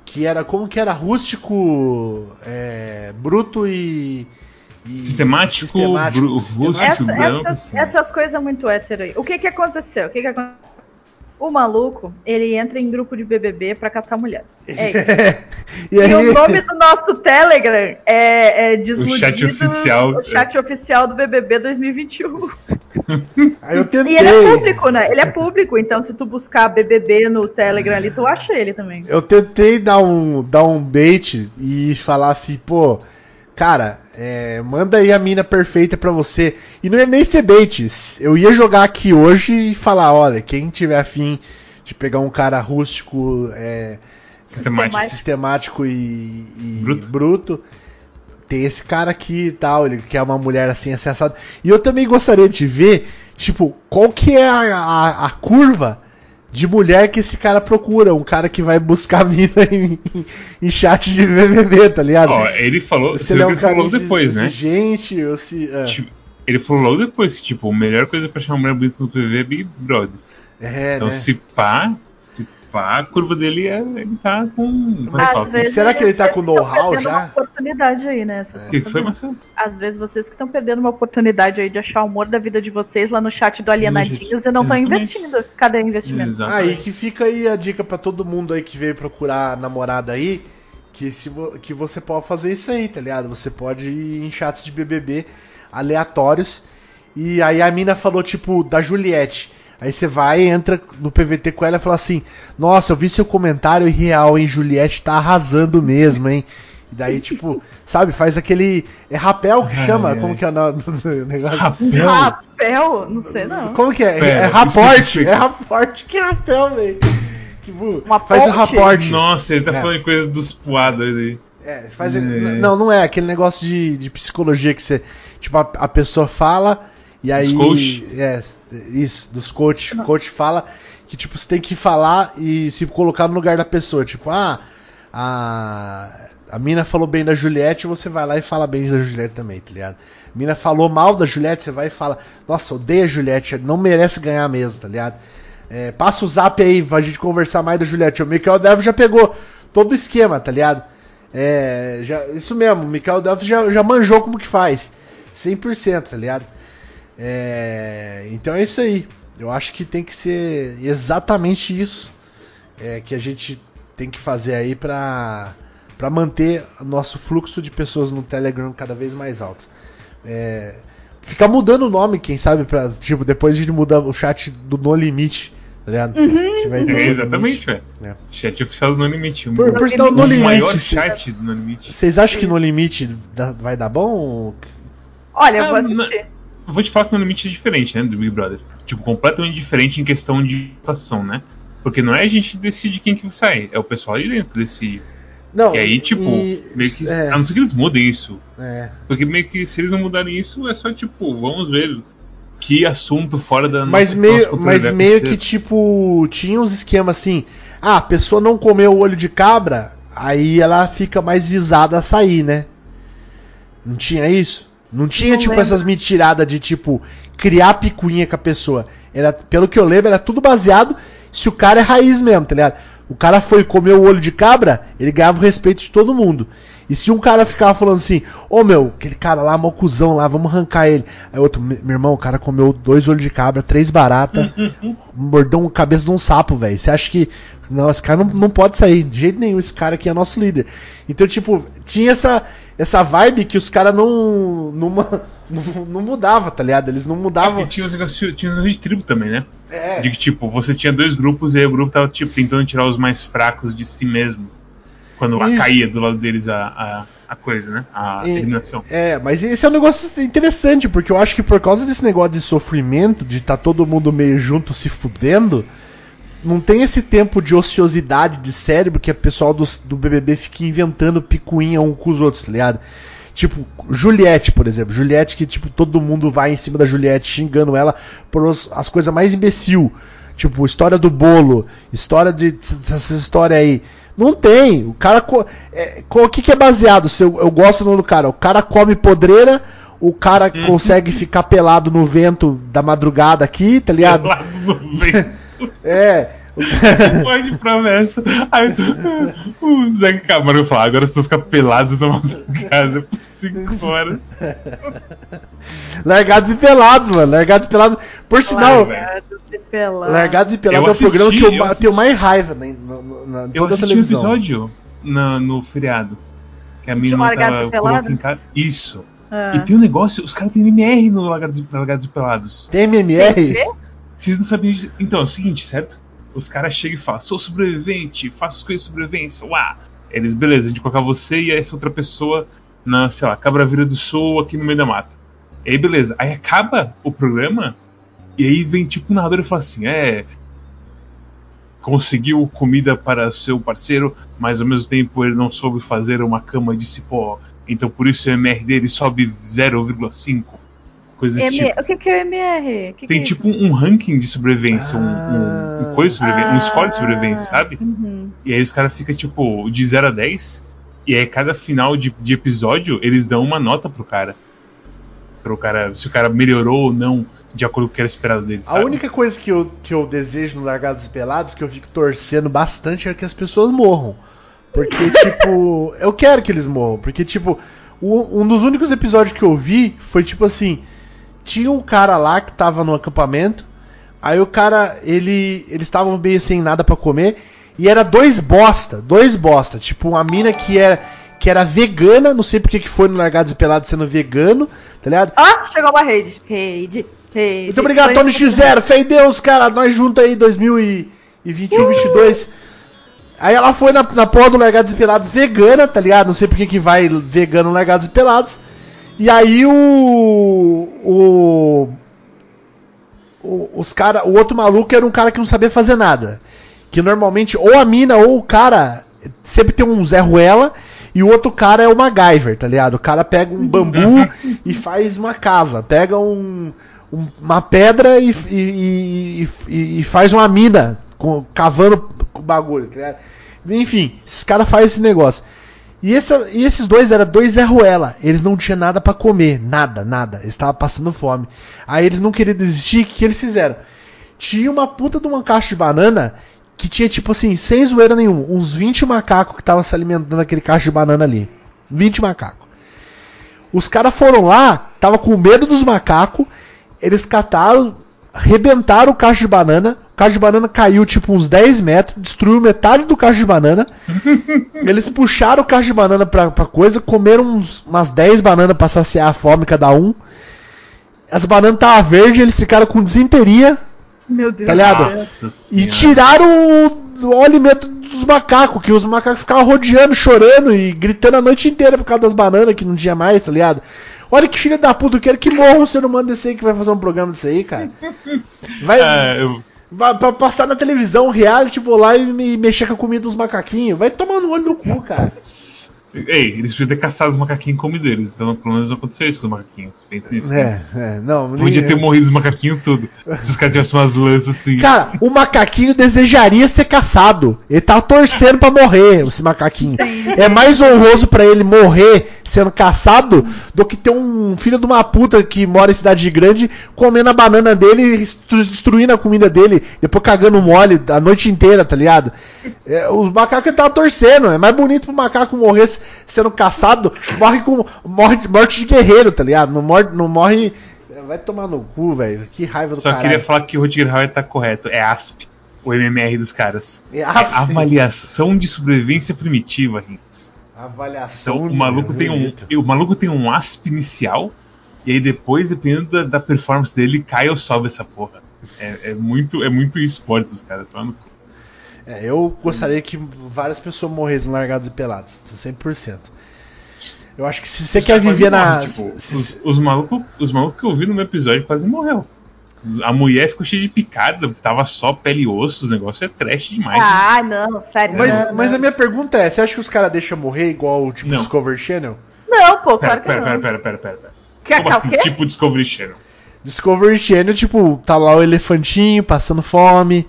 [SPEAKER 2] Que era. Como que era? Rústico. é, bruto e. e-
[SPEAKER 3] Sistemático,
[SPEAKER 2] sistemático.
[SPEAKER 3] rústico.
[SPEAKER 4] Essa-
[SPEAKER 3] branco,
[SPEAKER 4] essas,
[SPEAKER 3] assim.
[SPEAKER 4] essas coisas muito hétero aí. O que que aconteceu? O que que aconteceu? O maluco, ele entra em grupo de BBB pra catar mulher. É isso.
[SPEAKER 2] e
[SPEAKER 4] E
[SPEAKER 2] aí,
[SPEAKER 4] o nome do nosso Telegram é, é Desludido,
[SPEAKER 3] chat oficial.
[SPEAKER 4] O chat oficial do BBB 2021.
[SPEAKER 2] aí eu
[SPEAKER 4] E
[SPEAKER 2] tentei.
[SPEAKER 4] ele é público, né? Ele é público, então se tu buscar BBB no Telegram ali, tu acha ele também.
[SPEAKER 2] Eu tentei dar um, dar um bait e falar assim, pô, cara, é, manda aí a mina perfeita pra você. E não ia nem ser bait. Eu ia jogar aqui hoje e falar, olha, quem tiver afim de pegar um cara rústico, é,
[SPEAKER 3] Sistemático.
[SPEAKER 2] sistemático e, e
[SPEAKER 3] Bruto.
[SPEAKER 2] bruto, tem esse cara aqui e tal, ele quer uma mulher assim, assim, assado. E eu também gostaria de ver, tipo, qual que é a, a, a curva de mulher que esse cara procura. Um cara que vai buscar mina em, em chat de BBB, tá ligado?
[SPEAKER 3] Ó, ele falou,
[SPEAKER 2] se ele é um
[SPEAKER 3] que ele
[SPEAKER 2] cara
[SPEAKER 3] falou depois, né?
[SPEAKER 2] exigente, ou se...
[SPEAKER 3] Tipo, ele falou logo depois que, tipo, a melhor coisa pra chamar uma mulher bonita no PV é Big Brother.
[SPEAKER 2] É,
[SPEAKER 3] Então,
[SPEAKER 2] né?
[SPEAKER 3] se pá, a curva dele é. Ele tá com.
[SPEAKER 4] Vezes
[SPEAKER 2] será que ele tá
[SPEAKER 4] vocês
[SPEAKER 2] com know-how
[SPEAKER 4] perdendo
[SPEAKER 2] já?
[SPEAKER 4] uma oportunidade aí, né?
[SPEAKER 3] O que foi. Marcelo?
[SPEAKER 4] Às vezes vocês que estão perdendo uma oportunidade aí de achar o amor da vida de vocês lá no chat do Alienadinhos e não estão investindo. Cadê o investimento?
[SPEAKER 3] Exatamente.
[SPEAKER 2] Aí que fica aí a dica pra todo mundo aí que veio procurar namorada aí, que se que você pode fazer isso aí, tá ligado? Você pode ir em chats de BBB aleatórios. E aí a mina falou tipo da Juliette. Aí você vai, entra no PVT com ela e fala assim: "Nossa, eu vi seu comentário e real, hein, Juliette tá arrasando mesmo, hein?" E daí tipo, sabe, faz aquele é rapel que
[SPEAKER 3] Ai,
[SPEAKER 2] chama,
[SPEAKER 3] ai.
[SPEAKER 2] como que é o negócio?
[SPEAKER 3] Rapel?
[SPEAKER 4] Rapel? Não sei não.
[SPEAKER 2] Como que é?
[SPEAKER 3] Pera,
[SPEAKER 2] é raporte, é raporte que rapel, velho. Que burro.
[SPEAKER 4] Uma
[SPEAKER 2] Faz o raporte.
[SPEAKER 3] Nossa, ele tá
[SPEAKER 2] É.
[SPEAKER 3] falando coisa dos poados aí.
[SPEAKER 2] É, faz.
[SPEAKER 3] É.
[SPEAKER 2] Não, não é aquele negócio de, de psicologia que você. Tipo, a, a pessoa fala e aí.
[SPEAKER 3] coach?
[SPEAKER 2] É, isso, dos coach. O coach fala que, tipo, você tem que falar e se colocar no lugar da pessoa. Tipo, ah, a. A mina falou bem da Juliette, você vai lá e fala bem da Juliette também, tá ligado? A mina falou mal da Juliette, você vai e fala, nossa, odeia a Juliette, não merece ganhar mesmo, tá ligado? É, passa o zap aí pra gente conversar mais da Juliette. O Mikael Delvo já pegou todo o esquema, tá ligado? É, já, isso mesmo, o Mikael Delvo já, já manjou como que faz. 100%, tá ligado? É, então é isso aí. Eu acho que tem que ser exatamente isso é, que a gente tem que fazer aí pra, pra manter o nosso fluxo de pessoas no Telegram cada vez mais alto. É, ficar mudando o nome, quem sabe, pra, tipo, depois de mudar o chat do No Limite, tá ligado? O
[SPEAKER 3] É, exatamente, velho.
[SPEAKER 2] É.
[SPEAKER 3] Chat oficial do No Limite. O,
[SPEAKER 2] Por, por sinal, No Limite.
[SPEAKER 3] maior
[SPEAKER 2] cê-
[SPEAKER 3] chat do No Limite.
[SPEAKER 2] Vocês acham que No Limite dá- vai dar bom?
[SPEAKER 4] Olha, eu
[SPEAKER 3] Ah,
[SPEAKER 4] vou assistir.
[SPEAKER 3] Eu vou te falar que No Limite é diferente, né, do Big Brother. Tipo, completamente diferente em questão de votação, né? Porque não é a gente que decide quem que vai sair, é o pessoal ali dentro que decide.
[SPEAKER 2] Não,
[SPEAKER 3] E aí, tipo,
[SPEAKER 2] e-
[SPEAKER 3] meio que.
[SPEAKER 2] é,
[SPEAKER 3] A não ser que eles mudem isso.
[SPEAKER 2] é.
[SPEAKER 3] Porque meio que se eles não mudarem isso, é só tipo, vamos ver que assunto fora da
[SPEAKER 2] Mas
[SPEAKER 3] nossa
[SPEAKER 2] meio,
[SPEAKER 3] cultura
[SPEAKER 2] mas meio que tipo, tinha uns esquemas assim, ah, a pessoa não comeu o olho de cabra, aí ela fica mais visada a sair, né? Não tinha isso? Não tinha
[SPEAKER 4] Não
[SPEAKER 2] tipo
[SPEAKER 4] lembro.
[SPEAKER 2] essas mentiradas de tipo criar picuinha com a pessoa. Era, pelo que eu lembro, era tudo baseado se o cara é raiz mesmo, tá ligado? O cara foi comer o olho de cabra, ele ganhava o respeito de todo mundo. E se um cara ficava falando assim, ô meu, aquele cara lá, mó cuzão lá, vamos arrancar ele. Aí outro, "Me- meu irmão, o cara comeu dois olhos de cabra, três baratas, mordeu a cabeça de um sapo, velho. Você acha que. Não, esse cara não, não pode sair, de jeito nenhum, esse cara aqui é nosso líder. Então, tipo, tinha essa, essa vibe que os caras não, não, não, não mudava, tá ligado? Eles não mudavam.
[SPEAKER 3] e tinha os negócios tinha os negócios de tribo também, né?
[SPEAKER 2] É.
[SPEAKER 3] De que, tipo, você tinha dois grupos e aí o grupo tava, tipo, tentando tirar os mais fracos de si mesmo. Quando
[SPEAKER 2] Isso.
[SPEAKER 3] caía do lado deles a, a, a coisa, né? A
[SPEAKER 2] E-
[SPEAKER 3] eliminação.
[SPEAKER 2] É, mas esse é um negócio interessante, porque eu acho que por causa desse negócio de sofrimento, de estar todo mundo meio junto se fudendo, não tem esse tempo de ociosidade de cérebro que o pessoal do, do BBB fica inventando picuinha um com os outros, tá ligado? Tipo, Juliette, por exemplo. Juliette que, tipo, todo mundo vai em cima da Juliette xingando ela por os- as coisas mais imbecil. Tipo, história do bolo, história de. essa história aí. Não tem. O cara. co- é, co- o que, que é baseado? Se eu, eu gosto do cara. O cara come podreira, o cara consegue ficar pelado no vento da madrugada aqui, tá ligado?
[SPEAKER 3] Lá no meio.
[SPEAKER 2] É.
[SPEAKER 3] Pode promessa. Aí o Zé Camargo fala, agora vocês vão ficar pelados na madrugada por 5 horas.
[SPEAKER 2] Largados e pelados, mano. Largados e pelados. Por sinal,
[SPEAKER 3] velho.
[SPEAKER 4] e Pelados.
[SPEAKER 2] Largados e Pelados é o programa que eu,
[SPEAKER 3] eu
[SPEAKER 2] tenho mais raiva na, na, na
[SPEAKER 3] Eu assisti
[SPEAKER 2] televisão.
[SPEAKER 3] episódio na- no feriado. Que a
[SPEAKER 4] De
[SPEAKER 3] mina
[SPEAKER 4] Largados
[SPEAKER 3] tava colocou em casa. Isso.
[SPEAKER 4] Ah.
[SPEAKER 3] E tem um negócio, os caras têm MMR no Largados, e- Largados e Pelados.
[SPEAKER 2] Tem MMR?
[SPEAKER 4] Tem?
[SPEAKER 3] Vocês não sabiam disso? Então, é o seguinte, certo? Os caras chegam e falam, sou sobrevivente, faço as coisas de sobrevivência, uá! Eles, beleza, a gente colocar você e essa outra pessoa na, sei lá, Cabravira do Sul, aqui no meio da mata. E aí, beleza. Aí acaba o programa, e aí vem tipo um narrador e fala assim, é. Conseguiu comida para seu parceiro, mas ao mesmo tempo ele não soube fazer uma cama de cipó. Então por isso o MR dele sobe 0,5. Coisa desse
[SPEAKER 4] M-
[SPEAKER 3] tipo.
[SPEAKER 4] O que, que é o MR? Que
[SPEAKER 3] Tem
[SPEAKER 4] que é
[SPEAKER 3] tipo um ranking de sobrevivência, um, um, um coisa de sobrevivência, um
[SPEAKER 4] Ah.
[SPEAKER 3] score de sobrevivência, sabe?
[SPEAKER 4] Uhum.
[SPEAKER 3] E aí os caras ficam tipo de 0 a 10, e aí cada final de, de episódio eles dão uma nota pro cara. Pro cara, se o cara melhorou ou não, de acordo com o que era esperado dele,
[SPEAKER 2] A
[SPEAKER 3] sabe?
[SPEAKER 2] única coisa que eu, que eu desejo no Largados e Pelados, que eu fico torcendo bastante, é que as pessoas morram. Porque, tipo, eu quero que eles morram. Porque, tipo, um dos únicos episódios que eu vi foi tipo assim: tinha um cara lá que tava no acampamento, aí o cara, ele. Eles estavam meio sem nada pra comer, e era dois bosta, dois bosta. Tipo, uma mina que era, que era vegana, não sei porque que foi no Largados e Pelados sendo vegano, tá ligado?
[SPEAKER 4] Ah, chegou uma rede. Rede. Rede.
[SPEAKER 2] Muito obrigado, Tony X0. Fé em Deus, cara. Nós juntos aí, 2021, 2022. Aí ela foi na, na porra do Largados e Pelados vegana, tá ligado? Não sei porque que vai vegano no Largados e Pelados. E aí o. O. o os cara, o outro maluco era um cara que não sabia fazer nada. Que normalmente, ou a mina ou o cara sempre tem um Zé Ruela. E o outro cara é o MacGyver, tá ligado? O cara pega um bambu e faz uma casa. Pega um, um- uma pedra e, e, e- e- e faz uma mina com, cavando o bagulho, tá ligado? Enfim, esses caras fazem esse negócio. E, esse- e esses dois eram dois Zé Ruela. Eles não tinham nada pra comer. Nada, nada. Eles estavam passando fome. Aí eles não queriam desistir. O que, eles fizeram? Tinha uma puta de uma caixa de banana que tinha, tipo assim, sem zoeira nenhuma, uns 20 macacos que estavam se alimentando naquele caixa de banana ali. 20 macacos. Os caras foram lá, tava com medo dos macacos, eles cataram, rebentaram o caixa de banana, o caixa de banana caiu tipo uns 10 metros, destruiu metade do caixa de banana. eles puxaram o caixa de banana pra, pra coisa, comeram uns- umas 10 bananas pra saciar a fome cada um. As bananas estavam verdes, eles ficaram com desinteria,
[SPEAKER 4] Meu Deus
[SPEAKER 2] Tá ligado?
[SPEAKER 4] do céu.
[SPEAKER 3] Nossa
[SPEAKER 2] e tiraram o, o alimento dos macacos, que os macacos ficavam rodeando, chorando e gritando a noite inteira por causa das bananas que não tinha mais, tá ligado? Olha que filho da puta, eu quero que morra um ser humano desse aí que vai fazer um programa desse aí, cara. Vai,
[SPEAKER 3] Ah, eu-
[SPEAKER 2] vai pra passar na televisão, reality, vou lá e me mexer com a comida dos macaquinhos. Vai tomar no olho do cu, cara.
[SPEAKER 3] Ei, eles podiam ter caçado os macaquinhos como deles, então pelo menos não aconteceu isso com os macaquinhos. Pensa nisso.
[SPEAKER 2] É, é, não.
[SPEAKER 3] Podia
[SPEAKER 2] nem-
[SPEAKER 3] ter morrido os macaquinhos tudo. Se os caras tivessem umas lanças assim.
[SPEAKER 2] Cara, o macaquinho desejaria ser caçado. Ele tá torcendo pra morrer, esse macaquinho. É mais honroso pra ele morrer sendo caçado do que ter um filho de uma puta que mora em cidade grande comendo a banana dele e destru- destruindo a comida dele, depois cagando mole a noite inteira, tá ligado? É, os macacos estavam torcendo. É mais bonito pro macaco morrer sendo caçado, morre com morre, morte de guerreiro, tá ligado? Não morre. Não morre Vai tomar no cu, velho. Que raiva do
[SPEAKER 3] Só
[SPEAKER 2] caralho.
[SPEAKER 3] queria falar que o Rutger Hauer tá correto. É ASP, o MMR dos caras.
[SPEAKER 2] É
[SPEAKER 3] É
[SPEAKER 2] ASP.
[SPEAKER 3] avaliação de sobrevivência primitiva, Rinks.
[SPEAKER 2] Avaliação.
[SPEAKER 3] Então o maluco, tem um, o maluco tem um ASP inicial, e aí depois, dependendo da, da performance dele, cai ou sobe essa porra. É, é muito, é muito esportes os caras. Tá no cu.
[SPEAKER 2] É, eu gostaria que várias pessoas morressem largados e pelados. 100%. Eu acho que se você
[SPEAKER 3] Os
[SPEAKER 2] quer viver na.
[SPEAKER 3] tipo,
[SPEAKER 2] se-
[SPEAKER 3] os, os malucos os maluco que eu vi no meu episódio quase morreu. A mulher ficou cheia de picada, tava só pele e osso, os negócios é trash demais.
[SPEAKER 4] Ah, não, sério.
[SPEAKER 2] Mas,
[SPEAKER 4] não,
[SPEAKER 2] mas
[SPEAKER 4] não.
[SPEAKER 2] a minha pergunta é: você acha que os caras deixam morrer igual o tipo
[SPEAKER 3] Não.
[SPEAKER 2] Discovery Channel?
[SPEAKER 4] Não, pô,
[SPEAKER 3] Pera,
[SPEAKER 4] claro que
[SPEAKER 3] pera,
[SPEAKER 4] não.
[SPEAKER 3] pera, pera, pera, pera, pera.
[SPEAKER 4] Quer
[SPEAKER 3] Como
[SPEAKER 4] cá,
[SPEAKER 3] assim,
[SPEAKER 4] o
[SPEAKER 3] tipo Discovery Channel?
[SPEAKER 2] Discovery Channel, tipo, tá lá o elefantinho passando fome.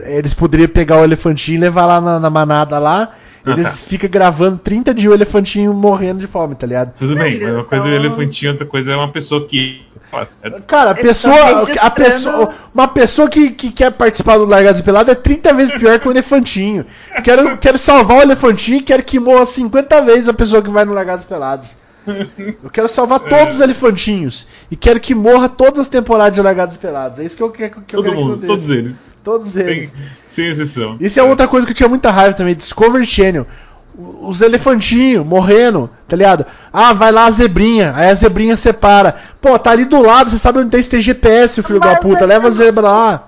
[SPEAKER 2] Eles poderiam pegar o elefantinho e levar lá na, na manada lá.
[SPEAKER 3] Ah,
[SPEAKER 2] Eles
[SPEAKER 3] tá.
[SPEAKER 2] ficam gravando 30 dias o elefantinho morrendo de fome, tá ligado?
[SPEAKER 3] Tudo bem, mas uma coisa é
[SPEAKER 4] Então-
[SPEAKER 3] elefantinho, outra coisa é uma pessoa que.
[SPEAKER 2] Cara, a pessoa, a pessoa. Uma pessoa que, que quer participar do Largados e Pelado é 30 vezes pior que o elefantinho. Quero, quero salvar o elefantinho e quero que morra 50 vezes a pessoa que vai no Largados e Pelados. Eu quero salvar todos os elefantinhos. E quero que morra todas as temporadas de Largados e Pelados. É isso que eu, quero que eu
[SPEAKER 3] Todo
[SPEAKER 2] quero que
[SPEAKER 3] mundo,
[SPEAKER 2] aconteça.
[SPEAKER 3] todos eles.
[SPEAKER 2] Todos eles.
[SPEAKER 3] Sem, sem exceção.
[SPEAKER 2] Isso é outra coisa que eu tinha muita raiva também. Discovery Channel. O- Os elefantinhos morrendo, tá ligado? Ah, vai lá a zebrinha. Aí a zebrinha separa. Pô, tá ali do lado, você sabe onde tem, tem GPS, o filho da
[SPEAKER 4] Mas
[SPEAKER 2] puta.
[SPEAKER 4] é
[SPEAKER 2] Leva a zebra lá.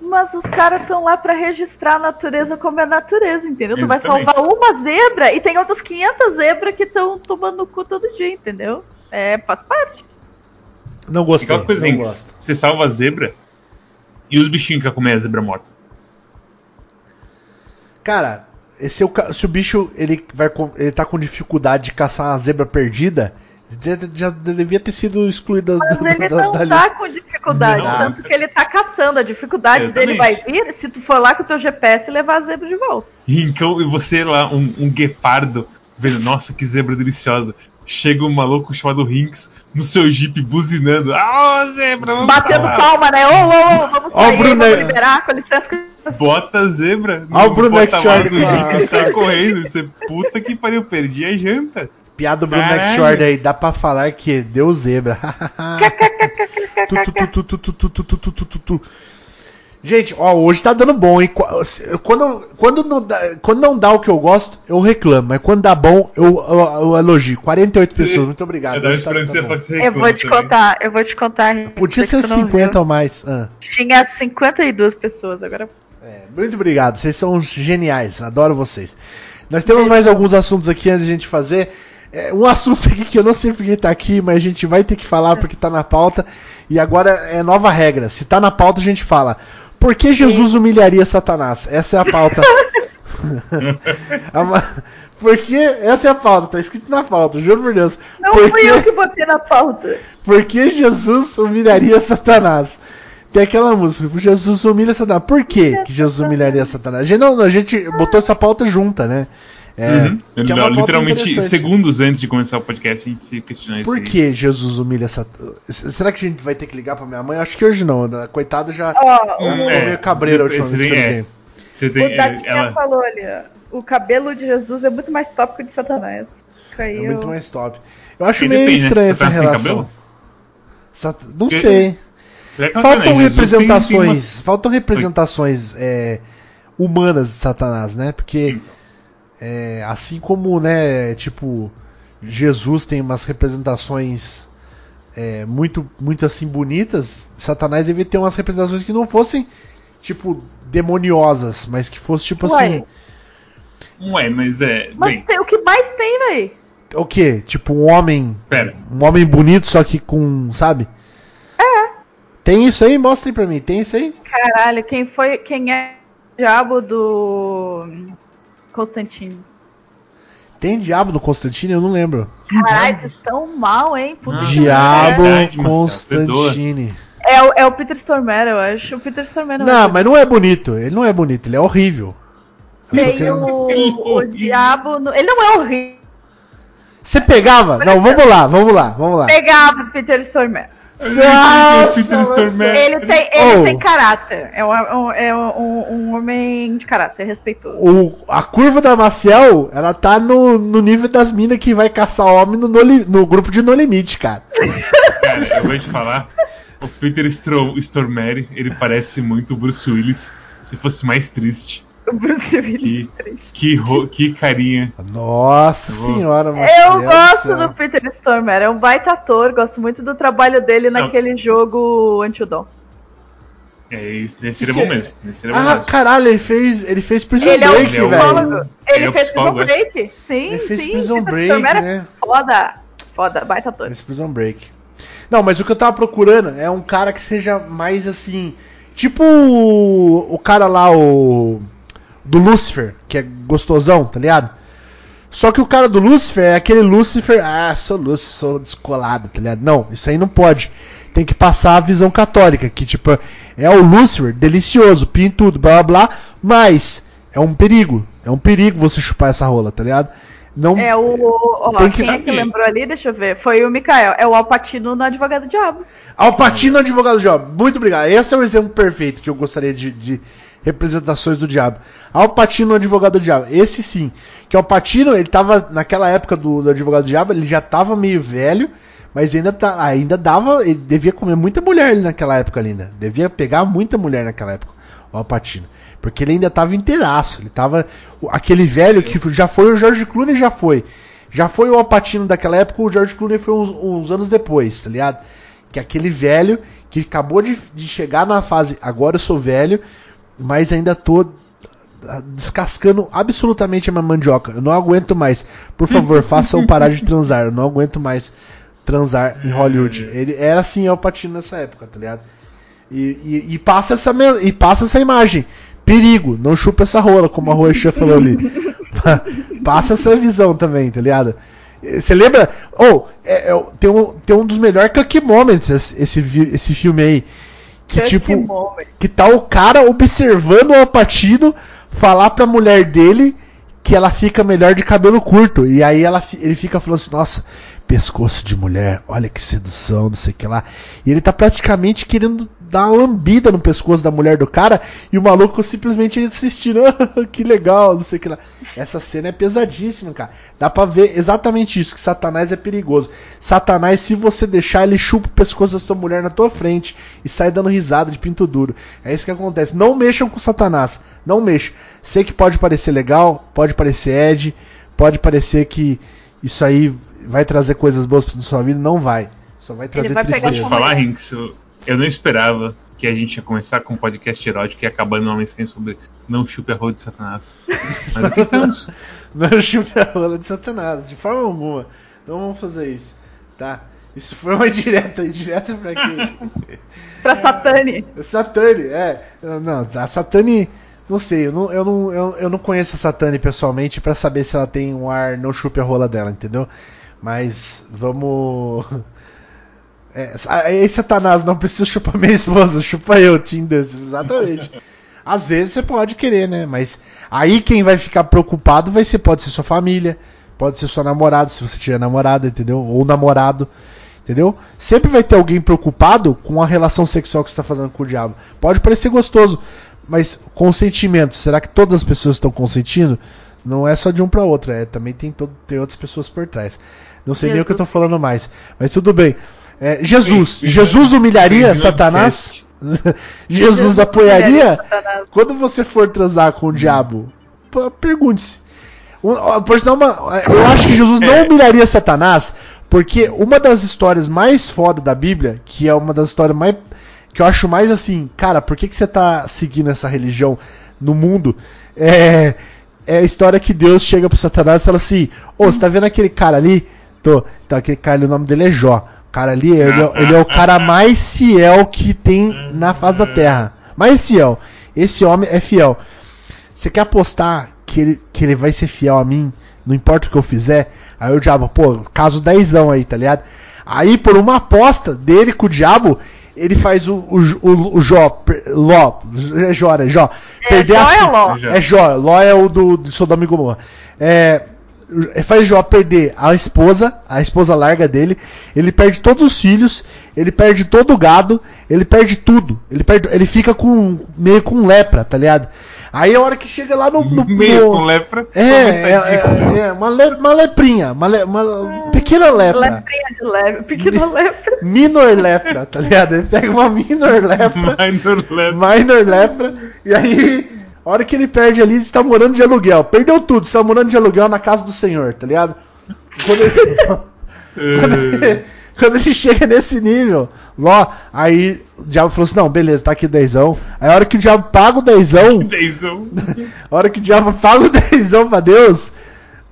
[SPEAKER 4] Mas os caras estão lá pra registrar a natureza como é natureza, entendeu? Tu vai
[SPEAKER 3] Exatamente.
[SPEAKER 4] salvar uma zebra e tem outras 500 zebras que estão tomando no cu todo dia, entendeu? É, faz parte.
[SPEAKER 2] Não gostei.
[SPEAKER 3] Aquela coisa,
[SPEAKER 2] não gosto.
[SPEAKER 3] Você salva a zebra e os bichinhos que comer a zebra morta.
[SPEAKER 2] Cara, é o se o bicho ele vai com- ele tá com dificuldade de caçar uma zebra perdida, já, já devia ter sido excluída
[SPEAKER 4] Mas
[SPEAKER 2] da-
[SPEAKER 4] ele
[SPEAKER 2] da-
[SPEAKER 4] não
[SPEAKER 2] dali.
[SPEAKER 4] tá com dificuldade,
[SPEAKER 3] Não.
[SPEAKER 4] tanto que ele tá caçando. A dificuldade dele vai
[SPEAKER 3] Exatamente.
[SPEAKER 4] vir se tu for lá com o teu GPS e levar a zebra de volta.
[SPEAKER 3] E então, e você lá, um, um guepardo, vendo, nossa, que zebra deliciosa. Chega um maluco chamado Rinks no seu jeep buzinando. Ah, zebra, vamos
[SPEAKER 4] Batendo
[SPEAKER 3] salvar."
[SPEAKER 4] palma, né? Ô, ô, ô, vamos sair,
[SPEAKER 2] Bruno
[SPEAKER 4] vamos liberar, com licença. que-
[SPEAKER 3] Bota zebra.
[SPEAKER 2] Olha o Bruno X Short.
[SPEAKER 3] Claro. sai correndo. Você, puta que pariu, perdi a janta.
[SPEAKER 2] Piada do Bruno X aí, dá pra falar que deu zebra. Gente, ó, hoje tá dando bom, hein? Quando, quando, não dá, quando não dá o que eu gosto, eu reclamo. Mas quando dá bom, eu, eu, eu elogio. 48 Sim. pessoas, muito obrigado.
[SPEAKER 3] Eu,
[SPEAKER 2] tá
[SPEAKER 3] você você
[SPEAKER 4] eu vou te
[SPEAKER 3] também.
[SPEAKER 4] contar, eu vou te contar.
[SPEAKER 2] Podia ser 50 ou mais. Ah.
[SPEAKER 4] Tinha 52 pessoas, agora
[SPEAKER 2] é, muito obrigado, vocês são geniais, adoro vocês. Nós temos mais alguns assuntos aqui antes de a gente fazer. É, um assunto aqui que eu não sei porque tá aqui, mas a gente vai ter que falar porque tá na pauta. E agora é nova regra: se tá na pauta, a gente fala. Por que Jesus humilharia Satanás? Essa é a pauta. Porque essa é a pauta, tá escrito na pauta, juro por Deus.
[SPEAKER 4] Não
[SPEAKER 2] por
[SPEAKER 4] fui eu que botei na pauta.
[SPEAKER 2] por que Jesus humilharia Satanás? Tem aquela música, Jesus humilha Satanás. Por que, que Jesus humilharia Satanás? A gente, não, a gente botou essa pauta junta, né? É,
[SPEAKER 3] Uhum.
[SPEAKER 2] que é uma pauta
[SPEAKER 3] Literalmente, segundos antes de começar o podcast, a gente se questionou isso
[SPEAKER 2] Por que Jesus humilha Satanás? Será que a gente vai ter que ligar pra minha mãe? Acho que hoje não. né? Coitado já
[SPEAKER 4] Ó,
[SPEAKER 2] eu
[SPEAKER 4] o,
[SPEAKER 2] tô
[SPEAKER 3] é,
[SPEAKER 2] meio cabreiro a última
[SPEAKER 3] você
[SPEAKER 2] vez que eu
[SPEAKER 3] é.
[SPEAKER 2] liguei.
[SPEAKER 3] Você tem,
[SPEAKER 4] o Datinha
[SPEAKER 3] ela,
[SPEAKER 4] falou ali, ó. O cabelo de Jesus é muito mais tópico de Satanás.
[SPEAKER 2] É
[SPEAKER 4] Caiu.
[SPEAKER 2] muito mais top. Eu acho
[SPEAKER 3] E
[SPEAKER 2] meio
[SPEAKER 3] depende, né?
[SPEAKER 2] estranha essa
[SPEAKER 3] Satanás tem
[SPEAKER 2] relação.
[SPEAKER 3] cabelo?
[SPEAKER 2] Sat- Não
[SPEAKER 3] Porque-
[SPEAKER 2] sei.
[SPEAKER 3] Que
[SPEAKER 2] Faltam representações, faltam representações é, humanas de Satanás, né? Porque é, assim como, né, tipo, Jesus tem umas representações é, muito, muito assim bonitas, Satanás devia ter umas representações que não fossem tipo demoniosas, mas que fosse tipo
[SPEAKER 4] Uai.
[SPEAKER 2] assim,
[SPEAKER 3] Ué, mas é.
[SPEAKER 4] Mas
[SPEAKER 3] bem,
[SPEAKER 4] tem- o que mais tem, véi?
[SPEAKER 2] o quê? Tipo um homem,
[SPEAKER 3] pera.
[SPEAKER 2] um homem bonito só que com, sabe? É. Tem isso aí? Mostrem pra mim. Tem isso aí?
[SPEAKER 4] Caralho, quem foi. Quem é o diabo do. Constantino?
[SPEAKER 2] Tem diabo no Constantino? Eu não lembro.
[SPEAKER 4] Caralho, vocês estão mal, hein? Puta
[SPEAKER 2] Diabo
[SPEAKER 3] é
[SPEAKER 2] Constantine.
[SPEAKER 4] É, o- é o Peter Stormare, eu acho. O Peter Stormare
[SPEAKER 2] Não, mas não é bonito. Ele não é bonito, ele é horrível.
[SPEAKER 4] Tem
[SPEAKER 2] querendo-
[SPEAKER 4] o, o diabo. No... Ele não é horrível.
[SPEAKER 2] Você pegava? Não, vamos lá, vamos lá, vamos lá.
[SPEAKER 4] Pegava o Peter Stormare.
[SPEAKER 2] Nossa,
[SPEAKER 3] Peter
[SPEAKER 2] você-
[SPEAKER 3] Stormare.
[SPEAKER 4] Ele tem, ele
[SPEAKER 2] Oh.
[SPEAKER 4] tem caráter. É, um, um- é um, um homem de caráter, respeitoso.
[SPEAKER 2] O, a curva da Maciel, ela tá no, no nível das minas que vai caçar homem no, no, no grupo de No Limite, cara.
[SPEAKER 3] Cara, eu vou te falar. O Peter Stormare, ele parece muito o Bruce Willis se fosse mais triste.
[SPEAKER 4] O Bruce Willis.
[SPEAKER 3] Que-
[SPEAKER 4] triste.
[SPEAKER 3] Que, ro- que carinha.
[SPEAKER 2] Nossa
[SPEAKER 3] Eu
[SPEAKER 2] senhora.
[SPEAKER 4] Eu gosto do Peter Stormare, é um baita ator, gosto muito do trabalho dele
[SPEAKER 3] Não.
[SPEAKER 4] naquele jogo Antidon.
[SPEAKER 3] É, isso esse seria
[SPEAKER 2] Que
[SPEAKER 3] bom
[SPEAKER 2] que é?
[SPEAKER 3] mesmo. Esse bom
[SPEAKER 2] Ah,
[SPEAKER 3] mesmo.
[SPEAKER 2] caralho, ele fez, ele fez Prison
[SPEAKER 4] Ele é
[SPEAKER 2] Break,
[SPEAKER 3] Ele é o-
[SPEAKER 2] velho.
[SPEAKER 4] psicólogo. Ele
[SPEAKER 3] é o
[SPEAKER 4] fez Prison
[SPEAKER 3] é?
[SPEAKER 4] Break. Sim,
[SPEAKER 2] Ele fez
[SPEAKER 4] sim.
[SPEAKER 2] Prison
[SPEAKER 4] Peter
[SPEAKER 2] Break,
[SPEAKER 4] é
[SPEAKER 2] né?
[SPEAKER 4] Foda. Foda, baita ator.
[SPEAKER 2] Esse Prison Break. Não, mas o que eu tava procurando é um cara que seja mais assim. Tipo o, o cara lá, o. Do Lucifer, que é gostosão, tá ligado? Só que o cara do Lucifer é aquele Lucifer. Ah, sou Lucifer, sou descolado, tá ligado? Não, isso aí não pode. Tem que passar a visão católica, que tipo, é o Lucifer, delicioso, pintudo, blá blá blá, mas é um perigo. É um perigo você chupar essa rola, tá ligado? Não,
[SPEAKER 4] É o. Ó,
[SPEAKER 2] Tem que
[SPEAKER 4] quem é que lembrou ali? Deixa eu ver. Foi o Mikael. É o Alpatino no Advogado do Diabo.
[SPEAKER 2] Alpatino Advogado Job. Muito obrigado. Esse é o exemplo perfeito que eu gostaria de, de representações do diabo. Al Pacino, advogado do diabo. Esse sim. Que Al Pacino, ele tava, naquela época do, do advogado do diabo, ele já tava meio velho, mas ainda, tá, ainda dava, ele devia comer muita mulher ali naquela época ainda. Devia pegar muita mulher naquela época, o Al Pacino. Porque ele ainda tava inteiraço. Ele tava. Aquele velho que já foi o George Clooney, já foi. Já foi o Al Pacino daquela época, o George Clooney foi uns, uns anos depois, tá ligado? Que aquele velho que acabou de, de chegar na fase, agora eu sou velho, mas ainda tô descascando absolutamente a minha mandioca. Eu não aguento mais. Por favor, façam parar de transar. Eu não aguento mais transar em Hollywood. Ele era assim Al Pacino nessa época, tá ligado? E, e, e passa essa e passa essa imagem. Perigo, não chupa essa rola, como a Roxa falou ali. passa essa visão também, tá ligado? Você lembra? Oh, é, é, tem, um, tem um dos melhores Cuck Moments esse, esse, esse filme aí. Que tipo.
[SPEAKER 4] moment.
[SPEAKER 2] Que tá o cara observando o Alpatino falar pra mulher dele que ela fica melhor de cabelo curto. E aí ela, ele fica falando assim, nossa, pescoço de mulher, olha que sedução, não sei o que lá. E ele tá praticamente querendo dar uma lambida no pescoço da mulher do cara e o maluco simplesmente assistindo, "Ah, que legal, não sei o que lá. Essa cena é pesadíssima, cara. Dá pra ver exatamente isso, que Satanás é perigoso. Satanás, se você deixar, ele chupa o pescoço da sua mulher na tua frente e sai dando risada de pinto duro. É isso que acontece. Não mexam com Satanás. Não mexam. Sei que pode parecer legal, pode parecer Ed, pode parecer que isso aí vai trazer coisas boas pra sua vida. Não vai. Só vai trazer
[SPEAKER 4] vai pegar
[SPEAKER 3] Vou te
[SPEAKER 2] tristeza.
[SPEAKER 4] sua
[SPEAKER 3] falar. Rinks, eu- não esperava que a gente ia começar com um podcast erótico e acabar numa mensagem sobre não chupe a roda de Satanás. Mas aqui estamos.
[SPEAKER 2] Não chupe a rola de Satanás, de forma alguma. Não vamos fazer isso, tá? Isso foi uma direta, direta pra quem?
[SPEAKER 4] Pra Satani.
[SPEAKER 2] Satani, é. Não, a Satani, não sei, eu não, eu não, eu, eu não conheço a Satani pessoalmente pra saber se ela tem um ar não chupe a rola dela, entendeu? Mas vamos. É, aí Satanás não precisa chupar minha esposa, chupa eu, Tinder, exatamente. Às vezes você pode querer, né? Mas aí quem vai ficar preocupado vai ser, pode ser sua família, pode ser sua namorada, se você tiver namorada, entendeu? Ou namorado, entendeu? Sempre vai ter alguém preocupado com a relação sexual que você está fazendo com o diabo. Pode parecer gostoso, mas consentimento, será que todas as pessoas estão consentindo? Não é só de um para outro, é também tem, todo, tem outras pessoas por trás. Não sei nem o que eu tô
[SPEAKER 4] Jesus.
[SPEAKER 2] falando mais, mas tudo bem. É, Jesus,
[SPEAKER 3] Bem,
[SPEAKER 2] Jesus humilharia
[SPEAKER 3] ao
[SPEAKER 2] Satanás? Jesus,
[SPEAKER 4] Jesus
[SPEAKER 2] apoiaria?
[SPEAKER 4] Satanás.
[SPEAKER 2] Quando você for transar com o diabo, p- pergunte-se. Uma- eu acho que Jesus não
[SPEAKER 3] É.
[SPEAKER 2] humilharia Satanás, porque uma das histórias mais foda da Bíblia, que é uma das histórias mais. que eu acho mais assim, cara, por que, que você tá seguindo essa religião no mundo? É, é a história que Deus chega pro Satanás e fala assim: Ô, você tá vendo aquele cara ali? Tô. Então, aquele cara, ali, o nome dele é Jó. Cara ali, ele, é- ele é o cara mais fiel que tem na face da terra. Mais fiel. Esse homem é fiel. Você quer apostar que ele, que ele vai ser fiel a mim? Não importa o que eu fizer? Aí o diabo, pô, caso dezão aí, tá ligado? Aí, por uma aposta dele com o diabo, ele faz o, o, o, o Jó, per- Ló, é Jó, é Jó.
[SPEAKER 4] É, Jó é
[SPEAKER 2] fi-
[SPEAKER 4] Ló.
[SPEAKER 3] Jó.
[SPEAKER 2] É Jó, Ló é o do, do Sodoma e Gomorra. É, faz Jó perder a esposa, a esposa larga dele, ele perde todos os filhos, ele perde todo o gado, ele perde tudo. Ele, perde, ele fica com meio com lepra, tá ligado? Aí a hora que chega lá no. no
[SPEAKER 3] Meio
[SPEAKER 2] no-
[SPEAKER 3] com lepra.
[SPEAKER 2] é, é, é, é, uma, le- uma leprinha, uma, le- uma pequena lepra.
[SPEAKER 4] Leprinha de leve, pequena lepra.
[SPEAKER 2] Minor lepra, tá ligado? Ele pega uma minor lepra,
[SPEAKER 3] Minor lepra.
[SPEAKER 2] minor lepra, e aí, a hora que ele perde ali, você tá morando de aluguel. Perdeu tudo, você tá morando de aluguel na casa do senhor, tá ligado? Quando ele, quando ele, quando ele chega nesse nível, Ló, aí o diabo falou assim: não, beleza, tá aqui o dezão. Aí a hora que o diabo paga o dezão,
[SPEAKER 3] Dezão.
[SPEAKER 2] a hora que o diabo paga o dezão pra Deus,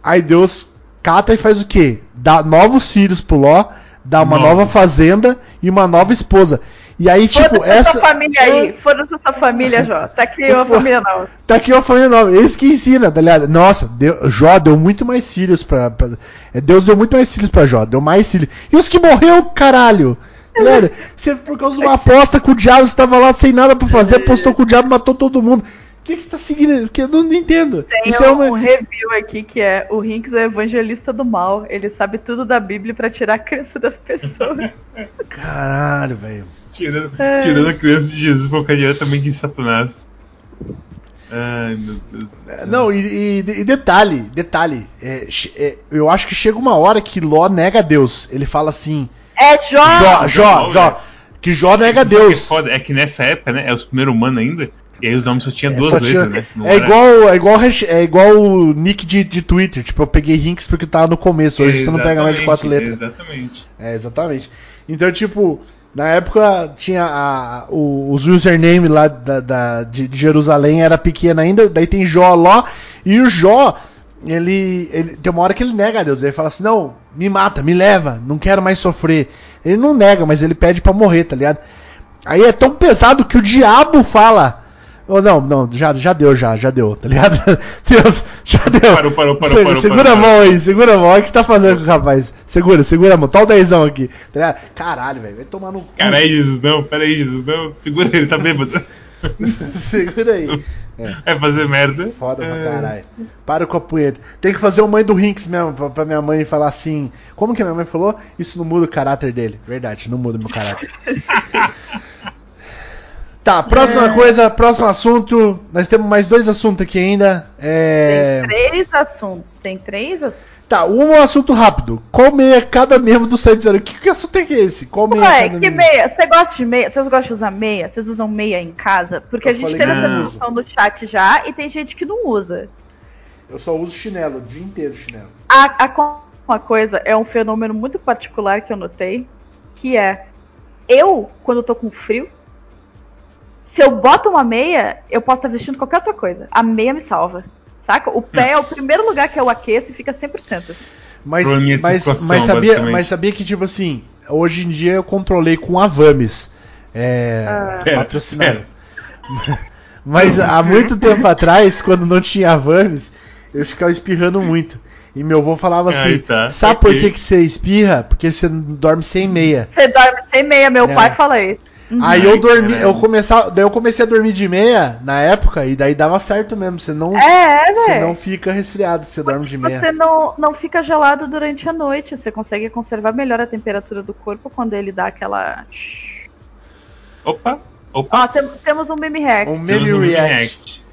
[SPEAKER 2] aí Deus cata e faz o quê? Dá novos filhos pro Ló, dá uma nova fazenda e uma nova esposa. E aí, tipo,
[SPEAKER 4] Foda-se
[SPEAKER 2] essa.
[SPEAKER 4] essa família aí. Foda-se essa família, Jó. Tá aqui uma
[SPEAKER 2] Foda-
[SPEAKER 4] família nova.
[SPEAKER 2] Tá aqui uma família nova. Esse que ensina, tá ligado? Nossa, deu, Jó deu muito mais filhos pra, pra- é, Deus deu muito mais filhos pra Jó. Deu mais filhos. E os que morreu, caralho? Tá ligado? Você, por causa de uma aposta com o diabo, você tava lá sem nada pra fazer, apostou com o diabo, matou todo mundo. O que, que você tá seguindo? Porque eu não entendo.
[SPEAKER 4] Tem
[SPEAKER 2] Isso
[SPEAKER 4] um,
[SPEAKER 2] é uma.
[SPEAKER 4] um review aqui que é o Rinks é evangelista do mal. Ele sabe tudo da Bíblia pra tirar a crença das pessoas.
[SPEAKER 2] Caralho, velho.
[SPEAKER 3] Tirando,
[SPEAKER 4] É.
[SPEAKER 3] tirando a criança de Jesus, colocar diretamente em Satanás. Ai, meu Deus. do céu.
[SPEAKER 2] Não, e, e- e detalhe, detalhe. é, é, eu acho que chega uma hora que Ló nega a Deus. Ele fala assim:
[SPEAKER 4] É Jó!
[SPEAKER 2] Jó, Jó,
[SPEAKER 3] Jó,
[SPEAKER 2] Jó. Que Jó nega a
[SPEAKER 3] o que é
[SPEAKER 2] Deus.
[SPEAKER 3] foda? É que nessa época, né? É os primeiros humanos ainda. E aí os nomes só tinha
[SPEAKER 2] É,
[SPEAKER 3] duas
[SPEAKER 2] só
[SPEAKER 3] letras,
[SPEAKER 2] tinha-
[SPEAKER 3] né? Não
[SPEAKER 2] é igual, é igual, é igual o nick de, de Twitter. Tipo, eu peguei Rinks porque tava no começo. Hoje você não pega mais de quatro
[SPEAKER 3] Exatamente,
[SPEAKER 2] letras.
[SPEAKER 3] Exatamente.
[SPEAKER 2] É, exatamente. Então, tipo, na época tinha a, o, os username lá da, da- de, de Jerusalém era pequeno ainda, daí tem Jó lá, e o Jó, ele, ele tem uma hora que ele nega a Deus, ele fala assim, não, me mata, me leva, não quero mais sofrer. Ele não nega, mas ele pede pra morrer, tá ligado? Aí é tão pesado que o diabo fala. Oh, não, não, já, já deu, já, já deu, tá ligado? Deus, já deu.
[SPEAKER 3] Parou, parou, parou,
[SPEAKER 2] Se-
[SPEAKER 3] parou,
[SPEAKER 2] Segura
[SPEAKER 3] parou,
[SPEAKER 2] a mão aí, segura a mão. Olha o que você tá fazendo com o rapaz. Segura, segura a mão. Tá o dezão aqui. Tá ligado? Caralho, velho. Vai tomar no cu.
[SPEAKER 3] Caralho, Jesus, não, peraí, Jesus, não. Segura ele, tá bêbado.
[SPEAKER 2] segura aí.
[SPEAKER 3] É fazer merda.
[SPEAKER 2] Foda pra
[SPEAKER 3] É.
[SPEAKER 2] caralho. Para com a punheta. Tem que fazer o mãe do Rinks mesmo, pra, pra minha mãe falar assim. Como que a minha mãe falou? Isso não muda o caráter dele. Verdade, não muda o meu caráter. tá, próxima
[SPEAKER 4] É.
[SPEAKER 2] coisa, próximo assunto. Nós temos mais dois assuntos aqui ainda. É.
[SPEAKER 4] Tem três assuntos. Tem três assuntos.
[SPEAKER 2] Tá, um assunto rápido. Qual meia cada membro do 119? Que, que assunto é que é esse? Qual meia
[SPEAKER 4] Ué,
[SPEAKER 2] cada
[SPEAKER 4] que
[SPEAKER 2] membro?
[SPEAKER 4] meia? Você gosta de meia? Vocês gostam de usar meia? Vocês usam meia em casa? Porque
[SPEAKER 2] Eu
[SPEAKER 4] a gente teve essa discussão no chat já e tem gente que não usa.
[SPEAKER 2] Eu só uso chinelo, o dia inteiro chinelo.
[SPEAKER 4] A, a uma coisa é um fenômeno muito particular que eu notei, que é eu, quando eu tô com frio, se eu boto uma meia, eu posso estar vestindo qualquer outra coisa. A meia me salva. Saca? O pé é o primeiro lugar que eu aqueço e fica 100%. Assim.
[SPEAKER 2] Mas, mas, mas, sabia, mas sabia que, tipo assim, hoje em dia eu controlei com a Vames. É.
[SPEAKER 4] Ah.
[SPEAKER 3] Pera,
[SPEAKER 2] patrocinado.
[SPEAKER 3] pera.
[SPEAKER 2] Mas há muito tempo atrás, quando não tinha a Vames, eu ficava espirrando muito. E meu avô falava assim:
[SPEAKER 3] tá,
[SPEAKER 2] Sabe por que, que você espirra? Porque você dorme sem meia.
[SPEAKER 4] Você dorme sem meia, meu
[SPEAKER 2] É.
[SPEAKER 4] pai fala isso. Uhum.
[SPEAKER 2] Aí eu dormi, eu começava, daí eu comecei a dormir de meia na época e daí dava certo mesmo. Você não,
[SPEAKER 4] É, é,
[SPEAKER 2] você não fica resfriado, se você dorme de meia.
[SPEAKER 4] Você não, não fica gelado durante a noite. Você consegue conservar melhor a temperatura do corpo quando ele dá aquela.
[SPEAKER 3] Opa,
[SPEAKER 4] Ó,
[SPEAKER 3] opa.
[SPEAKER 4] tem- temos um meme hack.
[SPEAKER 2] Um
[SPEAKER 3] Temos
[SPEAKER 2] meme
[SPEAKER 3] um
[SPEAKER 2] react.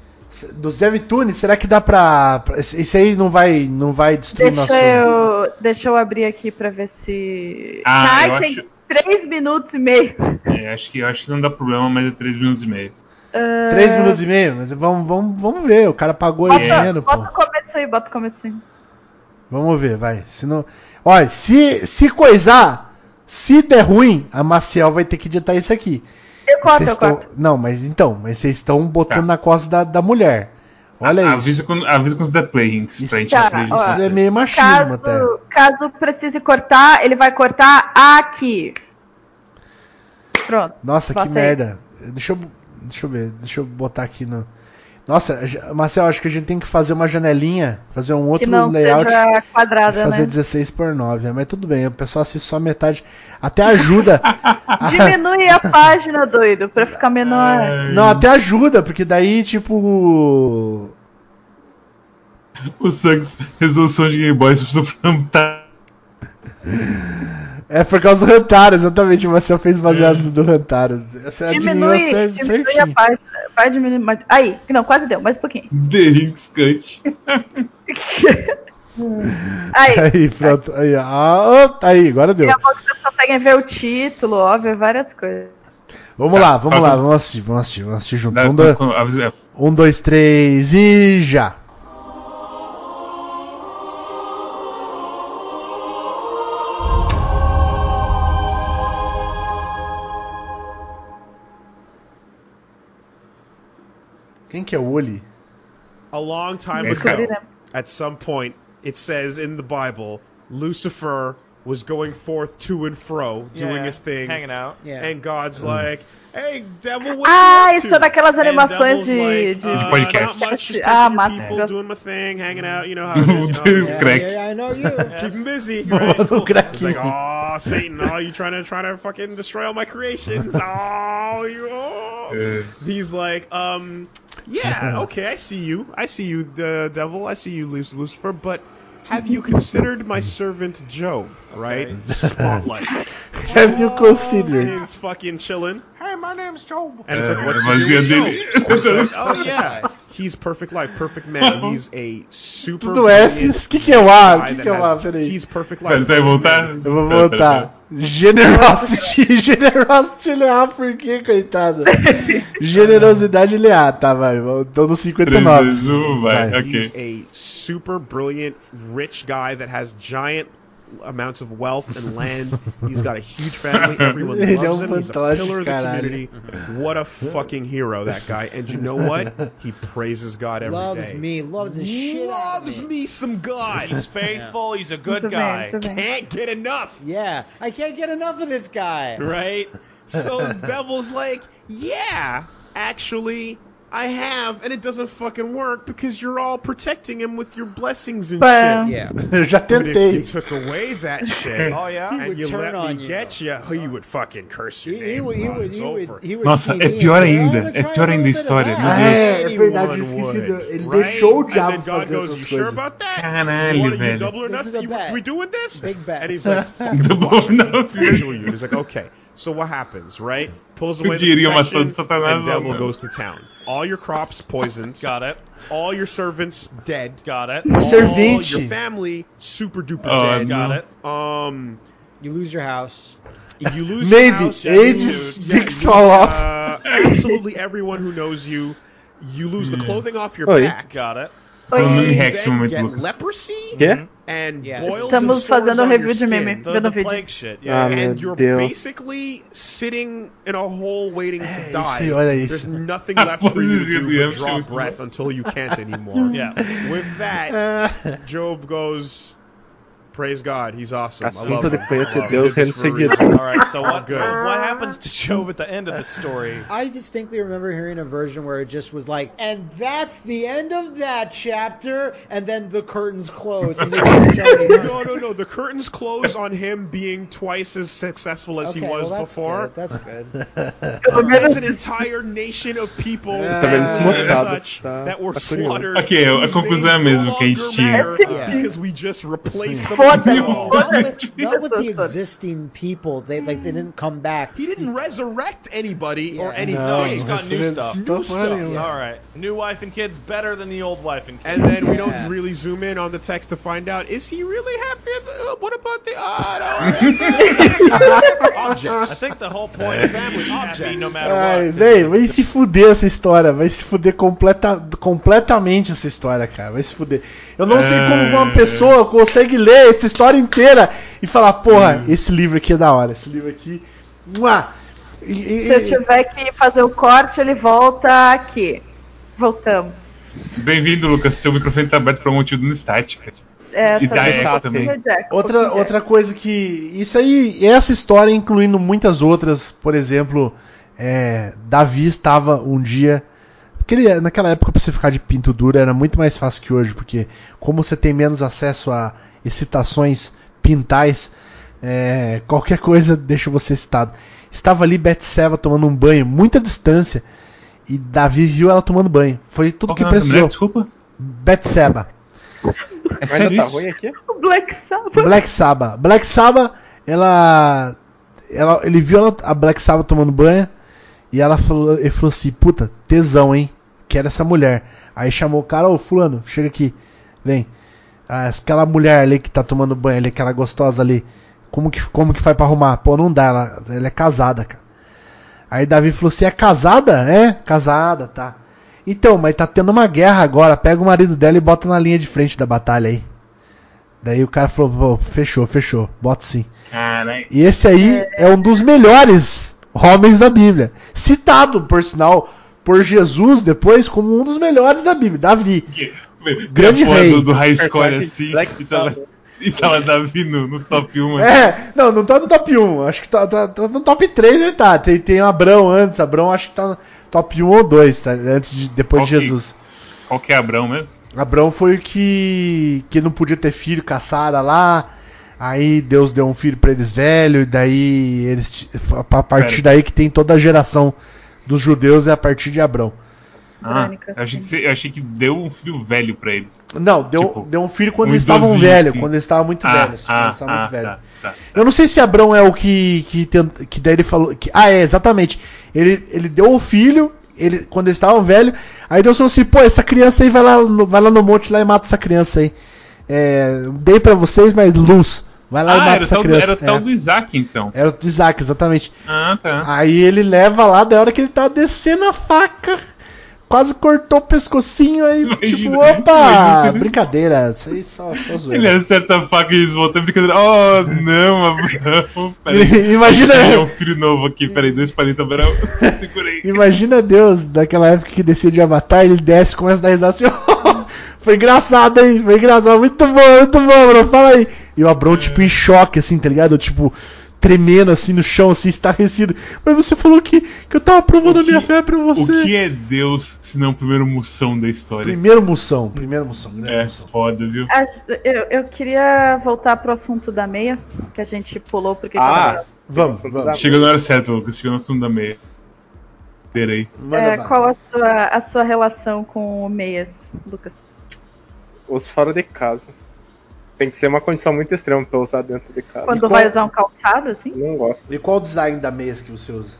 [SPEAKER 2] Do Zé será que dá pra. pra- Isso aí não vai, não vai destruir
[SPEAKER 4] Deixa
[SPEAKER 2] nosso.
[SPEAKER 4] eu, deixa eu abrir aqui pra ver se.
[SPEAKER 3] Ah,
[SPEAKER 4] Ai,
[SPEAKER 3] eu
[SPEAKER 4] tem
[SPEAKER 3] acho-
[SPEAKER 4] 3 minutos e meio.
[SPEAKER 3] É, acho, que, acho que não dá problema, mas é 3 minutos e meio.
[SPEAKER 2] Três minutos e meio? Mas Vamos, vamos, vamos ver. O cara pagou
[SPEAKER 4] Bota,
[SPEAKER 2] dinheiro, pô.
[SPEAKER 4] bota o começo aí, bota o começo aí.
[SPEAKER 2] Vamos ver, vai. Se não... Olha, se, se coisar, se der ruim, a Maciel vai ter que editar isso aqui.
[SPEAKER 4] Eu corto, eu
[SPEAKER 2] tão-
[SPEAKER 4] corto.
[SPEAKER 2] Não, mas então, mas vocês estão botando
[SPEAKER 3] Tá.
[SPEAKER 2] na costa da, da mulher. Olha isso.
[SPEAKER 3] Avisa quando, avisa play, Hinks,
[SPEAKER 2] Isso,
[SPEAKER 3] pra gente
[SPEAKER 4] Tá,
[SPEAKER 3] acreditar.
[SPEAKER 4] ó.
[SPEAKER 2] Isso é meio machismo
[SPEAKER 4] Caso,
[SPEAKER 2] até.
[SPEAKER 4] caso precise cortar, ele vai cortar aqui. Pronto.
[SPEAKER 2] Nossa, que
[SPEAKER 4] aí.
[SPEAKER 2] merda. Deixa eu, deixa eu ver, deixa eu botar aqui no. Nossa, Marcel, acho que a gente tem que fazer uma janelinha, fazer um outro
[SPEAKER 4] que não
[SPEAKER 2] layout
[SPEAKER 4] seja quadrada,
[SPEAKER 2] fazer
[SPEAKER 4] né?
[SPEAKER 2] 16 por 9. Mas tudo bem, o pessoal assiste só metade. Até ajuda. a-
[SPEAKER 4] Diminui a página, doido, pra ficar menor.
[SPEAKER 3] Ai,
[SPEAKER 2] Não, até ajuda, porque daí, tipo.
[SPEAKER 3] O Santos, resolução de Game Boy, você precisa plantar.
[SPEAKER 2] É por causa do Rantaro, exatamente. O Marcel fez baseado no do Rantaro. Essa
[SPEAKER 4] Diminui, diminui a
[SPEAKER 2] certinho.
[SPEAKER 4] página. Vai diminuir mais. Aí, não, quase deu, mais um pouquinho.
[SPEAKER 3] The Hinks Cut.
[SPEAKER 4] Aí.
[SPEAKER 2] Aí, pronto. Aí, ó. Ah, tá aí, agora deu.
[SPEAKER 4] Daqui a pouco vocês conseguem ver o título, ó, ver várias coisas.
[SPEAKER 2] Vamos
[SPEAKER 3] Tá,
[SPEAKER 2] lá, vamos
[SPEAKER 3] fala
[SPEAKER 2] lá,
[SPEAKER 3] os-
[SPEAKER 2] vamos assistir, vamos assistir, vamos assistir junto. Um, dois, um, dois, três e já. Quem que é o Oli?
[SPEAKER 7] A long time
[SPEAKER 3] Esse
[SPEAKER 7] ago,
[SPEAKER 4] Descobriremos.
[SPEAKER 7] at some point, it says in the Bible, Lucifer was going forth to and fro, doing
[SPEAKER 8] Yeah,
[SPEAKER 7] his thing,
[SPEAKER 8] hanging out. Yeah.
[SPEAKER 7] and God's like, "Hey, devil, what
[SPEAKER 4] Ah,
[SPEAKER 7] you up
[SPEAKER 4] isso
[SPEAKER 7] to?"
[SPEAKER 4] é daquelas
[SPEAKER 7] And
[SPEAKER 4] animações
[SPEAKER 7] devil's
[SPEAKER 4] de-
[SPEAKER 7] like,
[SPEAKER 4] de-
[SPEAKER 7] uh,
[SPEAKER 3] De podcast.
[SPEAKER 7] Not much, just
[SPEAKER 4] Ah,
[SPEAKER 7] taking
[SPEAKER 4] massa,
[SPEAKER 7] people,
[SPEAKER 4] gosto.
[SPEAKER 7] doing my thing, hanging out. You know how it is. You know,
[SPEAKER 3] Yeah,
[SPEAKER 7] yeah.
[SPEAKER 3] Crack.
[SPEAKER 8] I know you.
[SPEAKER 7] Keep him busy.
[SPEAKER 2] Mano,
[SPEAKER 7] Right?
[SPEAKER 2] o
[SPEAKER 7] It's
[SPEAKER 2] craquinho.
[SPEAKER 7] like, oh, Satan, oh, you trying to try to fucking destroy all my creations? Oh, you. Oh.
[SPEAKER 3] É,
[SPEAKER 7] He's like, um, yeah, okay, I see you. I see you, the devil. I see you, Lucifer. But Have you considered my servant Job? Right? Spotlight.
[SPEAKER 2] Have you considered?
[SPEAKER 7] He's fucking chilling. Hey, my name's Job. And
[SPEAKER 3] É,
[SPEAKER 7] it's like, what's
[SPEAKER 3] mas
[SPEAKER 7] the
[SPEAKER 3] e a
[SPEAKER 7] deal
[SPEAKER 3] dele?
[SPEAKER 7] with Job? It's like, oh yeah, he's perfect life, perfect man. He's a super.
[SPEAKER 2] Tudo S, o que, que é o A? O
[SPEAKER 7] guy
[SPEAKER 2] que, que é o A? Peraí.
[SPEAKER 7] He's perfect life.
[SPEAKER 3] você vai voltar?
[SPEAKER 2] Eu vou voltar. Generosity. Generosity ele é A, por quê, coitado? Generosidade ele é A, tá, vai. Tô no 59.
[SPEAKER 3] 3, 2, 1, vai.
[SPEAKER 2] Vai.
[SPEAKER 3] Ok.
[SPEAKER 7] He's a super brilliant, rich guy that has giant amounts of wealth and land. He's got a huge family. Everyone loves him. He's a pillar of the community. What a fucking hero that guy. And you know what? He praises God every day.
[SPEAKER 8] Loves me, loves the shit out of
[SPEAKER 7] Loves
[SPEAKER 8] me.
[SPEAKER 7] me some God.
[SPEAKER 9] He's faithful. He's a good
[SPEAKER 4] Muito bem,
[SPEAKER 9] guy.
[SPEAKER 4] muito bem.
[SPEAKER 7] Can't get enough.
[SPEAKER 8] Yeah, I can't get enough of this guy.
[SPEAKER 7] Right? So the devil's like, yeah, actually, I have, and it doesn't fucking work because you're all protecting him with your blessings and
[SPEAKER 4] Bam.
[SPEAKER 7] shit.
[SPEAKER 8] Yeah.
[SPEAKER 2] Eu já
[SPEAKER 7] But if you
[SPEAKER 2] tentei.
[SPEAKER 7] took away that shit,
[SPEAKER 9] Oh yeah.
[SPEAKER 8] He
[SPEAKER 7] and
[SPEAKER 8] would
[SPEAKER 7] you
[SPEAKER 8] turn
[SPEAKER 7] let
[SPEAKER 8] on
[SPEAKER 7] me
[SPEAKER 8] you,
[SPEAKER 7] get
[SPEAKER 8] though.
[SPEAKER 7] you, he would fucking curse your
[SPEAKER 8] He, he
[SPEAKER 7] name.
[SPEAKER 8] would, he
[SPEAKER 7] bro.
[SPEAKER 8] would,
[SPEAKER 7] It's
[SPEAKER 8] he
[SPEAKER 7] over.
[SPEAKER 8] would, he would
[SPEAKER 3] Nossa,
[SPEAKER 8] see
[SPEAKER 3] é
[SPEAKER 8] me
[SPEAKER 3] pior
[SPEAKER 8] and say,
[SPEAKER 3] ainda,
[SPEAKER 8] "I'm gonna
[SPEAKER 3] é pior ainda a
[SPEAKER 8] little bit of
[SPEAKER 3] história,
[SPEAKER 8] that."
[SPEAKER 3] meu
[SPEAKER 2] Ah,
[SPEAKER 3] Deus.
[SPEAKER 2] é, é verdade, eu
[SPEAKER 7] Anyone
[SPEAKER 2] esqueci.
[SPEAKER 7] would,
[SPEAKER 2] Do, ele
[SPEAKER 7] right?
[SPEAKER 2] deixou o
[SPEAKER 7] And then God
[SPEAKER 2] fazer
[SPEAKER 7] goes,
[SPEAKER 2] essas
[SPEAKER 7] you sure
[SPEAKER 2] coisas.
[SPEAKER 7] about that?
[SPEAKER 3] Caralho,
[SPEAKER 7] you want you
[SPEAKER 3] velho.
[SPEAKER 7] double or
[SPEAKER 8] This
[SPEAKER 7] nothing?
[SPEAKER 8] a
[SPEAKER 7] You,
[SPEAKER 8] bet.
[SPEAKER 7] we doing this?
[SPEAKER 8] Big bet.
[SPEAKER 7] And he's like, fuck
[SPEAKER 3] The
[SPEAKER 7] it, watch it.
[SPEAKER 3] of-
[SPEAKER 7] Visual you. He's like, okay. So what happens, right? Pulls away the
[SPEAKER 3] diria uma
[SPEAKER 7] protection,
[SPEAKER 3] ação de
[SPEAKER 7] and devil goes to town. All your crops poisoned.
[SPEAKER 9] Got it.
[SPEAKER 7] all your servants dead.
[SPEAKER 9] Got it.
[SPEAKER 7] All
[SPEAKER 2] Servinte.
[SPEAKER 7] your family super duper
[SPEAKER 3] Oh,
[SPEAKER 7] dead.
[SPEAKER 9] Got
[SPEAKER 3] no.
[SPEAKER 9] it.
[SPEAKER 7] Um,
[SPEAKER 8] You lose your house.
[SPEAKER 7] you lose
[SPEAKER 2] Maybe.
[SPEAKER 7] your house. yeah,
[SPEAKER 2] AIDS,
[SPEAKER 7] you lose- yeah,
[SPEAKER 2] dicks
[SPEAKER 7] you
[SPEAKER 2] fall
[SPEAKER 7] lose,
[SPEAKER 2] off.
[SPEAKER 7] Uh, absolutely everyone who knows you. You lose the clothing off your
[SPEAKER 10] Oi.
[SPEAKER 7] back.
[SPEAKER 9] Got it.
[SPEAKER 3] Falando
[SPEAKER 4] Oi.
[SPEAKER 3] meme
[SPEAKER 7] You
[SPEAKER 3] hacks no
[SPEAKER 7] then
[SPEAKER 3] momento,
[SPEAKER 7] get
[SPEAKER 3] Lucas.
[SPEAKER 10] Quê?
[SPEAKER 4] Estamos fazendo
[SPEAKER 7] on
[SPEAKER 4] review de meme. Vendo vídeo.
[SPEAKER 10] Ah, meu Deus.
[SPEAKER 7] a
[SPEAKER 2] É,
[SPEAKER 7] die.
[SPEAKER 2] isso aí, olha isso.
[SPEAKER 7] To
[SPEAKER 3] Posição
[SPEAKER 7] do
[SPEAKER 3] Amsterdã.
[SPEAKER 7] breath until you can't anymore.
[SPEAKER 9] Yeah.
[SPEAKER 7] With that,
[SPEAKER 2] Ah,
[SPEAKER 7] Job goes, "Praise God, He's awesome. I
[SPEAKER 10] Assunto
[SPEAKER 7] love
[SPEAKER 10] de
[SPEAKER 7] him.
[SPEAKER 10] conhecer
[SPEAKER 7] I him.
[SPEAKER 10] Deus,
[SPEAKER 7] He did
[SPEAKER 10] reino
[SPEAKER 7] this for a
[SPEAKER 9] All right. So what?
[SPEAKER 7] good.
[SPEAKER 9] What happens to Job at the end of the story?
[SPEAKER 8] I distinctly remember hearing a version where it just was like, and that's the end of that chapter, and then the curtains close and they keep showing it.
[SPEAKER 7] No, no, no. The curtains close on him being twice as successful as
[SPEAKER 8] Okay,
[SPEAKER 7] he was
[SPEAKER 8] well, that's
[SPEAKER 7] before.
[SPEAKER 8] Good. That's good.
[SPEAKER 4] Pelo
[SPEAKER 7] There's
[SPEAKER 4] menos
[SPEAKER 7] an entire nation of people
[SPEAKER 2] Tá
[SPEAKER 10] vendo?
[SPEAKER 7] and such
[SPEAKER 10] Tá-
[SPEAKER 7] that were slaughtered.
[SPEAKER 3] Ok, a
[SPEAKER 7] whose
[SPEAKER 3] conclusão é a
[SPEAKER 7] names no
[SPEAKER 3] mesma que a gente tinha.
[SPEAKER 7] Because we just replaced them
[SPEAKER 4] Foda-se,
[SPEAKER 7] with
[SPEAKER 8] not with, not with the existing people. They like they didn't come back.
[SPEAKER 7] He didn't resurrect anybody or anything.
[SPEAKER 2] Não,
[SPEAKER 9] he's got new
[SPEAKER 2] não-
[SPEAKER 9] stuff.
[SPEAKER 7] New stuff,
[SPEAKER 2] nenhuma.
[SPEAKER 9] All right. New wife and kids better than the old wife and kids.
[SPEAKER 7] And then we don't really zoom in on the text to find out is he really happy? Uh, What about the uh,
[SPEAKER 9] I
[SPEAKER 7] objects?
[SPEAKER 9] think the whole point is family happy no matter
[SPEAKER 2] Ai,
[SPEAKER 9] what.
[SPEAKER 2] véi, vai se fuder essa história. Vai se fuder completa, completamente essa história, cara. Vai se fuder. Eu não sei como uma
[SPEAKER 3] É.
[SPEAKER 2] pessoa consegue ler essa história inteira e falar, porra, esse livro aqui é da hora. Esse livro aqui. Mua! E- e-
[SPEAKER 4] Se eu tiver que fazer o corte, ele volta aqui. Voltamos.
[SPEAKER 3] Bem-vindo, Lucas. Seu microfone tá aberto pra um motivo no estática.
[SPEAKER 4] É,
[SPEAKER 3] E da Echo também.
[SPEAKER 4] eco,
[SPEAKER 2] Outra, outra coisa que. Isso aí, essa história, incluindo muitas outras, por exemplo, é, Davi estava um dia. Porque ele, naquela época, pra você ficar de pinto duro era muito mais fácil que hoje, porque como você tem menos acesso a excitações pintais, é, qualquer coisa deixa você excitado. Estava ali Betseba tomando um banho, muita distância, e Davi viu ela tomando banho. Foi tudo
[SPEAKER 3] Qual
[SPEAKER 2] que
[SPEAKER 3] é da mulher?
[SPEAKER 2] precisou.
[SPEAKER 3] Desculpa.
[SPEAKER 2] Betseba.
[SPEAKER 3] É sério
[SPEAKER 10] tá
[SPEAKER 3] isso?
[SPEAKER 10] ruim aqui?
[SPEAKER 4] Black Sabbath.
[SPEAKER 2] Black Sabbath. Black Sabbath, ela, ela. Ele viu ela, a Black Sabbath tomando banho. E ela falou, ele falou assim: Puta, tesão, hein? Quero essa mulher. Aí chamou o cara: Ô, Fulano, chega aqui. Vem. Ah, aquela mulher ali que tá tomando banho ali, aquela gostosa ali. Como que, como que faz pra arrumar? Pô, não dá. Ela, ela é casada, cara. Aí Davi falou assim: É casada? É, casada, tá. Então, mas tá tendo uma guerra agora. Pega o marido dela e bota na linha de frente da batalha aí. Daí o cara falou, pô, fechou, fechou, bota sim.
[SPEAKER 3] Caralho.
[SPEAKER 2] E esse aí é um dos melhores homens da Bíblia. Citado, por sinal, por Jesus depois como um dos melhores da Bíblia, Davi. Grande rei.
[SPEAKER 3] Do, do high score assim.
[SPEAKER 10] Black
[SPEAKER 3] e tava, e tava Davi no, no top 1. assim.
[SPEAKER 2] É, não, não tá no top 1, acho que tá, tá- tá no top 3 ele tá. Tem, tem o Abrão antes, Abrão acho que tá no top 1 ou 2, tá? Antes de, depois de. Jesus.
[SPEAKER 3] Qual que é Abrão mesmo?
[SPEAKER 2] Abrão foi o que, que não podia ter filho, caçara lá. Aí Deus deu um filho pra eles velho, e daí eles a partir
[SPEAKER 3] Pera.
[SPEAKER 2] daí que tem toda a geração dos judeus é a partir de Abrão.
[SPEAKER 3] Ah,
[SPEAKER 4] crônica.
[SPEAKER 3] eu achei, que
[SPEAKER 4] assim.
[SPEAKER 3] achei que deu um filho velho pra eles.
[SPEAKER 2] Não, deu,
[SPEAKER 3] Tipo,
[SPEAKER 2] deu um filho quando
[SPEAKER 3] um
[SPEAKER 2] eles estavam velhos,
[SPEAKER 3] assim.
[SPEAKER 2] quando eles estavam muito
[SPEAKER 3] ah,
[SPEAKER 2] velhos.
[SPEAKER 3] ah,
[SPEAKER 2] eles estavam
[SPEAKER 3] ah,
[SPEAKER 2] muito velhos.
[SPEAKER 3] tá, tá.
[SPEAKER 2] Eu não sei se Abrão é o que que, tenta, que daí ele falou que ah é exatamente ele, ele deu o filho ele quando eles estavam velhos aí Deus falou assim pô essa criança aí vai lá no, vai lá no monte lá e mata essa criança aí é, dei pra vocês mas luz vai lá e
[SPEAKER 3] Ah,
[SPEAKER 2] mata
[SPEAKER 3] era, o
[SPEAKER 2] essa
[SPEAKER 3] tal, do-
[SPEAKER 2] criança
[SPEAKER 3] era o tal
[SPEAKER 2] É.
[SPEAKER 3] do Isaac, então.
[SPEAKER 2] Era o de Isaac, exatamente.
[SPEAKER 3] Ah, tá.
[SPEAKER 2] Aí ele leva lá, da hora que ele tá descendo a faca, quase cortou o pescocinho aí,
[SPEAKER 3] Imagina-
[SPEAKER 2] tipo, opa,
[SPEAKER 3] imagina
[SPEAKER 2] brincadeira, isso aí só, só
[SPEAKER 3] Ele
[SPEAKER 2] zoeira.
[SPEAKER 3] acerta a faca e eles voltam brincadeira. Oh, não, Abraão. Peraí.
[SPEAKER 2] Imagina-
[SPEAKER 3] É um filho novo aqui, peraí, dois palitos, Abraão. Segurei.
[SPEAKER 2] Imagina Deus, daquela época que descia de Avatar, ele desce começa a dar risada assim, foi engraçado, hein, foi engraçado, muito bom, muito bom, bro, fala aí. E o Abrão, tipo, em choque, assim, tá ligado? Tipo, tremendo assim no chão, assim, estarrecido. Mas você falou que, que eu tava provando a minha fé pra
[SPEAKER 3] O
[SPEAKER 2] você.
[SPEAKER 3] que é Deus se não o primeiro moção da história?
[SPEAKER 2] Primeiro moção, primeiro moção.
[SPEAKER 3] É
[SPEAKER 2] moção.
[SPEAKER 3] foda, viu?
[SPEAKER 4] Ah, Eu, eu queria voltar pro assunto da meia, que a gente pulou porque
[SPEAKER 10] Ah,
[SPEAKER 4] tava-
[SPEAKER 2] Vamos, vamos.
[SPEAKER 3] Chegou na hora certa, Lucas. Chegou no assunto da meia. Pera aí.
[SPEAKER 2] Manda
[SPEAKER 4] É, qual a sua, a sua relação com o meias, Lucas?
[SPEAKER 10] Os fora de casa. Tem que ser uma condição muito extrema pra eu usar dentro de casa.
[SPEAKER 4] Quando
[SPEAKER 2] qual-
[SPEAKER 4] vai usar um calçado, assim?
[SPEAKER 10] Não gosto.
[SPEAKER 2] E qual o design da mesa que você usa?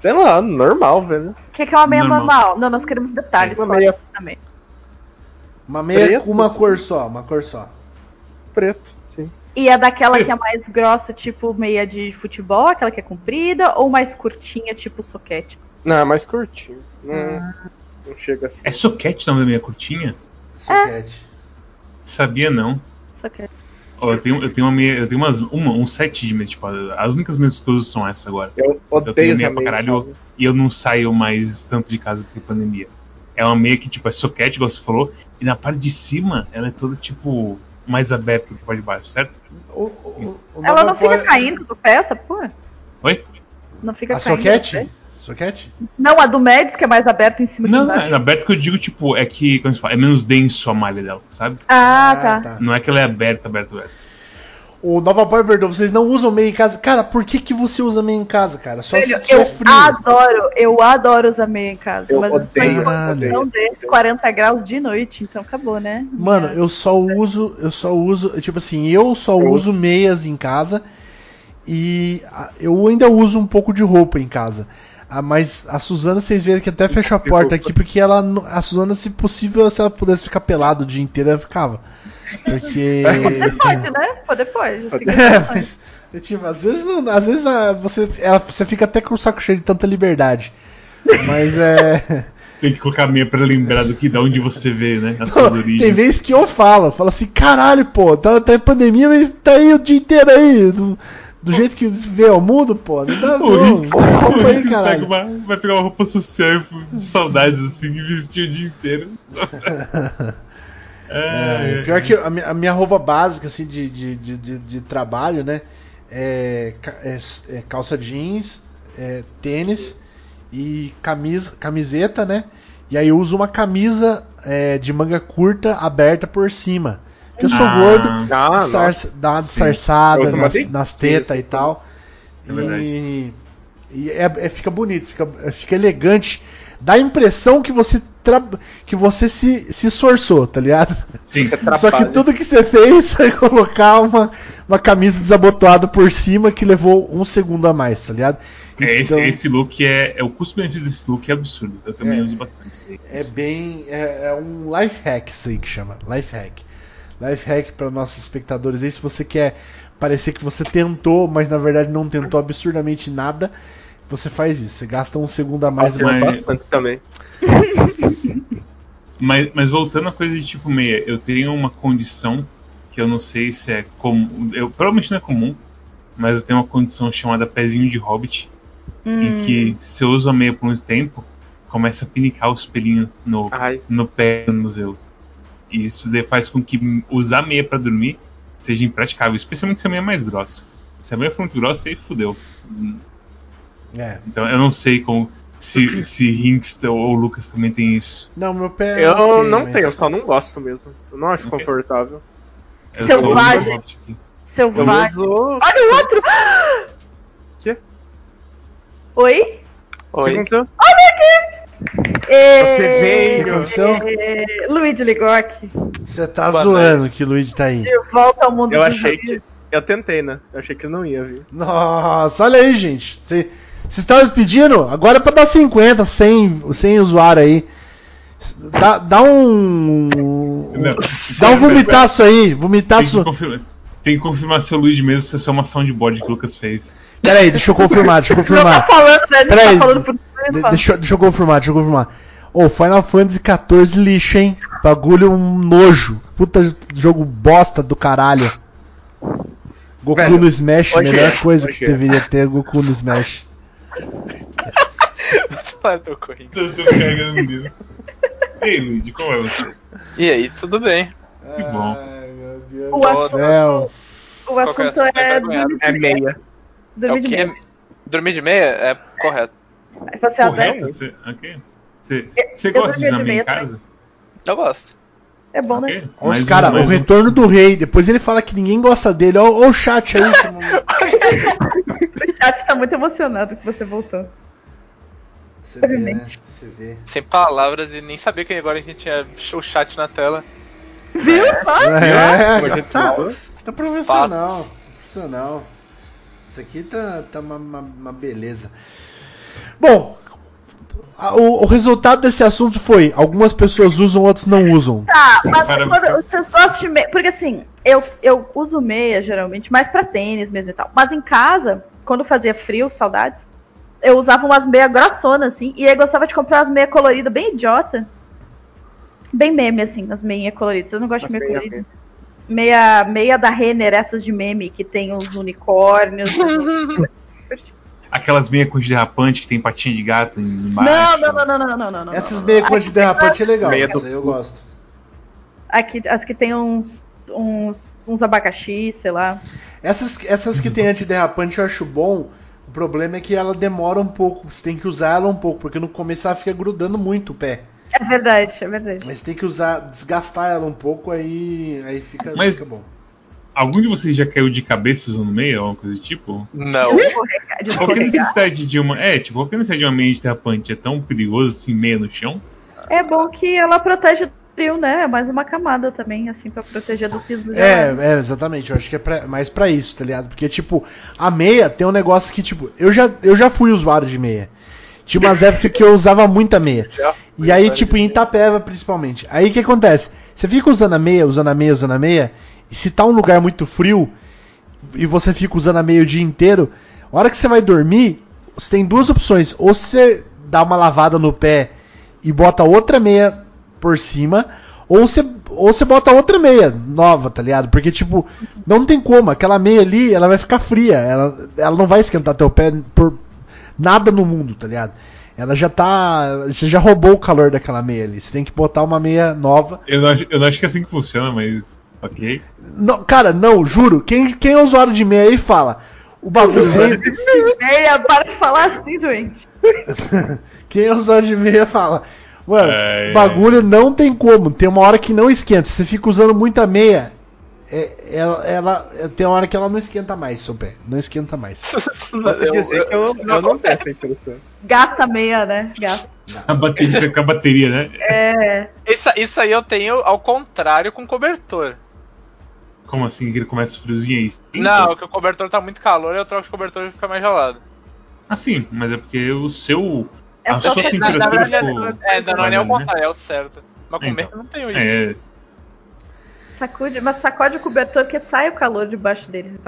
[SPEAKER 10] Sei lá, normal, velho.
[SPEAKER 4] O que, que é uma meia
[SPEAKER 3] Normal.
[SPEAKER 4] normal? Não, nós queremos detalhes
[SPEAKER 10] Uma
[SPEAKER 4] só
[SPEAKER 10] meia-
[SPEAKER 4] também.
[SPEAKER 2] Uma meia
[SPEAKER 10] Preto,
[SPEAKER 2] com uma
[SPEAKER 10] assim.
[SPEAKER 2] cor só, uma cor só.
[SPEAKER 10] Preto, sim.
[SPEAKER 4] E é daquela que é mais grossa, tipo meia de futebol, aquela que é comprida, ou mais curtinha, tipo soquete?
[SPEAKER 10] Não, é mais curtinho. Não,
[SPEAKER 4] Ah.
[SPEAKER 10] não chega assim.
[SPEAKER 3] É soquete o nome da minha curtinha?
[SPEAKER 2] Soquete.
[SPEAKER 3] Sabia não.
[SPEAKER 4] Soquete.
[SPEAKER 3] Ó, eu tenho, eu tenho uma meia. Eu tenho umas, uma, um set de meia, tipo, as únicas que eu uso são essas agora.
[SPEAKER 10] Eu
[SPEAKER 3] Eu
[SPEAKER 10] odeio
[SPEAKER 3] tenho
[SPEAKER 10] essa
[SPEAKER 3] meia pra caralho e eu não saio mais tanto de casa porque pandemia. É uma meia que, tipo, é soquete, igual você falou, e na parte de cima ela é toda, tipo, mais aberta do que a parte de baixo, certo?
[SPEAKER 2] O- o- o
[SPEAKER 4] Ela não fica
[SPEAKER 2] Boy-
[SPEAKER 4] caindo do pé, essa porra?
[SPEAKER 3] Oi?
[SPEAKER 4] Não fica
[SPEAKER 2] A
[SPEAKER 4] caindo. do
[SPEAKER 2] soquete? Soquete?
[SPEAKER 4] Não, a do Médis, que é mais aberta em cima
[SPEAKER 3] Não,
[SPEAKER 4] de
[SPEAKER 3] não,
[SPEAKER 4] baixo.
[SPEAKER 3] é aberto que eu digo, tipo, é que, como se fala, é menos denso a malha dela, sabe?
[SPEAKER 4] Ah, tá.
[SPEAKER 3] Não é que ela é aberta, aberta, aberta.
[SPEAKER 2] O Nova Boy Verdão, vocês não usam meia em casa? Cara, por que, que você usa meia em casa, cara? Só
[SPEAKER 4] Velho,
[SPEAKER 2] se tiver
[SPEAKER 4] eu
[SPEAKER 2] frio.
[SPEAKER 4] adoro, eu adoro usar meia em casa,
[SPEAKER 10] Eu
[SPEAKER 4] mas eu
[SPEAKER 10] odeio,
[SPEAKER 4] em
[SPEAKER 2] Caralho.
[SPEAKER 4] condição de 40 graus de noite, então acabou, né?
[SPEAKER 2] Mano, eu só uso, eu só uso, tipo assim, eu só
[SPEAKER 10] Eu
[SPEAKER 2] uso meias em casa e ah, eu ainda uso um pouco de roupa em casa. Ah, mas a Suzana, vocês veem que até fechou a porta aqui porque ela, não- a Suzana, se possível, se ela pudesse ficar pelada o dia inteiro, ela ficava. Porque
[SPEAKER 4] Pode, né? Pode. assim,
[SPEAKER 2] É, mas, tipo, às vezes, não, às vezes ah, você, ela, você fica até com o saco cheio de tanta liberdade. Mas é.
[SPEAKER 3] Tem que colocar a meia pra lembrar do que, da onde você vê, né? As suas
[SPEAKER 2] Tem
[SPEAKER 3] origens.
[SPEAKER 2] vezes que eu falo, falo assim, caralho, pô, tá, tá em pandemia, mas tá aí o dia inteiro aí. Do, do jeito que vê o mundo, pô. Não dá
[SPEAKER 3] O
[SPEAKER 2] não. Roupa aí, caralho.
[SPEAKER 3] uma, vai pegar uma roupa social de saudades assim e vestir o dia inteiro.
[SPEAKER 2] É,
[SPEAKER 3] É,
[SPEAKER 2] pior que a minha, a minha roupa básica, assim, de, de, de, de- trabalho, né? É, é- é calça jeans, é, tênis e camisa, camiseta, né? E aí eu uso uma camisa é, de manga curta aberta por cima. Porque eu sou
[SPEAKER 3] Ah,
[SPEAKER 2] gordo,
[SPEAKER 10] Ah,
[SPEAKER 2] dá
[SPEAKER 3] Sim.
[SPEAKER 2] disfarçada
[SPEAKER 10] Eu uso uma
[SPEAKER 2] nas, nas tetas e tal.
[SPEAKER 3] É
[SPEAKER 2] e e é, é- fica bonito, fica, fica elegante. Dá a impressão que você, tra- que você se, se esforçou, tá ligado?
[SPEAKER 3] Sim.
[SPEAKER 10] Você
[SPEAKER 2] Só que tudo que você fez foi colocar uma, uma camisa desabotoada por cima que levou um segundo a mais, tá ligado?
[SPEAKER 3] É, esse,
[SPEAKER 2] Então,
[SPEAKER 3] esse look é, é. O custo-benefício desse look é absurdo. Eu também
[SPEAKER 2] É.
[SPEAKER 3] uso bastante isso aí.
[SPEAKER 2] É bem. É, é um life hack isso aí que chama. Life hack. Life hack para nossos espectadores aí. Se você quer parecer que você tentou, mas na verdade não tentou absurdamente nada, você faz isso. Você gasta um segundo a mais.
[SPEAKER 10] Nossa,
[SPEAKER 3] mas-
[SPEAKER 10] gosto bastante também.
[SPEAKER 3] Mas, mas voltando a coisa de tipo meia, eu tenho uma condição que eu não sei se é comum. Eu, provavelmente não é comum, mas eu tenho uma condição chamada pezinho de hobbit,
[SPEAKER 4] Hum.
[SPEAKER 3] em que se eu uso a meia por muito tempo, começa a pinicar os pelinhos no,
[SPEAKER 10] Ai,
[SPEAKER 3] no pé no museu. E isso faz com que usar meia pra dormir seja impraticável, especialmente se a meia é mais grossa. Se a meia for muito grossa, aí fudeu.
[SPEAKER 2] É.
[SPEAKER 3] Então eu não sei como. Se, se Hinks ou Lucas também tem isso.
[SPEAKER 2] Não, meu pé. é
[SPEAKER 10] eu
[SPEAKER 2] ok,
[SPEAKER 10] não
[SPEAKER 2] mas-
[SPEAKER 10] tenho, só não gosto mesmo. Eu não acho
[SPEAKER 3] Ok.
[SPEAKER 10] confortável.
[SPEAKER 3] Eu
[SPEAKER 4] Selvagem.
[SPEAKER 10] Eu
[SPEAKER 4] Selvagem.
[SPEAKER 10] uso.
[SPEAKER 4] Olha o outro!
[SPEAKER 10] Quê?
[SPEAKER 4] Oi?
[SPEAKER 10] O que
[SPEAKER 5] Oi.
[SPEAKER 10] aconteceu?
[SPEAKER 4] Olha aqui!
[SPEAKER 2] O que aconteceu?
[SPEAKER 4] é, Luigi Ligok,
[SPEAKER 2] Você tá
[SPEAKER 10] Boa
[SPEAKER 2] zoando que o Luigi tá aí.
[SPEAKER 4] de volta ao mundo
[SPEAKER 10] Eu
[SPEAKER 4] dos
[SPEAKER 10] achei que. Eu tentei, né? Eu achei que não ia vir.
[SPEAKER 2] Nossa, olha aí, gente. Cê- Vocês estavam pedindo? Agora é pra dar 50, 100, 100 usuário aí. Dá, dá um.
[SPEAKER 3] Não.
[SPEAKER 2] Dá um vomitaço aí.
[SPEAKER 3] Tem
[SPEAKER 2] Vomitaço.
[SPEAKER 3] Confirmar, tem que confirmar se o Luigi mesmo se essa é uma soundboard que o Lucas fez.
[SPEAKER 2] Pera aí, deixa eu confirmar, deixa eu
[SPEAKER 4] Não tá
[SPEAKER 2] confirmar.
[SPEAKER 4] falando, né? Gente
[SPEAKER 2] Peraí,
[SPEAKER 4] tá falando por
[SPEAKER 2] De- deixa, eu- deixa eu confirmar, deixa eu confirmar. Ô, Final Fantasy XIV lixo, hein? Bagulho um nojo. Puta jogo bosta do caralho. Goku
[SPEAKER 10] Velho,
[SPEAKER 2] no Smash, melhor
[SPEAKER 10] é,
[SPEAKER 2] coisa que
[SPEAKER 10] é.
[SPEAKER 2] deveria ter Goku no Smash.
[SPEAKER 11] Tô correndo.
[SPEAKER 3] Tô sobrecarregando o menino. Ei, Luigi, como é você?
[SPEAKER 11] E aí, tudo bem?
[SPEAKER 3] Que bom.
[SPEAKER 2] Deus
[SPEAKER 4] O
[SPEAKER 2] do
[SPEAKER 4] assunto-
[SPEAKER 2] céu.
[SPEAKER 4] O
[SPEAKER 11] é?
[SPEAKER 4] assunto
[SPEAKER 11] Tá
[SPEAKER 4] é dormir
[SPEAKER 10] É
[SPEAKER 4] de
[SPEAKER 10] meia.
[SPEAKER 11] É
[SPEAKER 4] Dormir de
[SPEAKER 11] quê?
[SPEAKER 4] meia.
[SPEAKER 11] Dormir de meia é correto.
[SPEAKER 4] Você é
[SPEAKER 3] Correto? Você, ok. Você, você
[SPEAKER 4] eu
[SPEAKER 3] gosta de
[SPEAKER 4] de
[SPEAKER 3] meia em casa?
[SPEAKER 11] Eu gosto.
[SPEAKER 4] É bom, né?
[SPEAKER 3] Ok.
[SPEAKER 2] Olha
[SPEAKER 3] Mais
[SPEAKER 2] os
[SPEAKER 3] um-
[SPEAKER 2] caras, o
[SPEAKER 3] mais um.
[SPEAKER 2] retorno do rei. Depois ele fala que ninguém gosta dele. Olha o chat aí.
[SPEAKER 4] O chat tá muito emocionado que você voltou.
[SPEAKER 2] Você vê, né? Você vê.
[SPEAKER 11] Sem palavras e nem sabia que agora a gente tinha o chat na tela.
[SPEAKER 4] Viu só?
[SPEAKER 2] É,
[SPEAKER 10] a gente
[SPEAKER 2] tá, tá profissional. Profissional. Isso aqui tá, tá uma, uma- uma beleza. Bom, a- o, o resultado desse assunto foi: algumas pessoas usam, outras não usam.
[SPEAKER 4] Tá, mas
[SPEAKER 3] Para-
[SPEAKER 4] quando vocês gostam de meia. Porque assim, eu, eu uso meia geralmente, mais pra tênis mesmo e tal. Mas em casa, quando fazia frio, saudades, eu usava umas meias grossonas assim. E aí gostava de comprar umas meias coloridas, bem idiota. Bem meme, assim, as meias coloridas. Vocês não gostam de meia colorida? Meia, meia da Renner, essas de meme, que tem os unicórnios.
[SPEAKER 3] Aquelas meias com derrapante que tem patinha de gato embaixo.
[SPEAKER 4] não, não, não, não, não, não, não, não.
[SPEAKER 2] Essas
[SPEAKER 4] não.
[SPEAKER 2] meia de derrapante é legal.
[SPEAKER 10] Meia
[SPEAKER 2] Essa
[SPEAKER 10] do
[SPEAKER 2] aí eu gosto.
[SPEAKER 4] Aqui, as que tem uns, uns, uns abacaxi, sei lá.
[SPEAKER 2] Essas, essas que tem antiderrapante eu acho bom. O problema é que ela demora um pouco. Você tem que usar ela um pouco, porque no começo ela fica grudando muito o pé.
[SPEAKER 4] É verdade, é verdade.
[SPEAKER 2] Mas tem que usar, desgastar ela um pouco, aí, aí fica,
[SPEAKER 3] Mas-
[SPEAKER 2] fica bom.
[SPEAKER 3] Algum de vocês já caiu de cabeça usando meia ou alguma coisa do tipo?
[SPEAKER 11] Não.
[SPEAKER 4] Descorregar-
[SPEAKER 3] Qualquer
[SPEAKER 4] descorregar.
[SPEAKER 3] necessidade de uma. É, tipo, qualquer necessidade de uma meia de derrapante é tão perigoso assim, meia no chão?
[SPEAKER 4] É bom que ela protege do frio, né? É mais uma camada também, assim, pra proteger do piso do
[SPEAKER 2] É, é, exatamente. Eu acho que é pra- mais pra isso, tá ligado? Porque, tipo, a meia tem um negócio que, tipo, eu já, eu já fui usuário de meia. Tinha umas épocas que eu usava muita meia.
[SPEAKER 11] Já
[SPEAKER 2] E aí, tipo, em Itapeva, principalmente. Aí o que acontece? Você fica usando a meia, usando a meia, usando a meia, e se tá um lugar muito frio, e você fica usando a meia o dia inteiro, a hora que você vai dormir, você tem duas opções. Ou você dá uma lavada no pé e bota outra meia por cima, ou você, ou você bota outra meia nova, tá ligado? Porque, tipo, não tem como. Aquela meia ali, ela vai ficar fria. Ela, ela não vai esquentar teu pé por nada no mundo, tá ligado? Ela já tá. Você já roubou o calor daquela meia ali. Você tem que botar uma meia nova.
[SPEAKER 3] Eu não, acho, eu não acho que é assim que funciona, mas. Ok.
[SPEAKER 2] Não, cara, não, juro. Quem, quem é usuário de meia aí fala. O bagulho.
[SPEAKER 4] Meia, para de falar assim, doente.
[SPEAKER 2] Quem é usuário de meia fala. Mano,
[SPEAKER 3] É,
[SPEAKER 2] o bagulho não tem como. Tem uma hora que não esquenta. Você fica usando muita meia. É- ela, ela- tem uma hora que ela não esquenta mais, seu pé. Não esquenta mais.
[SPEAKER 10] Vou dizer que eu, eu não tenho essa impressão.
[SPEAKER 4] Gasta meia, né? Gasta.
[SPEAKER 3] A bateria fica com a bateria, né?
[SPEAKER 4] É.
[SPEAKER 11] Isso, isso aí eu tenho ao contrário com cobertor.
[SPEAKER 3] Como assim? Que ele começa friozinho aí? Sim,
[SPEAKER 11] Não, que o cobertor tá muito calor, eu troco de cobertor e fica mais gelado.
[SPEAKER 3] Assim, mas é porque o seu.
[SPEAKER 4] É
[SPEAKER 3] a
[SPEAKER 4] só
[SPEAKER 3] sua
[SPEAKER 4] você-
[SPEAKER 11] Na, na
[SPEAKER 3] temperatura
[SPEAKER 11] verdade,
[SPEAKER 3] ficou.
[SPEAKER 11] é, não, é
[SPEAKER 3] variando, né?
[SPEAKER 11] contrário, é o certo. Mas com
[SPEAKER 3] Então.
[SPEAKER 11] meia eu não tenho isso.
[SPEAKER 3] É,
[SPEAKER 4] Sacude, mas sacode o cobertor que sai o calor debaixo dele.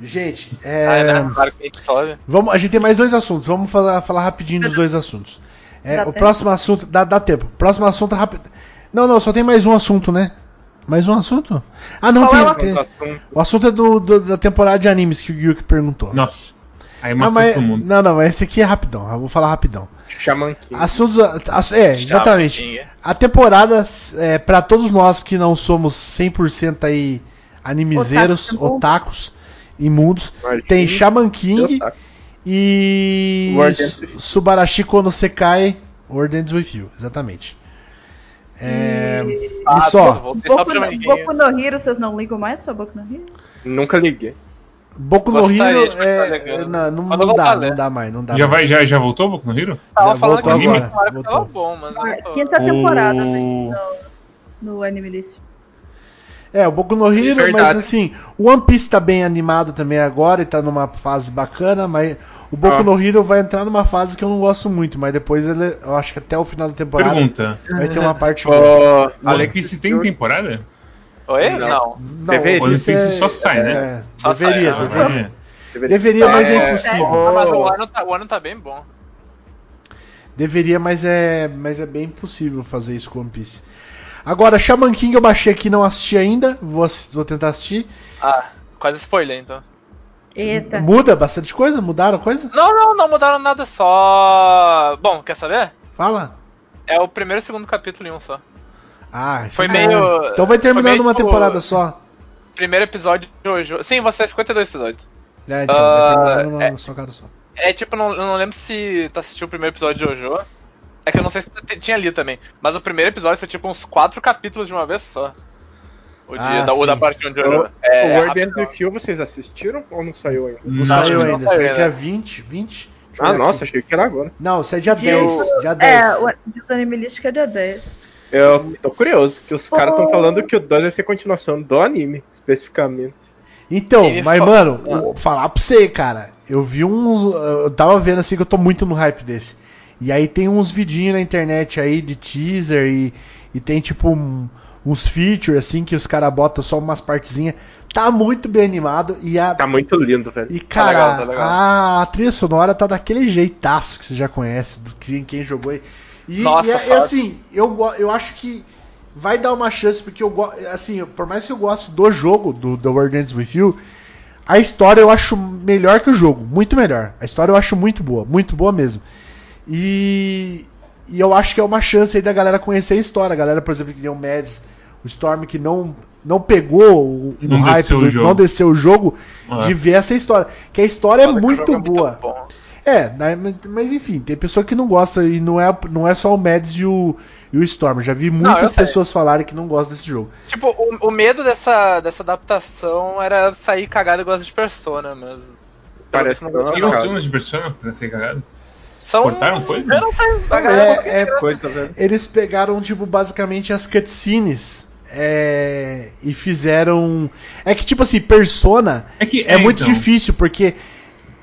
[SPEAKER 2] Gente,
[SPEAKER 11] Ah, é,
[SPEAKER 2] é.
[SPEAKER 11] Claro que a gente sobe.
[SPEAKER 2] Vamos, a gente tem mais dois assuntos. Vamos falar, falar rapidinho dos dois assuntos. É, o
[SPEAKER 4] tempo?
[SPEAKER 2] próximo assunto. Dá, dá tempo. Próximo assunto é rápido. Não, não, só tem mais um assunto, né? Mais um assunto? Ah, não,
[SPEAKER 4] Qual é o
[SPEAKER 2] tem, tem-
[SPEAKER 10] Assunto.
[SPEAKER 2] O assunto é do, do- da temporada de animes que o Yuki perguntou.
[SPEAKER 3] Nossa. Aí
[SPEAKER 2] Não,
[SPEAKER 3] matou
[SPEAKER 2] mas,
[SPEAKER 3] todo mundo.
[SPEAKER 2] não, não, mas esse aqui é rapidão. Eu vou falar rapidão.
[SPEAKER 10] Xamã King.
[SPEAKER 2] Assuntos. as- é, exatamente.
[SPEAKER 11] Chapadinha.
[SPEAKER 2] A temporada, é, para todos nós que não somos 100% aí animizeiros,
[SPEAKER 4] Otakus
[SPEAKER 2] otakus, imundos,
[SPEAKER 10] Martin.
[SPEAKER 2] tem Shaman King
[SPEAKER 10] Otaku.
[SPEAKER 2] e Subarashi Kono Sekai War Dance with You, exatamente. É,
[SPEAKER 11] Ah,
[SPEAKER 2] e só,
[SPEAKER 11] Voltei só
[SPEAKER 4] Boku
[SPEAKER 11] pra
[SPEAKER 4] no. Boku no Hero, vocês não ligam mais pra Boku no Hero?
[SPEAKER 10] Nunca liguei.
[SPEAKER 2] Boku no Hero é, não, não, não
[SPEAKER 11] vou
[SPEAKER 2] dá,
[SPEAKER 11] ler.
[SPEAKER 2] não dá mais, não dá
[SPEAKER 3] Já,
[SPEAKER 2] mais.
[SPEAKER 3] vai, já, já voltou o Boku no Hero?
[SPEAKER 11] Tava
[SPEAKER 2] Já
[SPEAKER 11] falando que
[SPEAKER 2] voltou
[SPEAKER 11] o anime
[SPEAKER 2] agora,
[SPEAKER 11] claro que tava
[SPEAKER 2] voltou.
[SPEAKER 11] bom, mas não tô-
[SPEAKER 4] Quinta temporada né,
[SPEAKER 3] O...
[SPEAKER 4] no Anime List.
[SPEAKER 2] É, o Boku no Hero, mas assim, o One Piece tá bem animado também agora e tá numa fase bacana, mas o Boku
[SPEAKER 10] Ah.
[SPEAKER 2] no Hero vai entrar numa fase que eu não gosto muito, mas depois ele, eu acho que até o final da temporada
[SPEAKER 3] Pergunta.
[SPEAKER 2] vai ter uma parte boa.
[SPEAKER 3] O One Piece tem temporada?
[SPEAKER 11] Oi?
[SPEAKER 10] Não.
[SPEAKER 11] Não.
[SPEAKER 2] Não,
[SPEAKER 10] Deveria.
[SPEAKER 2] One
[SPEAKER 3] One Piece só sai, né?
[SPEAKER 2] É,
[SPEAKER 11] Só
[SPEAKER 2] deveria,
[SPEAKER 11] sai,
[SPEAKER 2] deveria.
[SPEAKER 3] É.
[SPEAKER 2] Deveria, mas é
[SPEAKER 10] É,
[SPEAKER 2] impossível.
[SPEAKER 11] Ah, mas o ano, tá, o ano tá bem bom.
[SPEAKER 2] Deveria, mas é, mas é bem impossível fazer isso com One Piece. Agora, Shaman King eu baixei aqui, não assisti ainda, vou, vou tentar assistir.
[SPEAKER 11] Ah, quase spoiler então.
[SPEAKER 4] Eita.
[SPEAKER 2] Muda bastante coisa? Mudaram coisa?
[SPEAKER 11] Não, não, não mudaram nada, só. Bom, quer saber?
[SPEAKER 2] Fala.
[SPEAKER 11] É o primeiro e segundo capítulo em um só.
[SPEAKER 2] Ah, isso
[SPEAKER 11] Foi
[SPEAKER 2] é bom.
[SPEAKER 11] meio-
[SPEAKER 2] Então vai terminar
[SPEAKER 11] foi meio,
[SPEAKER 2] numa
[SPEAKER 11] tipo,
[SPEAKER 2] temporada só.
[SPEAKER 11] Primeiro episódio de Jojo. Sim, você é 52 episódios.
[SPEAKER 2] É, então,
[SPEAKER 11] Ah,
[SPEAKER 2] vai terminar numa
[SPEAKER 11] é-
[SPEAKER 2] socada só.
[SPEAKER 11] É tipo, não, eu não lembro se tu assistiu o primeiro episódio de Jojo. É que eu não sei se tinha lido também. Mas o primeiro episódio foi tipo uns quatro capítulos de uma vez só. O,
[SPEAKER 2] Ah,
[SPEAKER 11] dia, da, o da parte de
[SPEAKER 10] O,
[SPEAKER 11] Jojo.
[SPEAKER 10] o
[SPEAKER 11] É,
[SPEAKER 10] World
[SPEAKER 11] rapidão.
[SPEAKER 10] End With You vocês assistiram ou não saiu ainda?
[SPEAKER 2] Não
[SPEAKER 3] Não,
[SPEAKER 2] saiu
[SPEAKER 11] não
[SPEAKER 2] ainda,
[SPEAKER 11] saiu
[SPEAKER 2] sai
[SPEAKER 11] ainda.
[SPEAKER 2] dia 20, 20? Deixa eu
[SPEAKER 10] Ah, nossa,
[SPEAKER 2] aqui.
[SPEAKER 10] achei que era agora.
[SPEAKER 2] Não, sai dia
[SPEAKER 4] Dia-
[SPEAKER 2] 10. Dia 10.
[SPEAKER 4] É, o dos Anime List que é dia 10.
[SPEAKER 10] Eu tô curioso, que os caras estão
[SPEAKER 4] Oh.
[SPEAKER 10] falando que o 2 vai ser continuação do anime, especificamente.
[SPEAKER 2] Então,
[SPEAKER 11] Ele
[SPEAKER 2] mas mano, o- falar pra você, cara, eu vi uns. Eu tava vendo assim que eu tô muito no hype desse. E aí tem uns vidinhos na internet aí de teaser e, e tem tipo um- uns features assim que os caras botam só umas partezinhas. Tá muito bem animado e a.
[SPEAKER 10] Tá muito lindo, velho.
[SPEAKER 2] E cara,
[SPEAKER 11] legal, tá legal.
[SPEAKER 2] a trilha sonora tá daquele jeitaço que você já conhece, do que quem jogou aí. E,
[SPEAKER 11] Nossa,
[SPEAKER 2] e, é- e
[SPEAKER 11] fácil.
[SPEAKER 2] assim, eu, eu acho que vai dar uma chance, porque eu assim, por mais que eu goste do jogo, do The World Ends With You, a história eu acho melhor que o jogo, muito melhor. A história eu acho muito boa, muito boa mesmo. E, e eu acho que é uma chance aí da galera conhecer a história. A galera, por exemplo, que o Mads, o Storm, que não, não pegou o, o
[SPEAKER 3] Não
[SPEAKER 2] hype,
[SPEAKER 3] desceu o
[SPEAKER 2] do-
[SPEAKER 3] jogo.
[SPEAKER 2] não desceu o jogo,
[SPEAKER 3] É.
[SPEAKER 2] de ver essa história. Que a história é
[SPEAKER 11] o
[SPEAKER 2] muito boa.
[SPEAKER 11] bom.
[SPEAKER 2] É, né, mas- enfim, tem pessoa que não gosta e não é, não é só o Mads e o, e o Storm. Já vi muitas
[SPEAKER 11] sei.
[SPEAKER 2] pessoas falarem que não gostam desse jogo.
[SPEAKER 11] Tipo, o, o medo dessa, dessa adaptação era sair cagado igual as de Persona, mas.
[SPEAKER 10] Parece
[SPEAKER 11] não
[SPEAKER 10] que não.
[SPEAKER 3] O
[SPEAKER 11] gostou, não.
[SPEAKER 3] de Persona pra ser cagado?
[SPEAKER 11] São...
[SPEAKER 3] Cortaram coisa?
[SPEAKER 11] Eu não sei.
[SPEAKER 2] É, é,
[SPEAKER 10] Coisa, velho.
[SPEAKER 2] eles pegaram, tipo, basicamente as cutscenes é, e fizeram. É que, tipo assim, Persona
[SPEAKER 3] É que
[SPEAKER 2] é, muito
[SPEAKER 3] então.
[SPEAKER 2] difícil, porque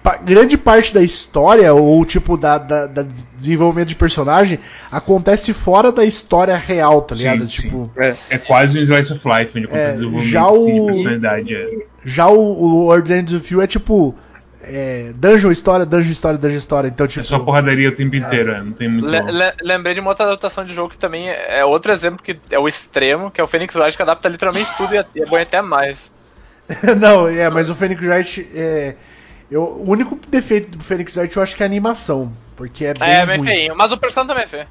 [SPEAKER 2] pa- grande parte da história, ou tipo, da, da, da desenvolvimento de personagem, acontece fora da história real, tá
[SPEAKER 3] Sim,
[SPEAKER 2] ligado?
[SPEAKER 3] sim.
[SPEAKER 2] Tipo,
[SPEAKER 10] É.
[SPEAKER 3] É quase um slice of life, onde
[SPEAKER 2] É,
[SPEAKER 3] acontece o
[SPEAKER 2] já
[SPEAKER 3] desenvolvimento assim, de
[SPEAKER 2] o-
[SPEAKER 3] personalidade. É.
[SPEAKER 2] já o, o World Ends of You é tipo. É, dungeon história, dungeon história, dungeon história. Então, tipo.
[SPEAKER 3] É só porradaria o tempo inteiro, é, não tem muito.
[SPEAKER 11] Le- le- lembrei de uma outra adaptação de jogo que também é outro exemplo que é o extremo, que é o Phoenix Wright, que adapta literalmente tudo e é, e é bom até mais.
[SPEAKER 2] não, é, mas o Phoenix Wright. É, eu, o único defeito do Phoenix Wright eu acho que é a animação. Porque é bem
[SPEAKER 11] é, bem
[SPEAKER 2] ruim.
[SPEAKER 11] feinho. Mas o Persona também é feio.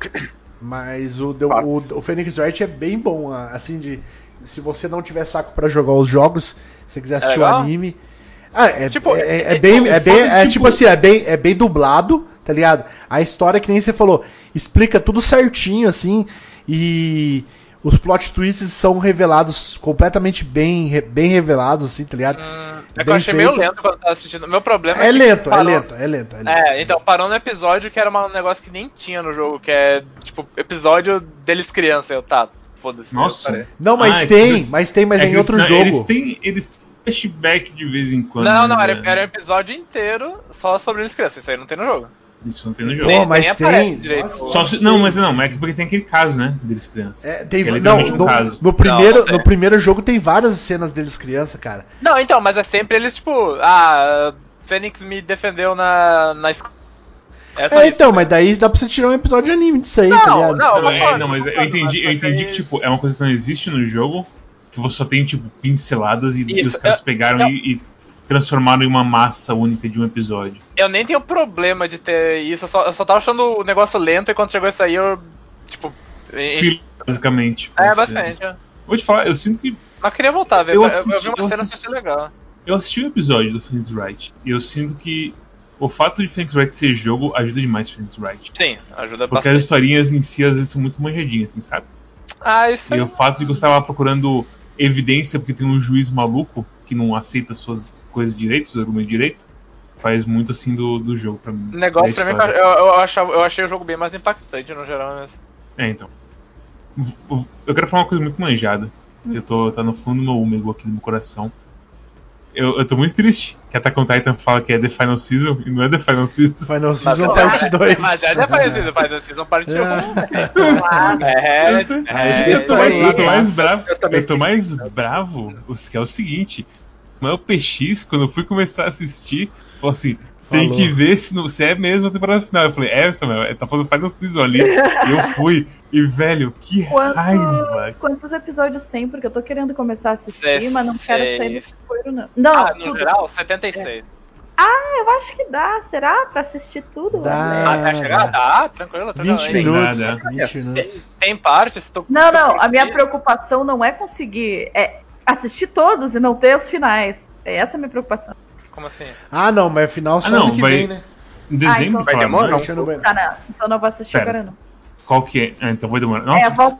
[SPEAKER 2] Mas o, o, o Phoenix Wright é bem bom, assim, de. Se você não tiver saco pra jogar os jogos, se você quiser assistir o anime. Ah, é,
[SPEAKER 11] Tipo,
[SPEAKER 2] é, é
[SPEAKER 11] é-
[SPEAKER 2] bem. É, bem,
[SPEAKER 3] foda é
[SPEAKER 2] é
[SPEAKER 3] tipo-
[SPEAKER 2] tipo assim, é bem, é bem dublado, tá ligado? A história, que nem você falou, explica tudo certinho, assim, e os plot twists são revelados completamente bem, bem revelados, assim, tá ligado?
[SPEAKER 11] Hum, é que eu achei meio
[SPEAKER 2] feito.
[SPEAKER 11] lento quando eu tava assistindo. Meu problema é,
[SPEAKER 2] É
[SPEAKER 11] que
[SPEAKER 2] lento, é
[SPEAKER 11] parou-
[SPEAKER 2] lento, é lento, é lento.
[SPEAKER 11] É, então, parou no episódio que era um negócio que nem tinha no jogo, que é, tipo, episódio deles criança. Eu, tá, foda-se.
[SPEAKER 3] Nossa.
[SPEAKER 2] Não, mas
[SPEAKER 3] Ah, é
[SPEAKER 2] tem,
[SPEAKER 3] eles-
[SPEAKER 2] mas tem, mas
[SPEAKER 3] É
[SPEAKER 2] é em outro
[SPEAKER 3] eles,
[SPEAKER 2] jogo.
[SPEAKER 3] Eles têm. Eles têm flashback de vez em quando.
[SPEAKER 11] Não, não,
[SPEAKER 3] mas
[SPEAKER 11] era,
[SPEAKER 3] é-
[SPEAKER 11] era um episódio inteiro só sobre eles crianças. Isso aí não tem no jogo.
[SPEAKER 3] Isso não tem no jogo.
[SPEAKER 11] Nem-
[SPEAKER 2] mas tem.
[SPEAKER 11] direito.
[SPEAKER 2] Nossa,
[SPEAKER 3] Só se- não, mas não, mas é porque tem aquele caso, né? Deles crianças.
[SPEAKER 2] É, tem,
[SPEAKER 3] é
[SPEAKER 2] não,
[SPEAKER 3] literalmente um
[SPEAKER 2] no,
[SPEAKER 3] caso.
[SPEAKER 2] no primeiro,
[SPEAKER 11] Não, não
[SPEAKER 2] no primeiro jogo tem várias cenas deles criança, cara.
[SPEAKER 11] Não, então, mas é sempre eles, tipo, ah, Fênix me defendeu na, na escola. É só
[SPEAKER 2] É,
[SPEAKER 11] isso.
[SPEAKER 2] então, mas daí dá pra você tirar um episódio de anime disso aí, tá
[SPEAKER 11] Não,
[SPEAKER 2] ligado?
[SPEAKER 11] não.
[SPEAKER 3] Não, é, não, mas eu entendi, eu entendi
[SPEAKER 11] aí-
[SPEAKER 3] que, tipo, é uma coisa que não existe no jogo, que você só tem, tipo, pinceladas e,
[SPEAKER 11] Isso,
[SPEAKER 3] os caras
[SPEAKER 11] eu-
[SPEAKER 3] pegaram
[SPEAKER 11] eu-
[SPEAKER 3] e, e transformaram em uma massa única de um episódio.
[SPEAKER 11] Eu nem tenho problema de ter isso, eu só, eu só tava achando o negócio lento e quando chegou isso aí eu, tipo...
[SPEAKER 3] Filler, basicamente.
[SPEAKER 11] É,
[SPEAKER 3] Você-
[SPEAKER 11] bastante. é.
[SPEAKER 3] Vou te falar, eu sinto que.
[SPEAKER 11] Mas queria voltar a ver, Eu
[SPEAKER 3] assisti-
[SPEAKER 11] eu vi uma
[SPEAKER 3] eu
[SPEAKER 11] cena que
[SPEAKER 3] assisti-
[SPEAKER 11] achei legal.
[SPEAKER 3] Eu assisti um episódio do Phoenix Wright e eu sinto que o fato de Phoenix Wright ser jogo ajuda demais Phoenix Wright.
[SPEAKER 11] Sim, ajuda
[SPEAKER 3] Porque as
[SPEAKER 11] bastante.
[SPEAKER 3] historinhas em si às vezes são muito manjadinhas, assim, sabe?
[SPEAKER 11] Ah, isso
[SPEAKER 3] E
[SPEAKER 11] aí.
[SPEAKER 3] o fato de que eu estava procurando evidência porque tem um juiz maluco que não aceita suas coisas direito, seus argumentos direito, faz muito assim do, do jogo pra mim.
[SPEAKER 11] O negócio pra mim, é eu, eu, achava, eu achei o jogo bem mais impactante no geral mesmo.
[SPEAKER 3] É, então. Eu quero falar uma coisa muito manjada. que Eu tô, tá no fundo do meu úmero aqui do meu coração. Eu, eu tô muito triste que Attack on Titan fala que é The Final Season e não é The Final Season.
[SPEAKER 2] Final Season
[SPEAKER 11] Mas-
[SPEAKER 2] Parte 2.
[SPEAKER 11] Mas é depois disso, faz a season parte 1.
[SPEAKER 2] É.
[SPEAKER 11] É, é,
[SPEAKER 3] eu tô mais, eu tô mais bravo. Eu tô mais bravo, o que é o seguinte. Mas o PX, quando eu fui começar a assistir, falou assim. Tem
[SPEAKER 2] Falou.
[SPEAKER 3] que ver se, não- se é mesmo a temporada final. Eu falei, é, Samuel, tá falando Final Season ali. e eu fui. E, velho, que raiva.
[SPEAKER 4] Quantos, quantos episódios tem? Porque eu tô querendo começar a assistir,
[SPEAKER 11] Dezesseis.
[SPEAKER 4] mas não quero sair do spoiler, não. Não,
[SPEAKER 11] Ah, no
[SPEAKER 4] tudo.
[SPEAKER 11] geral, 76.
[SPEAKER 4] Ah, eu acho que dá. Será? Pra assistir tudo?
[SPEAKER 2] Dá.
[SPEAKER 11] Até chegar? Dá, tranquilo, tranquilo.
[SPEAKER 2] 20
[SPEAKER 11] Aí,
[SPEAKER 2] minutos.
[SPEAKER 3] Nada.
[SPEAKER 2] 20 minutos.
[SPEAKER 11] Tem partes, tô.
[SPEAKER 4] Não,
[SPEAKER 11] tô
[SPEAKER 4] não. A minha preocupação não é conseguir é assistir todos e não ter os finais. É essa a minha preocupação.
[SPEAKER 11] Como assim?
[SPEAKER 2] Ah, não, mas final só
[SPEAKER 3] Ah, não,
[SPEAKER 2] ano que
[SPEAKER 3] vai-
[SPEAKER 2] vem, né?
[SPEAKER 3] Em dezembro,
[SPEAKER 4] então
[SPEAKER 11] vai demorar
[SPEAKER 2] Deixa eu no banheiro.
[SPEAKER 4] Tá, não. Então não vou assistir
[SPEAKER 3] Pera.
[SPEAKER 4] agora, não.
[SPEAKER 3] Qual que é? Ah, então vai demorar.
[SPEAKER 4] É,
[SPEAKER 3] Nossa,
[SPEAKER 4] volta.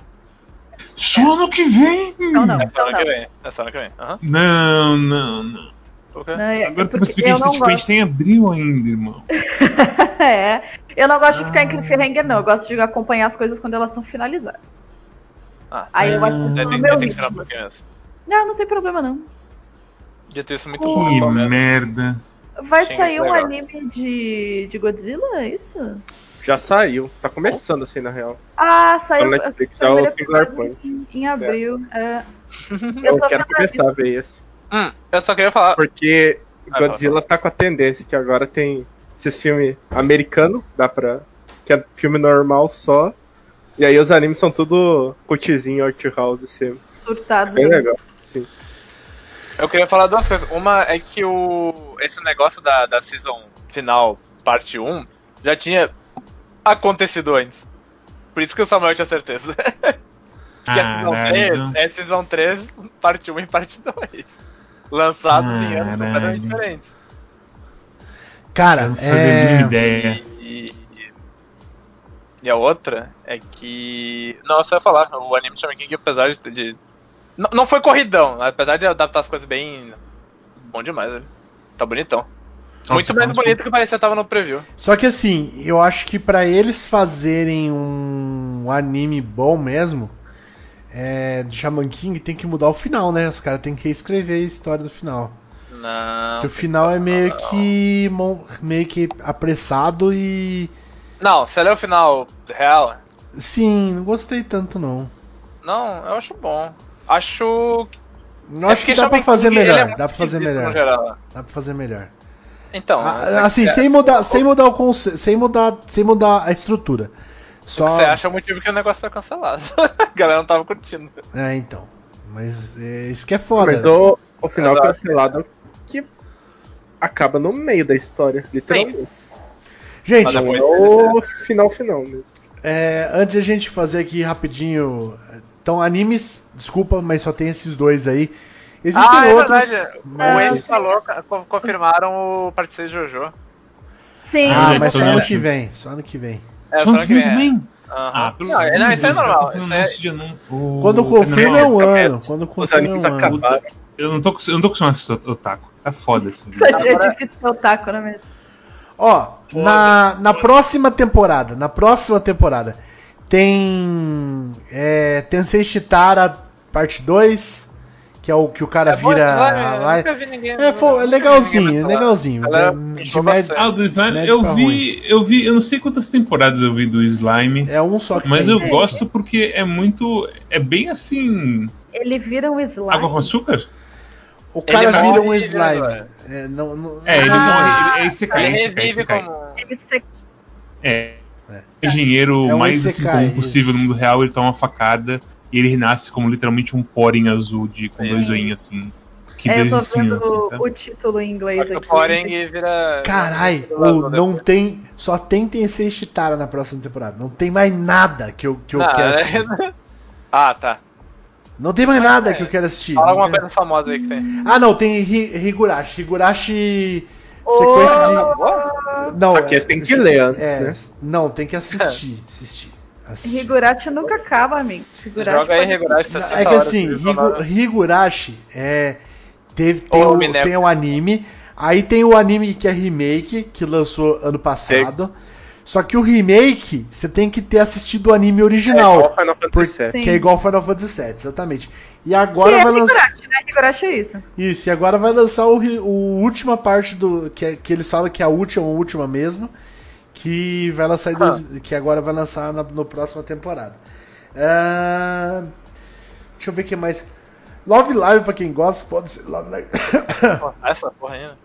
[SPEAKER 3] só ano que vem!
[SPEAKER 4] Então não.
[SPEAKER 11] É só
[SPEAKER 4] Então
[SPEAKER 11] ano que
[SPEAKER 4] não.
[SPEAKER 11] vem. É só ano que vem. Aham.
[SPEAKER 3] Não, não, não.
[SPEAKER 11] O quê?
[SPEAKER 4] Não, é-
[SPEAKER 3] Agora que
[SPEAKER 4] porque
[SPEAKER 3] eu percebi que a gente,
[SPEAKER 4] não
[SPEAKER 3] tipo, a gente
[SPEAKER 4] gosto.
[SPEAKER 3] tem abril ainda, irmão.
[SPEAKER 4] é. Eu não gosto de ficar em cliffhanger, não. Eu gosto de acompanhar as coisas quando elas estão finalizadas.
[SPEAKER 11] Ah,
[SPEAKER 4] Aí eu
[SPEAKER 3] Ah.
[SPEAKER 4] assisto
[SPEAKER 11] Tem,
[SPEAKER 4] no
[SPEAKER 11] tem,
[SPEAKER 4] meu
[SPEAKER 11] tem que ser
[SPEAKER 4] ritmo. Não, não tem problema, não.
[SPEAKER 11] Isso, muito
[SPEAKER 3] Que
[SPEAKER 11] bom. mesmo.
[SPEAKER 3] merda.
[SPEAKER 4] Vai
[SPEAKER 11] Sim,
[SPEAKER 4] sair um
[SPEAKER 11] legal.
[SPEAKER 4] anime de, de Godzilla, é isso?
[SPEAKER 10] Já saiu. Tá começando assim, na real.
[SPEAKER 4] Ah, saiu.
[SPEAKER 10] Tá no Netflix, é o Singular
[SPEAKER 4] episódio Em, em abril. É.
[SPEAKER 10] Eu,
[SPEAKER 4] tô
[SPEAKER 10] quero começar a ver esse.
[SPEAKER 11] Hum, eu só queria falar.
[SPEAKER 10] Porque
[SPEAKER 11] Ah,
[SPEAKER 10] Godzilla tá com a tendência que agora tem esses filmes americanos, dá pra. que é filme normal só. E aí os animes são tudo cutizinho, art house sempre.
[SPEAKER 4] surtados.
[SPEAKER 10] Bem legal, sim.
[SPEAKER 11] Eu queria falar duas coisas. Uma é que o esse negócio da, da season final, parte 1, já tinha acontecido antes. Por isso que o Samuel tinha certeza. que a season 3
[SPEAKER 3] Caralho.
[SPEAKER 11] é season 3, parte 1 e parte 2. Lançados em anos
[SPEAKER 3] Caralho.
[SPEAKER 11] completamente diferentes.
[SPEAKER 2] Cara,
[SPEAKER 3] não
[SPEAKER 2] é.
[SPEAKER 3] ideia.
[SPEAKER 11] E, e a outra é que. Não, eu só ia falar, o anime Shaman King, apesar de. de- Não, não foi corridão, apesar de adaptar as coisas bem. Bom demais, velho. Tá bonitão.
[SPEAKER 3] Nossa,
[SPEAKER 11] Muito mais
[SPEAKER 3] vamos-
[SPEAKER 11] bonito que parecia que tava no preview.
[SPEAKER 2] Só que assim, eu acho que pra eles fazerem um anime bom mesmo, é, de Shaman King tem que mudar o final, né? Os caras têm que reescrever a história do final.
[SPEAKER 11] Não.
[SPEAKER 2] Porque o final é meio que mon- meio que apressado e
[SPEAKER 11] Não, se ler o final real.
[SPEAKER 2] sim, não gostei tanto não.
[SPEAKER 11] Não, eu acho bom. Acho.
[SPEAKER 2] Eu acho que dá
[SPEAKER 11] Shaman
[SPEAKER 2] pra fazer
[SPEAKER 11] é
[SPEAKER 2] melhor,
[SPEAKER 11] muito
[SPEAKER 2] dá pra fazer melhor. Dá pra fazer melhor.
[SPEAKER 11] Então.
[SPEAKER 2] Ah,
[SPEAKER 11] é-
[SPEAKER 2] assim,
[SPEAKER 11] é-
[SPEAKER 2] sem mudar, sem mudar o conceito, sem mudar, sem mudar a estrutura. Só
[SPEAKER 11] Você acha o motivo que o negócio foi cancelado. a galera não tava curtindo.
[SPEAKER 2] É, então. Mas é, isso que é foda.
[SPEAKER 10] Mas o, o final
[SPEAKER 11] Exato.
[SPEAKER 10] cancelado que acaba no meio da história, literalmente.
[SPEAKER 2] Gente,
[SPEAKER 10] Não
[SPEAKER 11] depois-
[SPEAKER 10] é o final final mesmo.
[SPEAKER 2] É, antes de a gente fazer aqui rapidinho. Então, animes, desculpa, mas só tem esses dois aí. Existem
[SPEAKER 11] ah, é
[SPEAKER 2] outros.
[SPEAKER 11] verdade. O. Enzo falou, co- confirmaram o parte 6 de Jojo.
[SPEAKER 4] Sim.
[SPEAKER 2] Ah,
[SPEAKER 3] Ah,
[SPEAKER 2] mas só ano que vem. Só ano que vem.
[SPEAKER 11] É,
[SPEAKER 3] Só
[SPEAKER 11] só
[SPEAKER 3] no
[SPEAKER 11] que vem,
[SPEAKER 3] também?
[SPEAKER 11] Aham.
[SPEAKER 3] Ah, pelo
[SPEAKER 11] não, é- não, isso é normal. isso é-.
[SPEAKER 3] O-
[SPEAKER 2] Quando confirma é um ano. Quando
[SPEAKER 10] Os
[SPEAKER 2] confirma é um
[SPEAKER 10] animes
[SPEAKER 2] ano.
[SPEAKER 3] Eu não tô, eu não tô acostumado a assistir o- otaku. Tá foda assim.
[SPEAKER 4] É difícil ser otaku, não é mesmo?
[SPEAKER 2] Ó, na, na próxima temporada, na próxima temporada, tem Tensei Chitara parte 2, que é o que o cara
[SPEAKER 11] É
[SPEAKER 2] vira lá.
[SPEAKER 11] nunca vi ninguém-
[SPEAKER 2] É, é legalzinho,
[SPEAKER 11] ninguém
[SPEAKER 2] é legalzinho. De- de
[SPEAKER 11] pintou
[SPEAKER 2] média-
[SPEAKER 11] bastante.
[SPEAKER 3] Ah, do Slime, eu vi, eu vi, eu não sei quantas temporadas eu vi do Slime,
[SPEAKER 2] É um só que
[SPEAKER 3] mas
[SPEAKER 2] tem.
[SPEAKER 3] eu gosto porque é muito, é bem assim,
[SPEAKER 4] Ele vira um slime.
[SPEAKER 3] água com açúcar.
[SPEAKER 2] O cara
[SPEAKER 11] Ele
[SPEAKER 2] vira um
[SPEAKER 11] morre,
[SPEAKER 2] slime.
[SPEAKER 11] né,
[SPEAKER 2] É, não, não-
[SPEAKER 3] É, ele
[SPEAKER 2] Ah,
[SPEAKER 3] não, ele é Isekai,
[SPEAKER 11] Ele.
[SPEAKER 4] Ele se...
[SPEAKER 3] É. Engenheiro
[SPEAKER 2] É um
[SPEAKER 3] mais assim, comum possível no mundo real, ele toma uma facada e ele renasce como literalmente um poring azul de, com dois zoinhos assim. Que
[SPEAKER 4] É, eu tô vendo
[SPEAKER 3] assim,
[SPEAKER 4] o título em inglês
[SPEAKER 11] Acho o
[SPEAKER 4] aqui.
[SPEAKER 11] Poring vira.
[SPEAKER 2] Carai, ô,
[SPEAKER 11] depois.
[SPEAKER 2] não tem. Só tem Tensei Chitara na próxima temporada. Não tem mais nada que eu, que eu
[SPEAKER 11] Não,
[SPEAKER 2] quero
[SPEAKER 11] é-
[SPEAKER 2] assistir.
[SPEAKER 11] Ah, tá.
[SPEAKER 2] Não tem mais nada
[SPEAKER 11] é.
[SPEAKER 2] que eu quero assistir.
[SPEAKER 11] Fala alguma
[SPEAKER 2] tem-
[SPEAKER 11] coisa famosa aí que tem.
[SPEAKER 2] Ah, não, tem Hi- Higurashi. Higurashi. Sequência de. Não,
[SPEAKER 10] Só que esse tem que ler antes,
[SPEAKER 2] é,
[SPEAKER 10] né?
[SPEAKER 2] Não, tem que assistir. Assistir. assistir.
[SPEAKER 4] Higurashi nunca acaba, amigo. Higurashi
[SPEAKER 11] Joga aí,
[SPEAKER 4] pode-
[SPEAKER 11] Higurashi, tá
[SPEAKER 2] É
[SPEAKER 11] 60
[SPEAKER 2] que assim, Higu-. Higurashi é. Teve, tem, o, tem o anime. Aí tem o anime que é remake, que lançou ano passado. Só que o remake, você tem que ter assistido o anime
[SPEAKER 10] É
[SPEAKER 2] original.
[SPEAKER 10] igual Final Fantasy VII.
[SPEAKER 2] Que é igual Final Fantasy VII, exatamente. E
[SPEAKER 4] Que
[SPEAKER 2] agora
[SPEAKER 4] é
[SPEAKER 2] vai lançar.
[SPEAKER 4] Higurashi, né? Higurashi é isso.
[SPEAKER 2] Isso, e agora vai lançar o, o última parte do. Que, é- que eles falam que é a última, a última mesmo. Que vai lançar em dois- que agora vai lançar na no próxima temporada. Ah, deixa eu ver o que mais. Love Live, pra quem gosta, pode ser Love Live.
[SPEAKER 11] Essa porra ainda.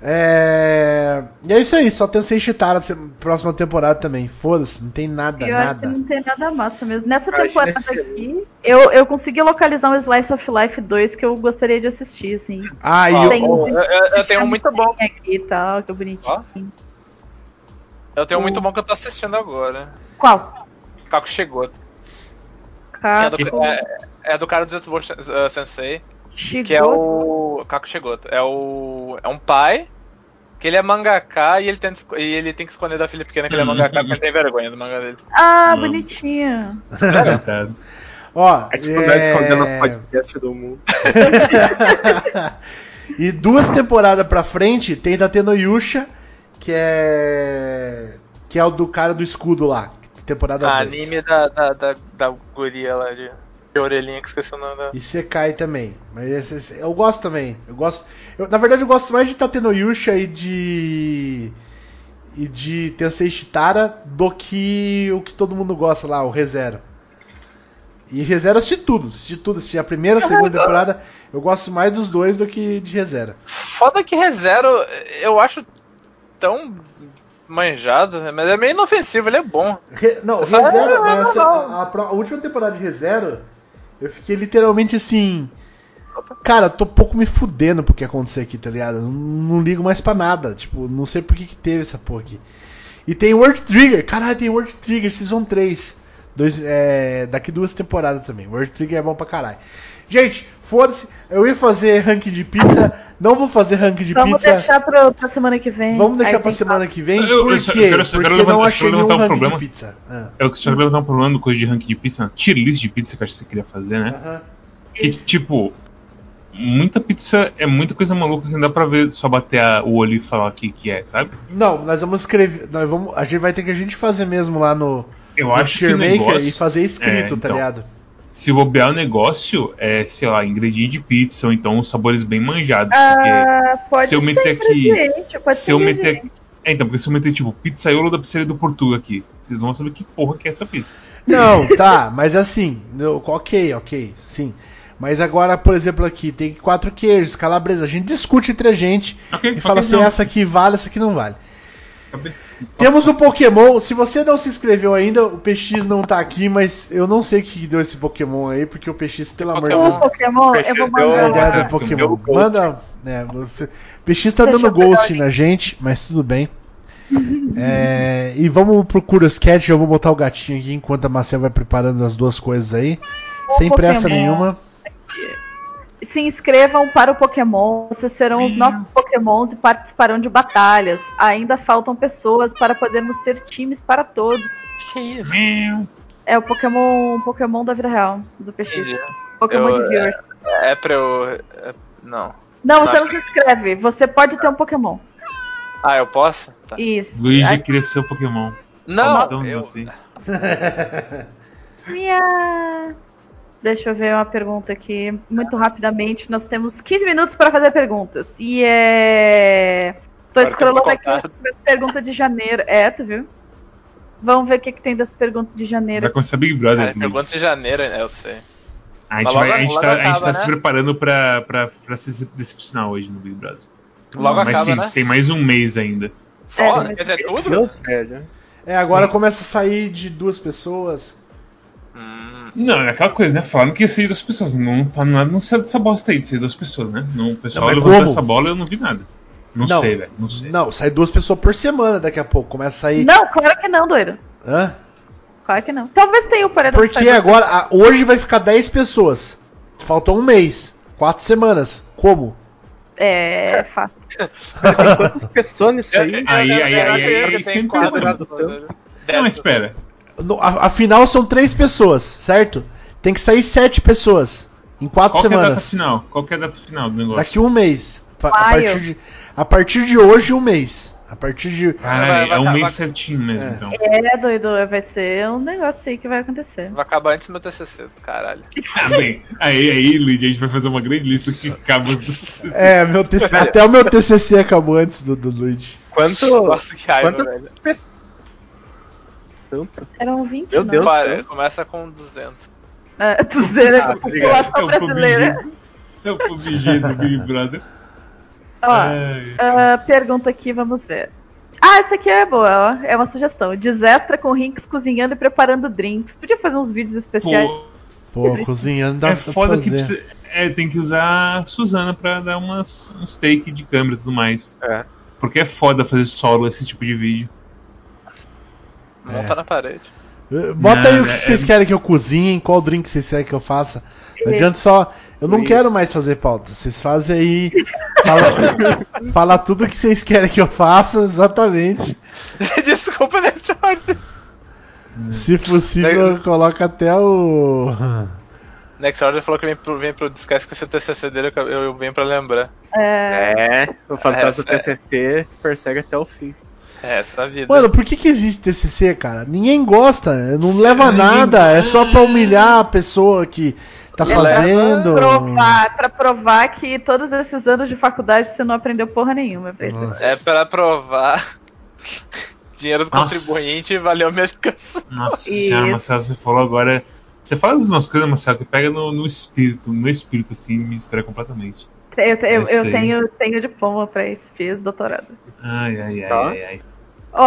[SPEAKER 2] É... E é isso aí, só tem Sei Chitara se- próxima temporada também. Foda-se, não tem nada,
[SPEAKER 4] eu acho que
[SPEAKER 2] nada.
[SPEAKER 4] não tem nada massa mesmo. Nessa temporada
[SPEAKER 10] gente,
[SPEAKER 4] aqui, eu, eu consegui localizar um Slice of Life 2 que eu gostaria de assistir, assim.
[SPEAKER 2] Ah, e eu-
[SPEAKER 4] Tem-
[SPEAKER 11] eu, eu- eu tenho um muito bom.
[SPEAKER 4] Aqui e tal, que bonitinho.
[SPEAKER 11] Eu tenho um muito bom que eu tô assistindo agora.
[SPEAKER 4] Qual?
[SPEAKER 11] Kaku Shigoto. Que
[SPEAKER 4] Kaku
[SPEAKER 11] é, do, é, é do cara do Zetsubo uh, Sensei.
[SPEAKER 4] Shigoto.
[SPEAKER 11] Que é o. Kaku Shigoto. É o. É um pai. Que ele é mangaká e ele, tem, e ele tem que esconder da filha pequena que ele é mangaká porque ele tem vergonha do mangá dele.
[SPEAKER 4] Ah,
[SPEAKER 3] Não.
[SPEAKER 4] bonitinho.
[SPEAKER 3] Coitado.
[SPEAKER 2] Ó,
[SPEAKER 10] É tipo nós escondendo o
[SPEAKER 2] é...
[SPEAKER 10] podcast do mundo.
[SPEAKER 2] e duas temporadas pra frente tem Tateno Yusha, que é. Que é o do cara do escudo lá. Temporada
[SPEAKER 11] Ah,
[SPEAKER 2] 2.
[SPEAKER 11] anime da, da, da, da guria lá de, de orelhinha que nome dela.
[SPEAKER 2] E Sekai também. Mas esse, esse- eu gosto também. Eu gosto. eu- na verdade, eu gosto mais de Tateno Yusha e de. E de Tensei Shitara do que o que todo mundo gosta lá, o ReZero. E ReZero assisti tudo, assisti tudo, assisti a primeira, a segunda temporada. Eu gosto mais dos dois do que de ReZero.
[SPEAKER 11] Foda que ReZero eu acho tão manjado, né? mas é meio inofensivo, ele é bom.
[SPEAKER 2] Re- não, ReZero,
[SPEAKER 11] é,
[SPEAKER 2] a, a- a última temporada de ReZero, eu fiquei literalmente assim. Cara, tô pouco me fudendo pro que acontecer aqui, tá ligado? Não, não ligo mais pra nada. Tipo, não sei por que, que teve essa porra aqui. E tem World Trigger, caralho, tem World Trigger Season 3. Dois, é, daqui duas temporadas também. World Trigger é bom pra caralho. Gente, foda-se, eu ia fazer ranking de pizza, não vou fazer ranking de
[SPEAKER 4] Vamos
[SPEAKER 2] pizza.
[SPEAKER 4] deixar pro, pra semana que vem.
[SPEAKER 2] Vamos deixar
[SPEAKER 4] Aí
[SPEAKER 2] pra semana que vem,
[SPEAKER 3] Eu- eu
[SPEAKER 2] por
[SPEAKER 3] só-
[SPEAKER 2] quê?
[SPEAKER 3] eu quero- eu quero
[SPEAKER 2] Porque
[SPEAKER 3] levantar-
[SPEAKER 2] não
[SPEAKER 3] eu
[SPEAKER 2] achei
[SPEAKER 3] quero
[SPEAKER 2] nenhum
[SPEAKER 3] levantar um
[SPEAKER 2] ranking de
[SPEAKER 3] problema.
[SPEAKER 2] pizza. Ah.
[SPEAKER 3] Eu só queria levantar um problema do coisa de ranking de pizza, tier list de pizza que eu acho que você queria fazer, né?
[SPEAKER 2] Aham.
[SPEAKER 3] Que,
[SPEAKER 4] Isso.
[SPEAKER 3] tipo, muita pizza é muita coisa maluca que não dá pra ver só bater a- o olho e falar o que, que é, sabe?
[SPEAKER 2] Não, nós vamos escrever. Nós vamos, a gente vai ter que a gente fazer mesmo lá no,
[SPEAKER 3] Eu
[SPEAKER 2] no
[SPEAKER 3] acho que
[SPEAKER 2] Cheermaker
[SPEAKER 3] negócio,
[SPEAKER 2] e fazer escrito,
[SPEAKER 3] É,
[SPEAKER 2] tá
[SPEAKER 3] então.
[SPEAKER 2] ligado?
[SPEAKER 3] Se bobear o negócio, é, sei lá, ingrediente de pizza, ou então os sabores bem manjados,
[SPEAKER 4] Ah, pode
[SPEAKER 3] se eu
[SPEAKER 4] ser
[SPEAKER 3] meter aqui- se
[SPEAKER 4] ser
[SPEAKER 3] eu meter. É, então, porque se eu meter, tipo, pizzaiolo da pizzaria do Portuga aqui, vocês vão saber que porra que é essa pizza.
[SPEAKER 2] Não, tá, mas assim, ok, ok, sim. Mas agora, por exemplo, aqui tem quatro queijos, calabresa. A gente discute entre a gente
[SPEAKER 3] Ok,
[SPEAKER 2] e fala assim:
[SPEAKER 3] não.
[SPEAKER 2] essa aqui vale, essa aqui não vale. Temos um Pokémon. Se você não se inscreveu ainda, o PX não tá aqui, mas eu não sei o que deu esse Pokémon aí, porque o PX, pelo amor de
[SPEAKER 11] Pokémon.
[SPEAKER 2] Deus.
[SPEAKER 4] O Pokémon, eu vou mandar.
[SPEAKER 2] Pokémon.
[SPEAKER 3] deu
[SPEAKER 10] ghost.
[SPEAKER 2] Manda. É, o F- PX tá
[SPEAKER 4] Deixa
[SPEAKER 2] dando ghost na gente, mas tudo bem. É, e vamos pro Curioscat, eu vou botar o gatinho aqui enquanto a Marcel vai preparando as duas coisas aí. Sem pressa
[SPEAKER 4] Pokémon.
[SPEAKER 2] nenhuma.
[SPEAKER 4] Se inscrevam para o Pokémon, vocês serão os nossos Pokémons e participarão de batalhas. Ainda faltam pessoas para podermos ter times para todos.
[SPEAKER 11] Que isso?
[SPEAKER 4] É o Pokémon, Pokémon da vida real, do PX.
[SPEAKER 11] Entendi.
[SPEAKER 4] Pokémon
[SPEAKER 11] Eu-
[SPEAKER 4] de viewers.
[SPEAKER 11] É pra eu. é- não.
[SPEAKER 4] Não, você
[SPEAKER 11] Não.
[SPEAKER 4] não se inscreve. Você pode ter um Pokémon.
[SPEAKER 11] Ah, eu posso? Tá.
[SPEAKER 4] Isso.
[SPEAKER 3] Luigi
[SPEAKER 4] Aí-
[SPEAKER 3] queria ser o Pokémon.
[SPEAKER 11] Não,
[SPEAKER 3] Então,
[SPEAKER 11] eu,
[SPEAKER 3] assim.
[SPEAKER 4] Minha... Deixa eu ver uma pergunta aqui. Muito rapidamente, nós temos 15 minutos para fazer perguntas. E é. Tô
[SPEAKER 11] Agora
[SPEAKER 4] scrollando aqui as perguntas de janeiro. É, tu viu? Vamos ver o que, que tem das perguntas de janeiro.
[SPEAKER 3] Vai começar Big Brother.
[SPEAKER 11] Cara,
[SPEAKER 3] Luigi.
[SPEAKER 11] pergunta de janeiro, né? Eu sei.
[SPEAKER 3] A gente, vai-
[SPEAKER 11] logo-
[SPEAKER 3] a gente tá, a gente
[SPEAKER 11] acaba,
[SPEAKER 3] tá se
[SPEAKER 11] né?
[SPEAKER 3] preparando pra, pra, pra se decepcionar hoje no Big Brother.
[SPEAKER 11] Logo
[SPEAKER 3] Mas
[SPEAKER 11] acaba,
[SPEAKER 3] sim,
[SPEAKER 11] né?
[SPEAKER 3] tem mais um mês ainda.
[SPEAKER 11] Só?
[SPEAKER 4] É,
[SPEAKER 11] Quer dizer, tudo?
[SPEAKER 10] Deus, velho.
[SPEAKER 2] É, agora começa a sair de duas pessoas.
[SPEAKER 11] Hum,
[SPEAKER 3] Não, é aquela coisa, né? Falaram que ia ser duas pessoas. Não tá nada não saiu dessa bosta aí de ser duas pessoas, né? Não, o pessoal
[SPEAKER 2] Não,
[SPEAKER 3] levantou
[SPEAKER 2] como?
[SPEAKER 3] essa bola e eu não vi nada. Não,
[SPEAKER 2] Não.
[SPEAKER 3] sei, velho. Não sei.
[SPEAKER 2] Não, sai duas pessoas por semana daqui a pouco. Começa a sair.
[SPEAKER 4] Não, claro que não, doido.
[SPEAKER 2] Hã?
[SPEAKER 4] Claro que não. Talvez tenha o paredão que
[SPEAKER 2] Porque agora, a- hoje vai ficar 10 pessoas. Faltou um mês. Quatro semanas. Como?
[SPEAKER 4] É, fato.
[SPEAKER 10] Tem quantas pessoas nisso aí?
[SPEAKER 3] Aí, aí, aí,
[SPEAKER 11] eu
[SPEAKER 3] aí,
[SPEAKER 11] acredito
[SPEAKER 3] aí,
[SPEAKER 11] que tem
[SPEAKER 3] sempre
[SPEAKER 11] quatro
[SPEAKER 10] quadrado
[SPEAKER 11] pessoas.
[SPEAKER 3] Não, mas espera.
[SPEAKER 2] No- a- afinal são três pessoas, certo? Tem que sair sete pessoas. Em quatro
[SPEAKER 3] Qual que é a data
[SPEAKER 2] semanas.
[SPEAKER 3] final? Qual que é a data final do negócio?
[SPEAKER 2] Daqui um mês. A partir, de, a partir de hoje, um mês. A partir de.
[SPEAKER 3] Caralho, é um mês certinho mesmo,
[SPEAKER 2] É.
[SPEAKER 3] então.
[SPEAKER 4] É, doido, vai ser um negócio aí que vai acontecer.
[SPEAKER 11] Vai acabar antes do meu TCC, do caralho.
[SPEAKER 3] Ah, bem, aí, aí, Luigi, a gente vai fazer uma grande lista que acaba.
[SPEAKER 2] É, meu TCC, até o meu TCC acabou antes do, do Luigi.
[SPEAKER 10] Quanto.
[SPEAKER 11] Nossa, que raiva,
[SPEAKER 10] Quantas
[SPEAKER 11] velho.
[SPEAKER 10] Tanto.
[SPEAKER 4] Eram 20,
[SPEAKER 10] Meu
[SPEAKER 4] não?
[SPEAKER 10] Deus.
[SPEAKER 11] Para, começa com 200.
[SPEAKER 4] É, tu zera
[SPEAKER 10] Ah,
[SPEAKER 4] a população brasileira.
[SPEAKER 3] É o PUBG do Big Brother.
[SPEAKER 4] Ó, ah, pergunta aqui, vamos ver. Ah, essa aqui é boa, ó. É uma sugestão. Desestra com Rinks cozinhando e preparando drinks. Podia fazer uns vídeos especiais.
[SPEAKER 3] Pô,
[SPEAKER 2] Pô, cozinhando dá
[SPEAKER 3] é
[SPEAKER 2] pra
[SPEAKER 3] foda que
[SPEAKER 2] fazer.
[SPEAKER 3] precisa, é, tem que usar a Suzana pra dar umas, uns take de câmera e tudo mais.
[SPEAKER 10] É.
[SPEAKER 3] Porque é foda fazer solo esse tipo de vídeo.
[SPEAKER 11] Monta na parede.
[SPEAKER 2] Eh, Bota aí
[SPEAKER 3] Não,
[SPEAKER 2] o que,
[SPEAKER 3] é-
[SPEAKER 2] que vocês querem que eu cozinhe, qual drink vocês querem que eu faça. Não adianta só. Eu não
[SPEAKER 10] Isso.
[SPEAKER 2] quero mais fazer pauta. Vocês fazem aí. Fala, fala tudo que vocês querem que eu faça, exatamente.
[SPEAKER 11] Desculpa, né, Jordan?
[SPEAKER 2] Se possível, coloca até o.
[SPEAKER 11] Next Order falou que vem pro, vem pro Esquece que esse TCC dele eu, eu venho pra lembrar.
[SPEAKER 4] É,
[SPEAKER 10] É, o fantasma
[SPEAKER 11] É, é.
[SPEAKER 10] TCC te persegue até o fim.
[SPEAKER 11] É, essa vida.
[SPEAKER 2] Mano, por que, que existe TCC, cara? Ninguém gosta, não leva a nada, é só pra humilhar a pessoa que tá fazendo.
[SPEAKER 4] provar, pra provar que todos esses anos de faculdade você não aprendeu porra nenhuma. pra.
[SPEAKER 11] É pra provar. Dinheiro do
[SPEAKER 3] Nossa.
[SPEAKER 11] contribuinte valeu minha educação.
[SPEAKER 3] Nossa
[SPEAKER 4] Isso.
[SPEAKER 3] senhora, Marcelo, você falou agora. Você faz umas coisas, Marcelo, que pega no, no espírito, no espírito, assim, me distrai completamente.
[SPEAKER 4] Eu, eu, eu tenho, tenho diploma pra isso, fiz doutorado.
[SPEAKER 3] Ai, ai, ai,
[SPEAKER 10] Tá.
[SPEAKER 3] ai, ai.
[SPEAKER 4] Ó,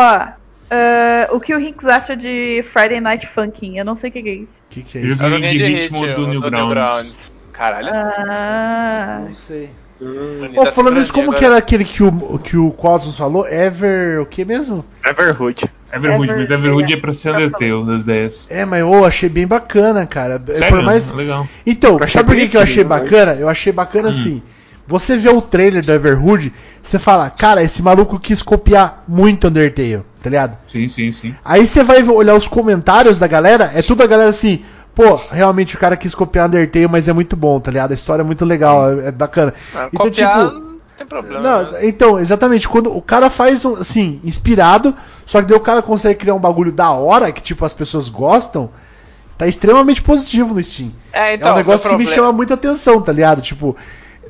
[SPEAKER 4] ah, o que o Rinks acha de Friday Night Funkin'? Eu não sei o que que é isso.
[SPEAKER 2] O que, que é isso?
[SPEAKER 11] Joguinho
[SPEAKER 3] de
[SPEAKER 11] de
[SPEAKER 3] ritmo
[SPEAKER 11] hit,
[SPEAKER 3] do
[SPEAKER 11] o-
[SPEAKER 3] Newgrounds.
[SPEAKER 11] Caralho.
[SPEAKER 4] Ah,
[SPEAKER 2] Não sei.
[SPEAKER 11] Bonita
[SPEAKER 2] Pô, falando isso, como
[SPEAKER 11] agora.
[SPEAKER 2] que era aquele que o, que o Cosmos falou? Ever. O que mesmo?
[SPEAKER 10] Everhood.
[SPEAKER 3] Everhood,
[SPEAKER 4] Ever-
[SPEAKER 3] mas Everhood
[SPEAKER 4] é.
[SPEAKER 3] é pra ser Undertale das 10.
[SPEAKER 2] É, mas eu achei bem bacana, cara. É,
[SPEAKER 3] Sério?
[SPEAKER 2] Por mais...
[SPEAKER 3] Legal.
[SPEAKER 2] Então, sabe por que, que eu achei
[SPEAKER 10] bonitinho,
[SPEAKER 2] bacana? Eu achei bacana
[SPEAKER 3] Hum.
[SPEAKER 2] assim. Você vê o trailer do Everhood, você fala, cara, esse maluco quis copiar muito Undertale, tá ligado?
[SPEAKER 3] Sim, sim, sim.
[SPEAKER 2] Aí você vai olhar os comentários da galera, é tudo a galera assim, pô, realmente o cara quis copiar Undertale, mas é muito bom, tá ligado? A história é muito legal, é, é bacana.
[SPEAKER 11] Ah,
[SPEAKER 2] Então,
[SPEAKER 11] copiar
[SPEAKER 2] tipo,
[SPEAKER 11] não tem problema.
[SPEAKER 2] Não,
[SPEAKER 11] né?
[SPEAKER 2] então, exatamente, quando o cara faz um, assim, inspirado, só que daí o cara consegue criar um bagulho da hora, que tipo, as pessoas gostam, tá extremamente positivo no Steam.
[SPEAKER 11] É,
[SPEAKER 2] é
[SPEAKER 11] então,
[SPEAKER 2] um negócio
[SPEAKER 11] meu
[SPEAKER 2] que me
[SPEAKER 11] problema-
[SPEAKER 2] chama muita atenção, tá ligado? Tipo,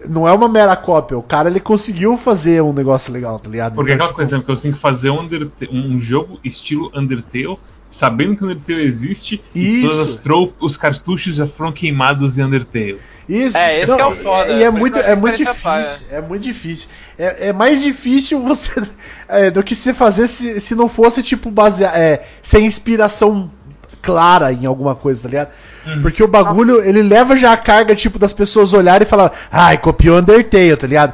[SPEAKER 2] não é uma mera cópia, o cara ele conseguiu fazer um negócio legal, tá ligado?
[SPEAKER 3] Porque é
[SPEAKER 2] Então,
[SPEAKER 3] aquela coisa, né? Porque você tem que fazer um, um jogo estilo Undertale, sabendo que Undertale existe, e
[SPEAKER 2] Isso.
[SPEAKER 3] todas as tro- os cartuchos já foram queimados em Undertale.
[SPEAKER 2] Isso,
[SPEAKER 11] É, esse
[SPEAKER 2] não,
[SPEAKER 11] que é o foda,
[SPEAKER 2] E é
[SPEAKER 11] por
[SPEAKER 2] muito, é muito
[SPEAKER 11] paia.
[SPEAKER 2] difícil. É muito difícil. É, é mais difícil você é, do que você fazer se, se não fosse tipo basear, é, sem inspiração clara em alguma coisa, tá ligado?
[SPEAKER 3] Uhum.
[SPEAKER 2] Porque o bagulho, ele leva já a carga tipo das pessoas olharem e falar, ai, copiou Undertale, tá ligado?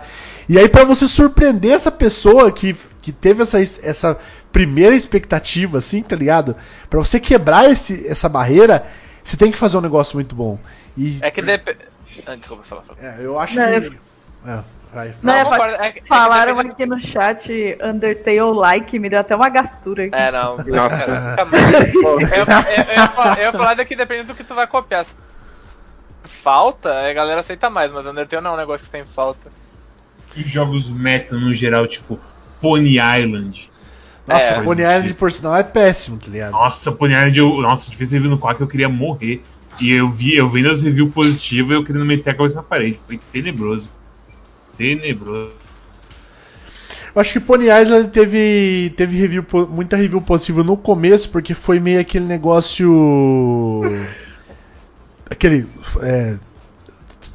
[SPEAKER 2] E aí pra você surpreender essa pessoa que, que teve essa, essa primeira expectativa, assim, tá ligado? Pra você quebrar esse, essa barreira, você tem que fazer um negócio muito bom. E,
[SPEAKER 11] É que depende. Ah, desculpa, fala. fala.
[SPEAKER 2] é, eu acho
[SPEAKER 4] Não,
[SPEAKER 2] que. É, vai.
[SPEAKER 4] Não, é,
[SPEAKER 11] concordo, é que- é
[SPEAKER 4] falaram aqui no chat Undertale like, me deu até uma gastura aqui.
[SPEAKER 11] É, não.
[SPEAKER 10] Nossa.
[SPEAKER 11] Eu, eu, eu, ia falar- eu ia falar daqui depende do que tu vai copiar. Se Falta, a galera aceita mais, mas Undertale não é um negócio que tem falta.
[SPEAKER 3] E jogos meta no geral, tipo Pony Island.
[SPEAKER 2] Nossa,
[SPEAKER 11] É.
[SPEAKER 2] Pony Island por sinal é péssimo, tá ligado?
[SPEAKER 3] Nossa, Pony Island, eu, nossa, de vez em no Quack eu queria morrer. E eu vi, eu vendo as reviews positivas eu querendo meter a cabeça na parede. Foi tenebroso. Tenebroso.
[SPEAKER 2] Eu acho que Pony Island teve, teve review, muita review positiva no começo, porque foi meio aquele negócio. aquele. é,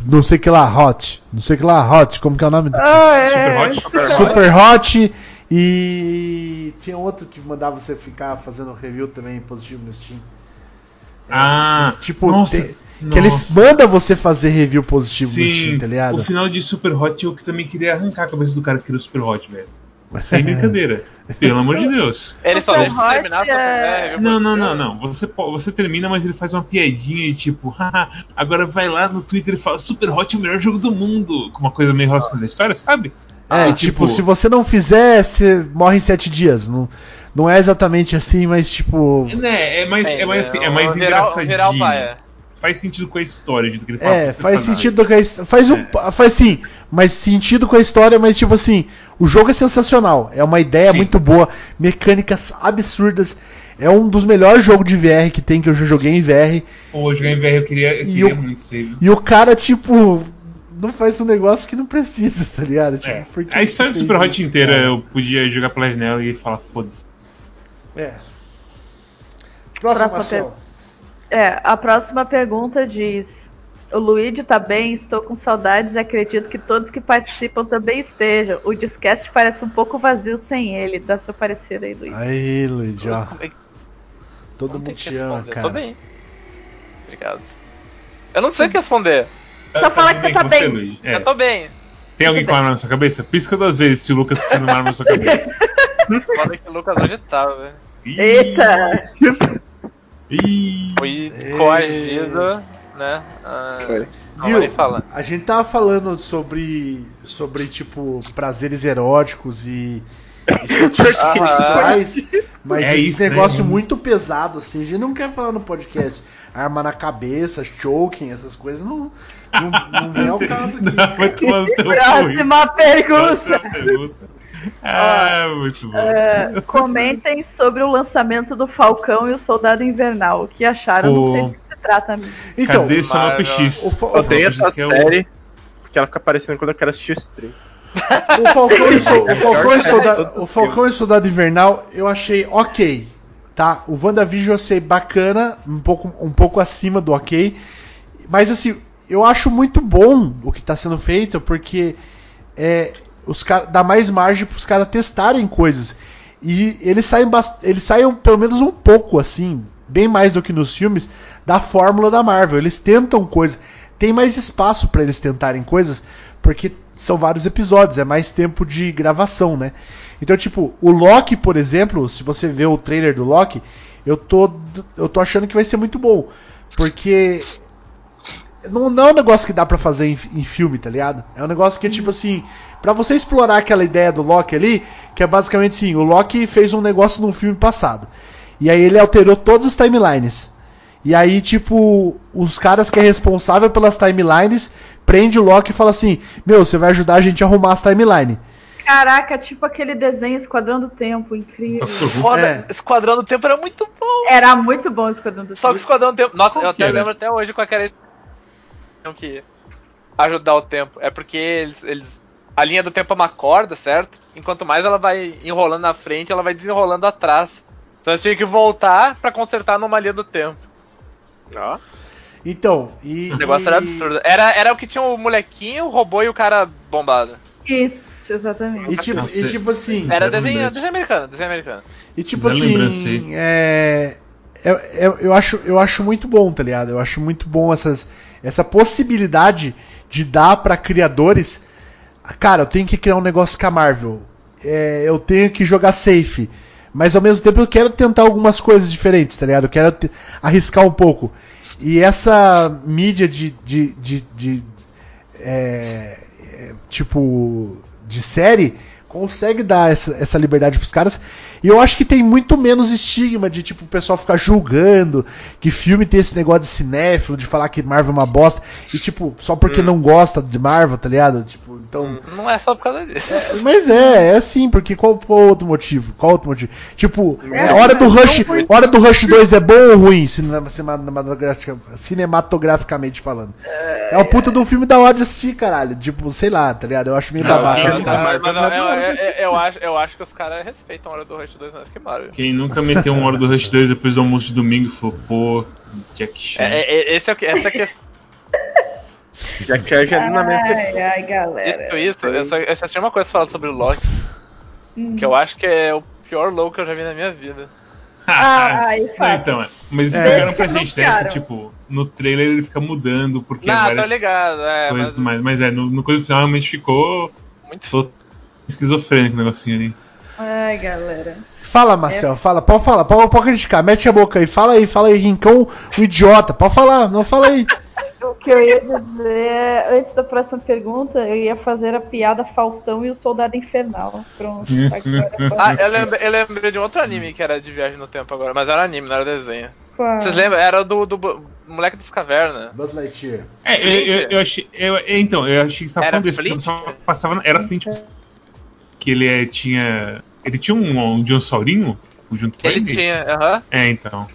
[SPEAKER 2] não sei que lá, Hot. Não sei que lá, Hot. Como que é o nome? do-
[SPEAKER 4] Ah, é,
[SPEAKER 3] Super Hot,
[SPEAKER 4] Super
[SPEAKER 2] Hot. E tinha outro que mandava você ficar fazendo review também positivo no Steam. É,
[SPEAKER 3] Ah,
[SPEAKER 2] tipo,
[SPEAKER 3] nossa,
[SPEAKER 2] tem- que ele
[SPEAKER 3] nossa.
[SPEAKER 2] manda você fazer review positivo no Steam,
[SPEAKER 3] Sim,
[SPEAKER 2] tá ligado?
[SPEAKER 3] o final de Super Hot eu que também queria arrancar a cabeça do cara que criou Super Hot, velho. Mas sem brincadeira. Pelo amor de Deus.
[SPEAKER 11] Ele só
[SPEAKER 4] Super
[SPEAKER 11] deixa tu
[SPEAKER 4] Hot
[SPEAKER 11] terminar
[SPEAKER 4] é-
[SPEAKER 11] é,
[SPEAKER 3] Não, não, não, não. Você, você termina, mas ele faz uma piadinha e tipo, haha, agora vai lá no Twitter e fala Super Hot é o melhor jogo do mundo. Com uma coisa meio relacionada à história, sabe?
[SPEAKER 2] É,
[SPEAKER 3] Ah,
[SPEAKER 2] tipo, se você não fizer, você morre em sete dias. Não, não é exatamente assim, mas tipo.
[SPEAKER 3] É, né, é mais, é, mais, assim, é mais
[SPEAKER 11] um
[SPEAKER 3] engraçadinho.
[SPEAKER 11] paia.
[SPEAKER 3] Faz sentido com a história, do que ele fala.
[SPEAKER 2] É, faz sentido com a his- faz um, faz sim, mas sentido com a história, mas tipo assim, o jogo é sensacional, é uma ideia
[SPEAKER 3] Sim.
[SPEAKER 2] muito boa, mecânicas absurdas, é um dos melhores jogos de VR que tem que eu já joguei em VR.
[SPEAKER 3] Pô, jogar em VR eu queria, eu
[SPEAKER 2] E
[SPEAKER 3] queria
[SPEAKER 2] o-
[SPEAKER 3] muito save.
[SPEAKER 2] E o cara tipo não faz um negócio que não precisa, tá ligado? Tipo,
[SPEAKER 3] É. A história do Super Hot
[SPEAKER 2] isso,
[SPEAKER 3] inteira
[SPEAKER 2] cara?
[SPEAKER 3] eu podia jogar pela janela e falar foda-se.
[SPEAKER 2] É. Próximo,
[SPEAKER 4] Próxima. É, a próxima pergunta diz: O Luigi tá bem, estou com saudades e acredito que todos que participam também estejam. O Discast parece um pouco vazio sem ele. Dá seu parecer aí, Luigi.
[SPEAKER 2] Aí, Luigi, ó.
[SPEAKER 11] É
[SPEAKER 2] Todo mundo te ama, cara.
[SPEAKER 11] Tô bem. Obrigado. Eu não sei o que responder.
[SPEAKER 4] Só fala que você tá bem.
[SPEAKER 3] Luigi. É.
[SPEAKER 11] Eu tô bem.
[SPEAKER 3] Tem alguém com arma na sua cabeça? Pisca duas vezes se o Lucas tá sendo uma arma na sua cabeça.
[SPEAKER 11] Foda que o Lucas hoje tá, velho.
[SPEAKER 4] Eita!
[SPEAKER 3] Ih,
[SPEAKER 11] Foi coagido, né? Ah,
[SPEAKER 10] Foi.
[SPEAKER 2] Viu? A gente tava falando sobre, sobre tipo, prazeres eróticos e, e fetiches
[SPEAKER 11] Ah,
[SPEAKER 2] sexuais, mas
[SPEAKER 3] É
[SPEAKER 2] esse
[SPEAKER 3] isso, né?
[SPEAKER 2] negócio
[SPEAKER 3] É isso.
[SPEAKER 2] muito pesado, assim, a gente não quer falar no podcast. Arma na cabeça, choking, essas coisas, não, não, não vem ao caso aqui.
[SPEAKER 3] Não, teu cu,
[SPEAKER 4] Próxima
[SPEAKER 3] isso.
[SPEAKER 4] pergunta.
[SPEAKER 3] Ah, muito bom.
[SPEAKER 4] É, comentem sobre o lançamento do Falcão e o Soldado Invernal. O que acharam? Não
[SPEAKER 3] Pô.
[SPEAKER 4] sei do que se trata. amigo.
[SPEAKER 2] Então,
[SPEAKER 3] Cadê
[SPEAKER 2] o, Fa-
[SPEAKER 10] Eu odeio essa
[SPEAKER 3] que é o-
[SPEAKER 10] série porque ela fica aparecendo quando eu quero assistir stream.
[SPEAKER 2] o Falcão, e o, o Falcão e o Soldado, o Falcão e o Soldado Invernal eu achei ok, tá? O WandaVision eu achei bacana, um pouco, um pouco acima do ok, mas assim, eu acho muito bom o que está sendo feito, porque é, os cara, dá mais margem para os caras testarem coisas. E eles saem, eles saem pelo menos um pouco assim, bem mais do que nos filmes, da fórmula da Marvel. Eles tentam coisas, tem mais espaço para eles tentarem coisas, porque são vários episódios, é mais tempo de gravação, né? Então, tipo, o Loki, por exemplo, se você vê o trailer do Loki, eu tô, eu tô achando que vai ser muito bom, porque não, não é um negócio que dá pra fazer em, em filme, tá ligado? É um negócio que é tipo assim, pra você explorar aquela ideia do Loki ali, que é basicamente assim, o Loki fez um negócio num filme passado. E aí ele alterou todas as timelines. E aí, tipo, os caras que é responsável pelas timelines prende o Loki e fala assim: Meu, você vai ajudar a gente a arrumar as timelines.
[SPEAKER 4] Caraca, tipo aquele desenho Esquadrão do Tempo, incrível.
[SPEAKER 11] Foda,
[SPEAKER 2] É.
[SPEAKER 11] Esquadrão do Tempo era muito bom.
[SPEAKER 4] Era muito bom o Esquadrão do
[SPEAKER 11] Só que
[SPEAKER 4] Tempo.
[SPEAKER 11] Esquadrão do Tempo. Nossa, eu até
[SPEAKER 3] era?
[SPEAKER 11] lembro até hoje com aquela. Que ajudar o tempo. É porque eles, eles. A linha do tempo é uma corda, certo? Enquanto mais ela vai enrolando na frente, ela vai desenrolando atrás. Então eles tinham que voltar pra consertar a anomalia do tempo.
[SPEAKER 10] Ó.
[SPEAKER 2] Então, e.
[SPEAKER 11] O negócio
[SPEAKER 2] e-
[SPEAKER 11] era absurdo. Era, era o que tinha o molequinho, o robô e o cara bombado.
[SPEAKER 4] Isso, exatamente.
[SPEAKER 2] E tipo,
[SPEAKER 3] Nossa,
[SPEAKER 2] e tipo assim.
[SPEAKER 11] Era desenho, desenho americano, desenho americano.
[SPEAKER 2] E tipo
[SPEAKER 3] Zero
[SPEAKER 2] assim, é, é- é- eu, acho, eu acho muito bom, tá ligado? Eu acho muito bom essas, essa possibilidade de dar pra criadores. Cara, eu tenho que criar um negócio com a Marvel. É, eu tenho que jogar safe. Mas ao mesmo tempo eu quero tentar algumas coisas diferentes, tá ligado? Eu quero arriscar um pouco. E essa mídia de. de, de, de- é, é, tipo. de série consegue dar essa, essa liberdade pros caras. E eu acho que tem muito menos estigma de tipo o pessoal ficar julgando que filme tem esse negócio de cinéfilo, de falar que Marvel é uma bosta. E tipo, só porque não gosta de Marvel, tá ligado? Tipo, então.
[SPEAKER 11] Não é só por causa disso.
[SPEAKER 2] Mas é, é assim, porque qual, qual outro motivo? Qual outro motivo? Tipo, é, hora do Rush, hora do Rush 2 é bom ou ruim, cinema- cinematografica- cinematograficamente falando? É o puta de um filme da hora de assistir, caralho. Tipo, sei lá, tá ligado? Eu acho meio babaca.
[SPEAKER 11] eu acho que os caras respeitam a hora do Rush 2 mais que Mario.
[SPEAKER 3] Quem nunca meteu uma hora do Rush 2 depois do almoço de domingo e falou, pô, Jack Chan.
[SPEAKER 11] É, é, esse é o que, essa é a questão.
[SPEAKER 10] Já que é genuinamente.
[SPEAKER 4] Ai, ai, galera.
[SPEAKER 11] Dito isso, eu só, eu só tinha uma coisa falar sobre o Loki,
[SPEAKER 4] Hum.
[SPEAKER 11] que eu acho que é o pior low que eu já vi na minha vida.
[SPEAKER 4] Ah,
[SPEAKER 3] Não,
[SPEAKER 4] Fábio.
[SPEAKER 3] então, é. mas
[SPEAKER 2] É.
[SPEAKER 3] explicaram pra gente, né? Que, tipo, no trailer ele fica mudando, porque
[SPEAKER 11] Não, tô
[SPEAKER 3] várias
[SPEAKER 11] ligado, é,
[SPEAKER 3] coisas
[SPEAKER 11] mas
[SPEAKER 3] mais. Mas é, no, no coisa final realmente ficou.
[SPEAKER 11] muito
[SPEAKER 3] ficou esquizofrênico o negocinho ali.
[SPEAKER 4] Ai, galera.
[SPEAKER 2] Fala, Marcel, fala, pode falar, pode, pode criticar, mete a boca aí, fala aí, fala aí, Rincão, o idiota, pode falar, não fala aí.
[SPEAKER 4] O que eu ia dizer, antes da próxima pergunta, eu ia fazer a piada Faustão e o Soldado Infernal. Pronto. Agora
[SPEAKER 11] Ah, eu lembrei, eu lembrei de um outro anime que era de viagem no tempo agora, mas era anime, não era desenho.
[SPEAKER 4] Qual?
[SPEAKER 11] Vocês lembram? Era do, do bu- moleque das cavernas.
[SPEAKER 2] Buzz Lightyear.
[SPEAKER 3] É, eu, eu, eu achei. eu- é, então, eu achei que você tava
[SPEAKER 11] Era
[SPEAKER 3] falando desse, porque
[SPEAKER 11] Flint?
[SPEAKER 3] só passava. Era Flint. Que ele é, tinha. Ele tinha um, um dinossaurinho junto com ele?
[SPEAKER 11] Ele tinha, aham.
[SPEAKER 3] É, então.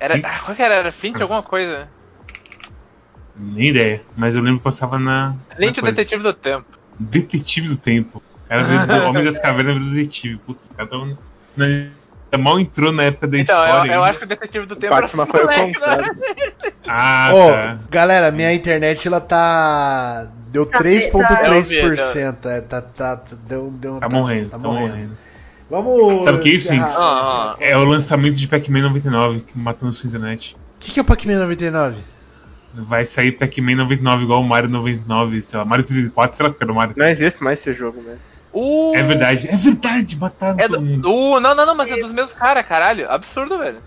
[SPEAKER 11] Era. Qual que era? Era Flint alguma coisa?
[SPEAKER 3] Nem ideia, mas eu lembro que passava na.
[SPEAKER 11] O
[SPEAKER 3] coisa.
[SPEAKER 11] Detetive do Tempo.
[SPEAKER 3] Detetive do Tempo. O cara veio do Homem das Cavernas virou detetive. Puta, o cara tava. na- mal entrou na época da
[SPEAKER 11] Então, eu,
[SPEAKER 3] história.
[SPEAKER 11] eu
[SPEAKER 3] ainda.
[SPEAKER 11] acho que o Detetive do Tempo era
[SPEAKER 10] Batman foi o
[SPEAKER 11] moleque, né?
[SPEAKER 10] contrário.
[SPEAKER 3] Ah,
[SPEAKER 2] Ó,
[SPEAKER 3] tá.
[SPEAKER 2] galera, minha internet ela tá. Deu 3,3%. É, tá, tá, tá, deu, deu,
[SPEAKER 3] Tá morrendo,
[SPEAKER 2] Tá
[SPEAKER 3] tá
[SPEAKER 2] morrendo.
[SPEAKER 3] morrendo.
[SPEAKER 2] Vamos.
[SPEAKER 3] Sabe o que é isso,
[SPEAKER 2] encerrar.
[SPEAKER 3] Inks?
[SPEAKER 11] Ah,
[SPEAKER 3] É o lançamento de Pac-Man 99 que matando sua internet.
[SPEAKER 2] O que, que é o Pac-Man 99?
[SPEAKER 3] Vai sair Pac-Man 99 igual o Mario 99, sei lá, Mario 34, sei lá que era o Mario.
[SPEAKER 10] Não existe mais esse jogo, né?
[SPEAKER 11] Uh,
[SPEAKER 3] É verdade, é verdade, mataram
[SPEAKER 11] É
[SPEAKER 3] todo
[SPEAKER 11] do,
[SPEAKER 3] mundo.
[SPEAKER 11] uh, não, não, não, mas é dos mesmos caras, caralho. Absurdo, velho.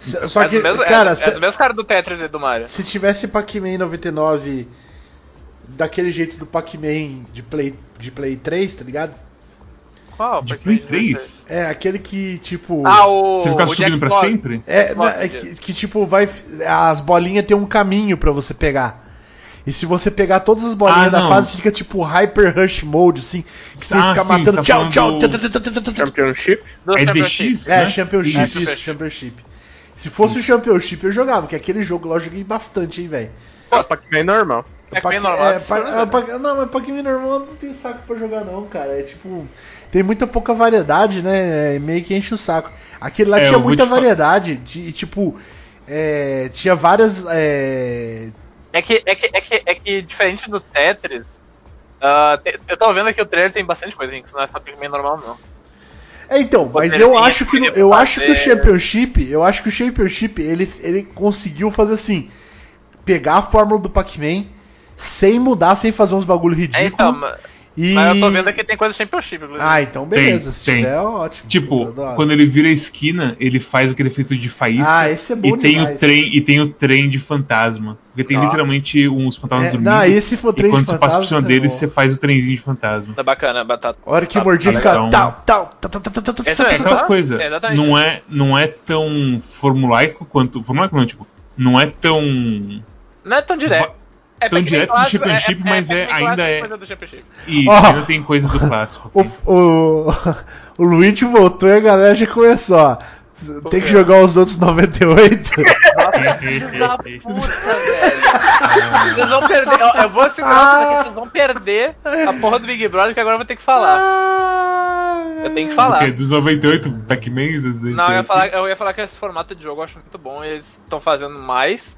[SPEAKER 2] S- Só
[SPEAKER 11] é
[SPEAKER 2] que,
[SPEAKER 11] do mesmo,
[SPEAKER 2] cara,
[SPEAKER 11] é,
[SPEAKER 2] se,
[SPEAKER 11] é do mesmo cara do Tetris e do Mario.
[SPEAKER 2] se tivesse Pac-Man 99 daquele jeito do Pac-Man de Play, de Play 3, tá ligado?
[SPEAKER 11] Qual?
[SPEAKER 3] De Play 3?
[SPEAKER 2] É, aquele que, tipo.
[SPEAKER 11] Ah, o.
[SPEAKER 3] Você ficar
[SPEAKER 11] o
[SPEAKER 3] subindo pra
[SPEAKER 11] Jackbox.
[SPEAKER 3] sempre?
[SPEAKER 2] É, na- é que, que, tipo, vai. As bolinhas tem um caminho pra você pegar. E se você pegar todas as bolinhas
[SPEAKER 3] Ah,
[SPEAKER 2] da fase, fica tipo Hyper Rush Mode, assim. Que você
[SPEAKER 3] Ah,
[SPEAKER 2] fica
[SPEAKER 3] sim,
[SPEAKER 2] matando.
[SPEAKER 3] tá
[SPEAKER 2] tchau, tchau.
[SPEAKER 10] Championship?
[SPEAKER 11] Do
[SPEAKER 3] É
[SPEAKER 11] Championship.
[SPEAKER 3] DX?
[SPEAKER 2] É,
[SPEAKER 3] né?
[SPEAKER 2] Championship,
[SPEAKER 11] É,
[SPEAKER 2] isso,
[SPEAKER 11] Championship.
[SPEAKER 2] Se fosse o Championship, eu jogava, que aquele jogo lá eu joguei bastante, hein, velho.
[SPEAKER 10] Pô, Pac-Man normal.
[SPEAKER 11] É
[SPEAKER 2] Pac-
[SPEAKER 11] bem normal.
[SPEAKER 2] é, pa-
[SPEAKER 11] absurdo,
[SPEAKER 2] é, pa- não, mas Pac-Man normal não tem saco pra jogar, não, cara. É tipo. Tem muita pouca variedade, né? É, meio que enche o saco. Aquele lá
[SPEAKER 3] É,
[SPEAKER 2] tinha muita variedade. De, e, tipo. é, tinha várias. é,
[SPEAKER 11] É que, é, que, é, que, é que diferente do Tetris, te- eu tô vendo que o trailer tem bastante coisa, hein, que não é só Pac-Man normal, não.
[SPEAKER 2] É, então, mas eu acho que eu
[SPEAKER 11] pra
[SPEAKER 2] acho que o
[SPEAKER 11] fazer.
[SPEAKER 2] Championship, eu acho que o Championship ele, ele conseguiu fazer assim, pegar a fórmula do Pac-Man sem mudar, sem fazer uns bagulho
[SPEAKER 11] É,
[SPEAKER 2] ridículo.
[SPEAKER 11] então, ma-
[SPEAKER 2] e...
[SPEAKER 11] mas eu tô vendo que tem coisa do Championship, inclusive.
[SPEAKER 2] Ah, então beleza,
[SPEAKER 3] Tem,
[SPEAKER 2] se
[SPEAKER 3] tem.
[SPEAKER 2] tiver é ótimo.
[SPEAKER 3] Tipo, quando ele vira a esquina, ele faz aquele efeito de faísca.
[SPEAKER 2] Ah, esse é bom
[SPEAKER 3] e tem
[SPEAKER 2] demais.
[SPEAKER 3] o trem E tem o trem de fantasma. Porque tem
[SPEAKER 11] Ó.
[SPEAKER 3] literalmente uns fantasmas
[SPEAKER 2] É,
[SPEAKER 3] dormindo.
[SPEAKER 2] não, esse foi o
[SPEAKER 3] e
[SPEAKER 2] trem
[SPEAKER 3] quando
[SPEAKER 2] de
[SPEAKER 3] você passa por
[SPEAKER 2] fantasma,
[SPEAKER 3] cima deles,
[SPEAKER 2] é
[SPEAKER 3] você
[SPEAKER 2] bom.
[SPEAKER 3] faz o trenzinho de fantasma.
[SPEAKER 11] Tá bacana, batata.
[SPEAKER 2] A hora que
[SPEAKER 11] tá-
[SPEAKER 2] o mordinho
[SPEAKER 11] tá
[SPEAKER 2] fica tal, tal, tá, tá,
[SPEAKER 11] Esse
[SPEAKER 2] tá,
[SPEAKER 11] é
[SPEAKER 3] Aquela coisa,
[SPEAKER 11] É,
[SPEAKER 3] não é, não é tão formulaico quanto. Formulaico não, tipo, não é tão.
[SPEAKER 11] Não é tão direto. É
[SPEAKER 3] tão direto do
[SPEAKER 11] clássico,
[SPEAKER 3] Championship, mas é- ainda
[SPEAKER 11] clássico,
[SPEAKER 3] é-
[SPEAKER 11] coisa do Championship.
[SPEAKER 3] E
[SPEAKER 2] Ó.
[SPEAKER 3] ainda tem coisa do clássico.
[SPEAKER 2] O, o, o Luigi voltou e a galera já começou, ó. Tem que jogar os outros 98.
[SPEAKER 11] Filho da puta, velho. Vocês vão perder. ó, Eu vou segurar isso daqui, vocês vão perder a porra do Big Brother que agora eu vou ter que falar. Eu tenho que falar.
[SPEAKER 3] Porque dos 98 Pac-Mans,
[SPEAKER 11] Não, eu ia, falar, eu ia falar que esse formato de jogo eu acho muito bom. Eles estão fazendo mais.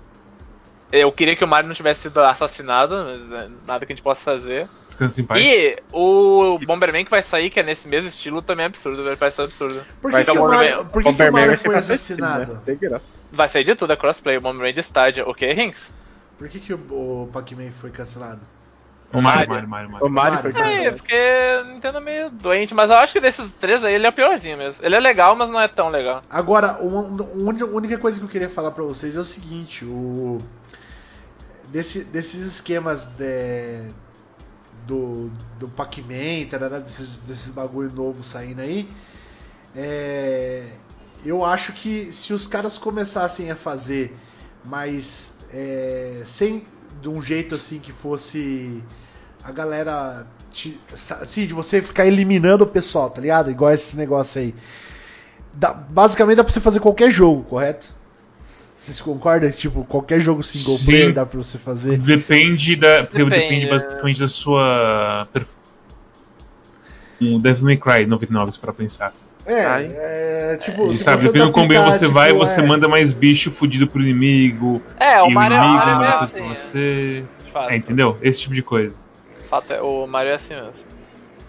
[SPEAKER 11] Eu queria que o Mario não tivesse sido assassinado, mas é, nada que a gente possa fazer.
[SPEAKER 3] Descansa em paz.
[SPEAKER 11] E o Bomberman que vai sair, que é nesse mesmo estilo, também é absurdo, velho. Parece absurdo.
[SPEAKER 2] Por que,
[SPEAKER 11] Vai
[SPEAKER 2] que
[SPEAKER 11] ser
[SPEAKER 2] o
[SPEAKER 11] Bomberman.
[SPEAKER 2] Mario, por que que o
[SPEAKER 10] Bomberman
[SPEAKER 2] Mario
[SPEAKER 10] vai
[SPEAKER 2] foi assassinado?
[SPEAKER 10] né?
[SPEAKER 11] Vai sair de tudo, é crossplay. O Bomberman de estádio. O que, Rinks?
[SPEAKER 2] Por que, que o, o Pac-Man foi cancelado?
[SPEAKER 3] O Mario,
[SPEAKER 11] Mario.
[SPEAKER 3] Mario, Mario, Mario.
[SPEAKER 10] O Mario foi
[SPEAKER 11] É, porque o Nintendo é meio doente, mas eu acho que desses três aí ele é o piorzinho mesmo. Ele é legal, mas não é tão legal.
[SPEAKER 2] Agora, a única coisa que eu queria falar pra vocês é o seguinte, o desse- desses esquemas de, do, do Pac-Man, desses, desses bagulho novo saindo aí, é, eu acho que se os caras começassem a fazer, mas é, sem de um jeito assim que fosse a galera te- assim, de você ficar eliminando o pessoal, tá ligado? Igual esse negócio aí. Basicamente dá pra você fazer qualquer jogo, correto? Vocês concordam? Tipo, qualquer jogo single
[SPEAKER 3] Sim.
[SPEAKER 2] player dá pra você fazer.
[SPEAKER 3] Depende da. Porque
[SPEAKER 11] Depende,
[SPEAKER 3] depende
[SPEAKER 11] é.
[SPEAKER 3] basicamente da sua. Um Devil May Cry 99, para pensar.
[SPEAKER 2] É,
[SPEAKER 10] Ai.
[SPEAKER 2] é, tipo,
[SPEAKER 3] E sabe,
[SPEAKER 2] você
[SPEAKER 3] dependendo do quão bem
[SPEAKER 2] adaptar,
[SPEAKER 3] você
[SPEAKER 2] tipo,
[SPEAKER 3] vai, você
[SPEAKER 2] é,
[SPEAKER 3] manda mais bicho fudido pro inimigo.
[SPEAKER 11] É, o
[SPEAKER 3] e
[SPEAKER 11] Mario,
[SPEAKER 3] o inimigo
[SPEAKER 11] Mario é meio
[SPEAKER 3] mata
[SPEAKER 11] assim.
[SPEAKER 3] pra você.
[SPEAKER 11] de fato.
[SPEAKER 3] É, entendeu? Esse tipo de coisa.
[SPEAKER 11] Fato, é- o Mario é assim mesmo.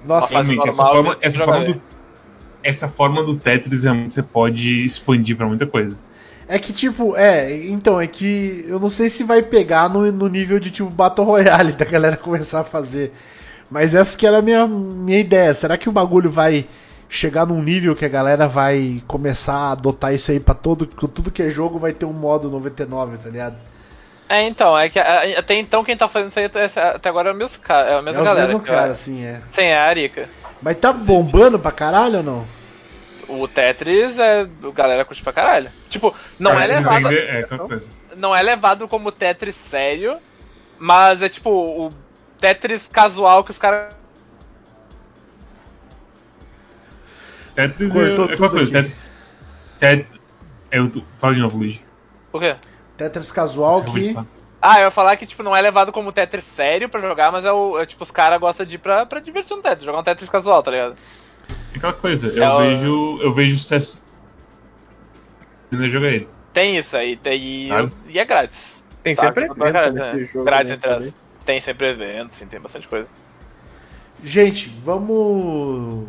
[SPEAKER 2] Nossa,
[SPEAKER 3] Realmente, essa forma, essa, forma do, essa forma do Tetris realmente você pode expandir pra muita coisa.
[SPEAKER 2] É que, tipo, é, então, é que eu não sei se vai pegar no, no nível de, tipo, Battle Royale da galera começar a fazer. Mas essa que era a minha, minha ideia. Será que o bagulho vai chegar num nível que a galera vai começar a adotar isso aí pra todo, tudo que é jogo vai ter um modo 99, tá ligado?
[SPEAKER 11] É, então, é que a- até então quem tá fazendo isso aí até, agora é, o meus, ca- é a
[SPEAKER 2] É
[SPEAKER 11] mesma
[SPEAKER 2] os
[SPEAKER 11] galera.
[SPEAKER 2] mesmos
[SPEAKER 11] que eu-
[SPEAKER 2] caras, assim, é.
[SPEAKER 11] Sim, é a Arica.
[SPEAKER 2] Mas tá bombando pra caralho ou não?
[SPEAKER 11] O Tetris é. A galera curte pra caralho. Tipo, não
[SPEAKER 3] Cara,
[SPEAKER 11] é levado.
[SPEAKER 3] É coisa.
[SPEAKER 11] Não é levado como Tetris sério, mas é tipo o Tetris casual que os caras.
[SPEAKER 3] Tetris é,
[SPEAKER 2] Cortou
[SPEAKER 3] é
[SPEAKER 2] tudo
[SPEAKER 3] coisa. Tetris. Tet... Eu, fala de novo, Luigi.
[SPEAKER 11] O quê?
[SPEAKER 2] Tetris casual que.
[SPEAKER 11] Ah, eu ia falar que tipo, não é levado como Tetris sério pra jogar, mas é o. é, tipo, os caras gostam de ir pra, pra divertir no Tetris, jogar um Tetris casual, tá ligado?
[SPEAKER 3] É aquela coisa. Eu
[SPEAKER 11] É o-
[SPEAKER 3] vejo. Eu vejo sucesso. Ainda jogar ele.
[SPEAKER 11] Tem isso aí, tem.
[SPEAKER 3] Sabe?
[SPEAKER 11] E é grátis.
[SPEAKER 10] Tem
[SPEAKER 11] Tá,
[SPEAKER 10] sempre evento nesse
[SPEAKER 11] né?
[SPEAKER 10] jogo,
[SPEAKER 11] Grátis
[SPEAKER 10] né,
[SPEAKER 11] entre as. Tem sempre evento, sim, tem bastante coisa.
[SPEAKER 2] Gente, vamos.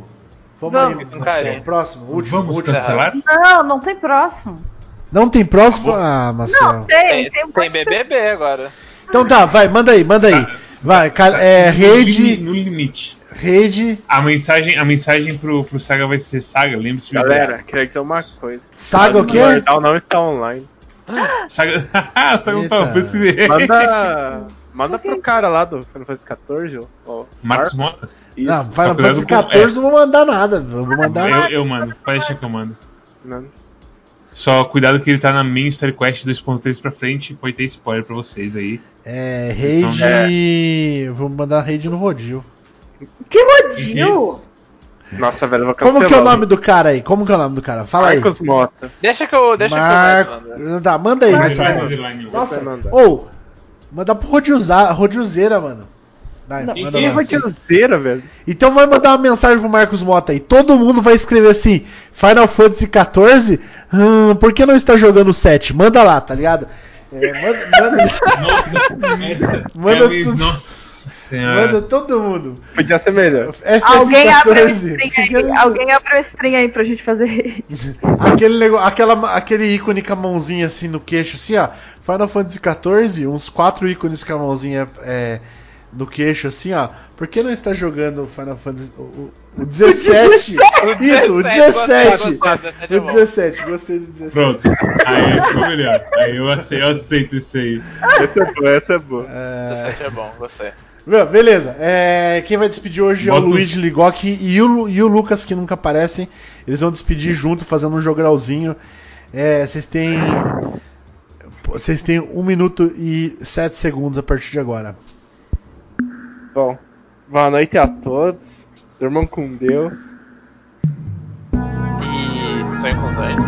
[SPEAKER 2] Vamos,
[SPEAKER 4] Vamos.
[SPEAKER 2] aí,
[SPEAKER 11] Então,
[SPEAKER 2] Marcelo. Próximo, último,
[SPEAKER 3] Vamos
[SPEAKER 2] último.
[SPEAKER 3] cancelar?
[SPEAKER 4] Não, não tem próximo.
[SPEAKER 2] Não tem próximo? Ah, Marcelo.
[SPEAKER 4] Não, tem,
[SPEAKER 11] Tem,
[SPEAKER 4] tem, um
[SPEAKER 11] tem BBB agora.
[SPEAKER 2] Então tá, vai, manda aí, manda aí. Vai, ca- é,
[SPEAKER 3] No
[SPEAKER 2] rede,
[SPEAKER 3] No limite.
[SPEAKER 2] Rede,
[SPEAKER 3] A mensagem, a mensagem pro, pro Saga vai ser Saga, lembre-se de
[SPEAKER 10] Galera, queria dizer uma coisa.
[SPEAKER 2] saga o quê?
[SPEAKER 10] O nome está online.
[SPEAKER 3] Saga, Saga não
[SPEAKER 2] Eita.
[SPEAKER 3] fala, por isso que-
[SPEAKER 10] Manda, manda pro cara lá do Final Fantasy XIV, o
[SPEAKER 3] Marcos. Mota?
[SPEAKER 10] Isso.
[SPEAKER 2] Não, Final
[SPEAKER 3] Só
[SPEAKER 2] Fantasy XIV não vou mandar nada. Eu vou mandar.
[SPEAKER 3] Eu, eu mando, pode deixar que eu mando.
[SPEAKER 10] Não.
[SPEAKER 3] Só cuidado que ele tá na main Story Quest 2.3 pra frente, pode ter spoiler pra vocês aí.
[SPEAKER 2] É, raid. Eu vou mandar raid no rodil.
[SPEAKER 4] Que rodinho!
[SPEAKER 3] Isso.
[SPEAKER 10] Nossa, velho, eu vou cancelar.
[SPEAKER 2] Como que é o nome do cara aí? Como que é o nome do cara? Fala aí.
[SPEAKER 10] Marcos Mota.
[SPEAKER 11] Deixa que eu. Deixa
[SPEAKER 2] Marco.
[SPEAKER 11] que eu mando.
[SPEAKER 2] Tá, manda aí, Marcelo.
[SPEAKER 3] underline.
[SPEAKER 2] Nossa,
[SPEAKER 10] Você manda.
[SPEAKER 2] ou, manda pro Rodiuzeira, mano. Vai,
[SPEAKER 4] Não.
[SPEAKER 2] manda
[SPEAKER 10] vai te dizer, velho?
[SPEAKER 2] Então vai mandar uma mensagem pro Marcos Mota aí. Todo mundo vai escrever assim: Final Fantasy XIV? Hum, por que não está jogando o 7? Manda lá, tá ligado? É, manda, manda,
[SPEAKER 3] Nossa, essa
[SPEAKER 2] Manda
[SPEAKER 3] é
[SPEAKER 2] tudo.
[SPEAKER 3] Nossa senhora.
[SPEAKER 2] manda todo mundo.
[SPEAKER 10] Podia ser melhor.
[SPEAKER 4] Alguém abre o
[SPEAKER 2] FF14.
[SPEAKER 4] stream
[SPEAKER 2] que que
[SPEAKER 4] aí. Alguém abre o stream aí pra gente fazer.
[SPEAKER 2] Aquele, nego- aquela, aquele ícone com a mãozinha assim no queixo, assim, ó. Final Fantasy XIV, uns quatro ícones com a mãozinha é, no queixo, assim, ó. Por que não está jogando Final Fantasy. O, o- o 17? Isso, o 17!
[SPEAKER 11] gostei,
[SPEAKER 2] O 17, gostei do 17.
[SPEAKER 3] Pronto, aí ficou melhor. Aí eu aceito, eu aceito isso aí.
[SPEAKER 10] Essa é boa, essa é boa.
[SPEAKER 2] É,
[SPEAKER 11] 17 é bom, gostei.
[SPEAKER 2] Bom, Beleza, é, quem vai despedir hoje é o
[SPEAKER 3] Bota os-
[SPEAKER 2] Luigi Ligoc e o, e o Lucas, que nunca aparecem. Eles vão despedir junto, fazendo um jogralzinho. É, vocês têm. Vocês têm 1 minuto e 7 segundos a partir de agora.
[SPEAKER 10] Bom, boa noite a todos. Dormam com Deus.
[SPEAKER 11] E sonho com os anjos.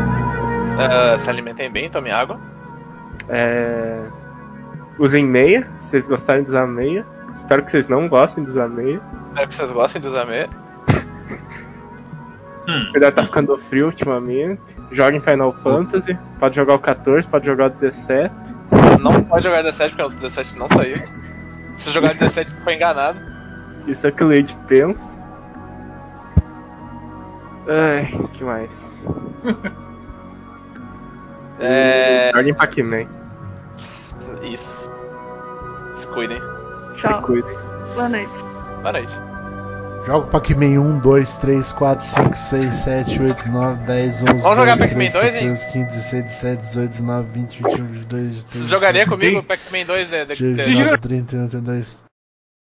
[SPEAKER 11] Ah, se alimentem bem, tomem água.
[SPEAKER 10] É... Usem meia, se vocês gostarem de usar meia. Espero que vocês não gostem de usar meia.
[SPEAKER 11] Espero que vocês gostem de usar meia.
[SPEAKER 3] Hum.
[SPEAKER 10] Cuidado, tá ficando frio ultimamente. Joguem Final Fantasy. Pode jogar o 14, pode jogar o 17.
[SPEAKER 11] Não pode jogar 17 porque o 17 não saiu. Se jogar 17 foi enganado.
[SPEAKER 10] Isso é o que o Lady pensa. Ai, que mais?
[SPEAKER 11] É.
[SPEAKER 10] Joguem Pac-Man.
[SPEAKER 11] Isso. Se cuidem.
[SPEAKER 10] Se
[SPEAKER 4] Tchau.
[SPEAKER 10] cuidem.
[SPEAKER 4] Boa noite.
[SPEAKER 11] Boa noite.
[SPEAKER 2] Joga Pac-Man 1, 2, 3, 4, 5, 6, 7, 8, 9, 10, 11,
[SPEAKER 11] Vamos jogar
[SPEAKER 2] 12,
[SPEAKER 11] Pac-Man
[SPEAKER 2] 13,
[SPEAKER 11] 2, hein?
[SPEAKER 2] 14, 15, 16, 17, 18, 19, 20, 21, 22, 23,
[SPEAKER 11] Vocês jogariam
[SPEAKER 2] 24,
[SPEAKER 11] comigo o Pac-Man 2 é, de, de,
[SPEAKER 2] 19, 30, 32.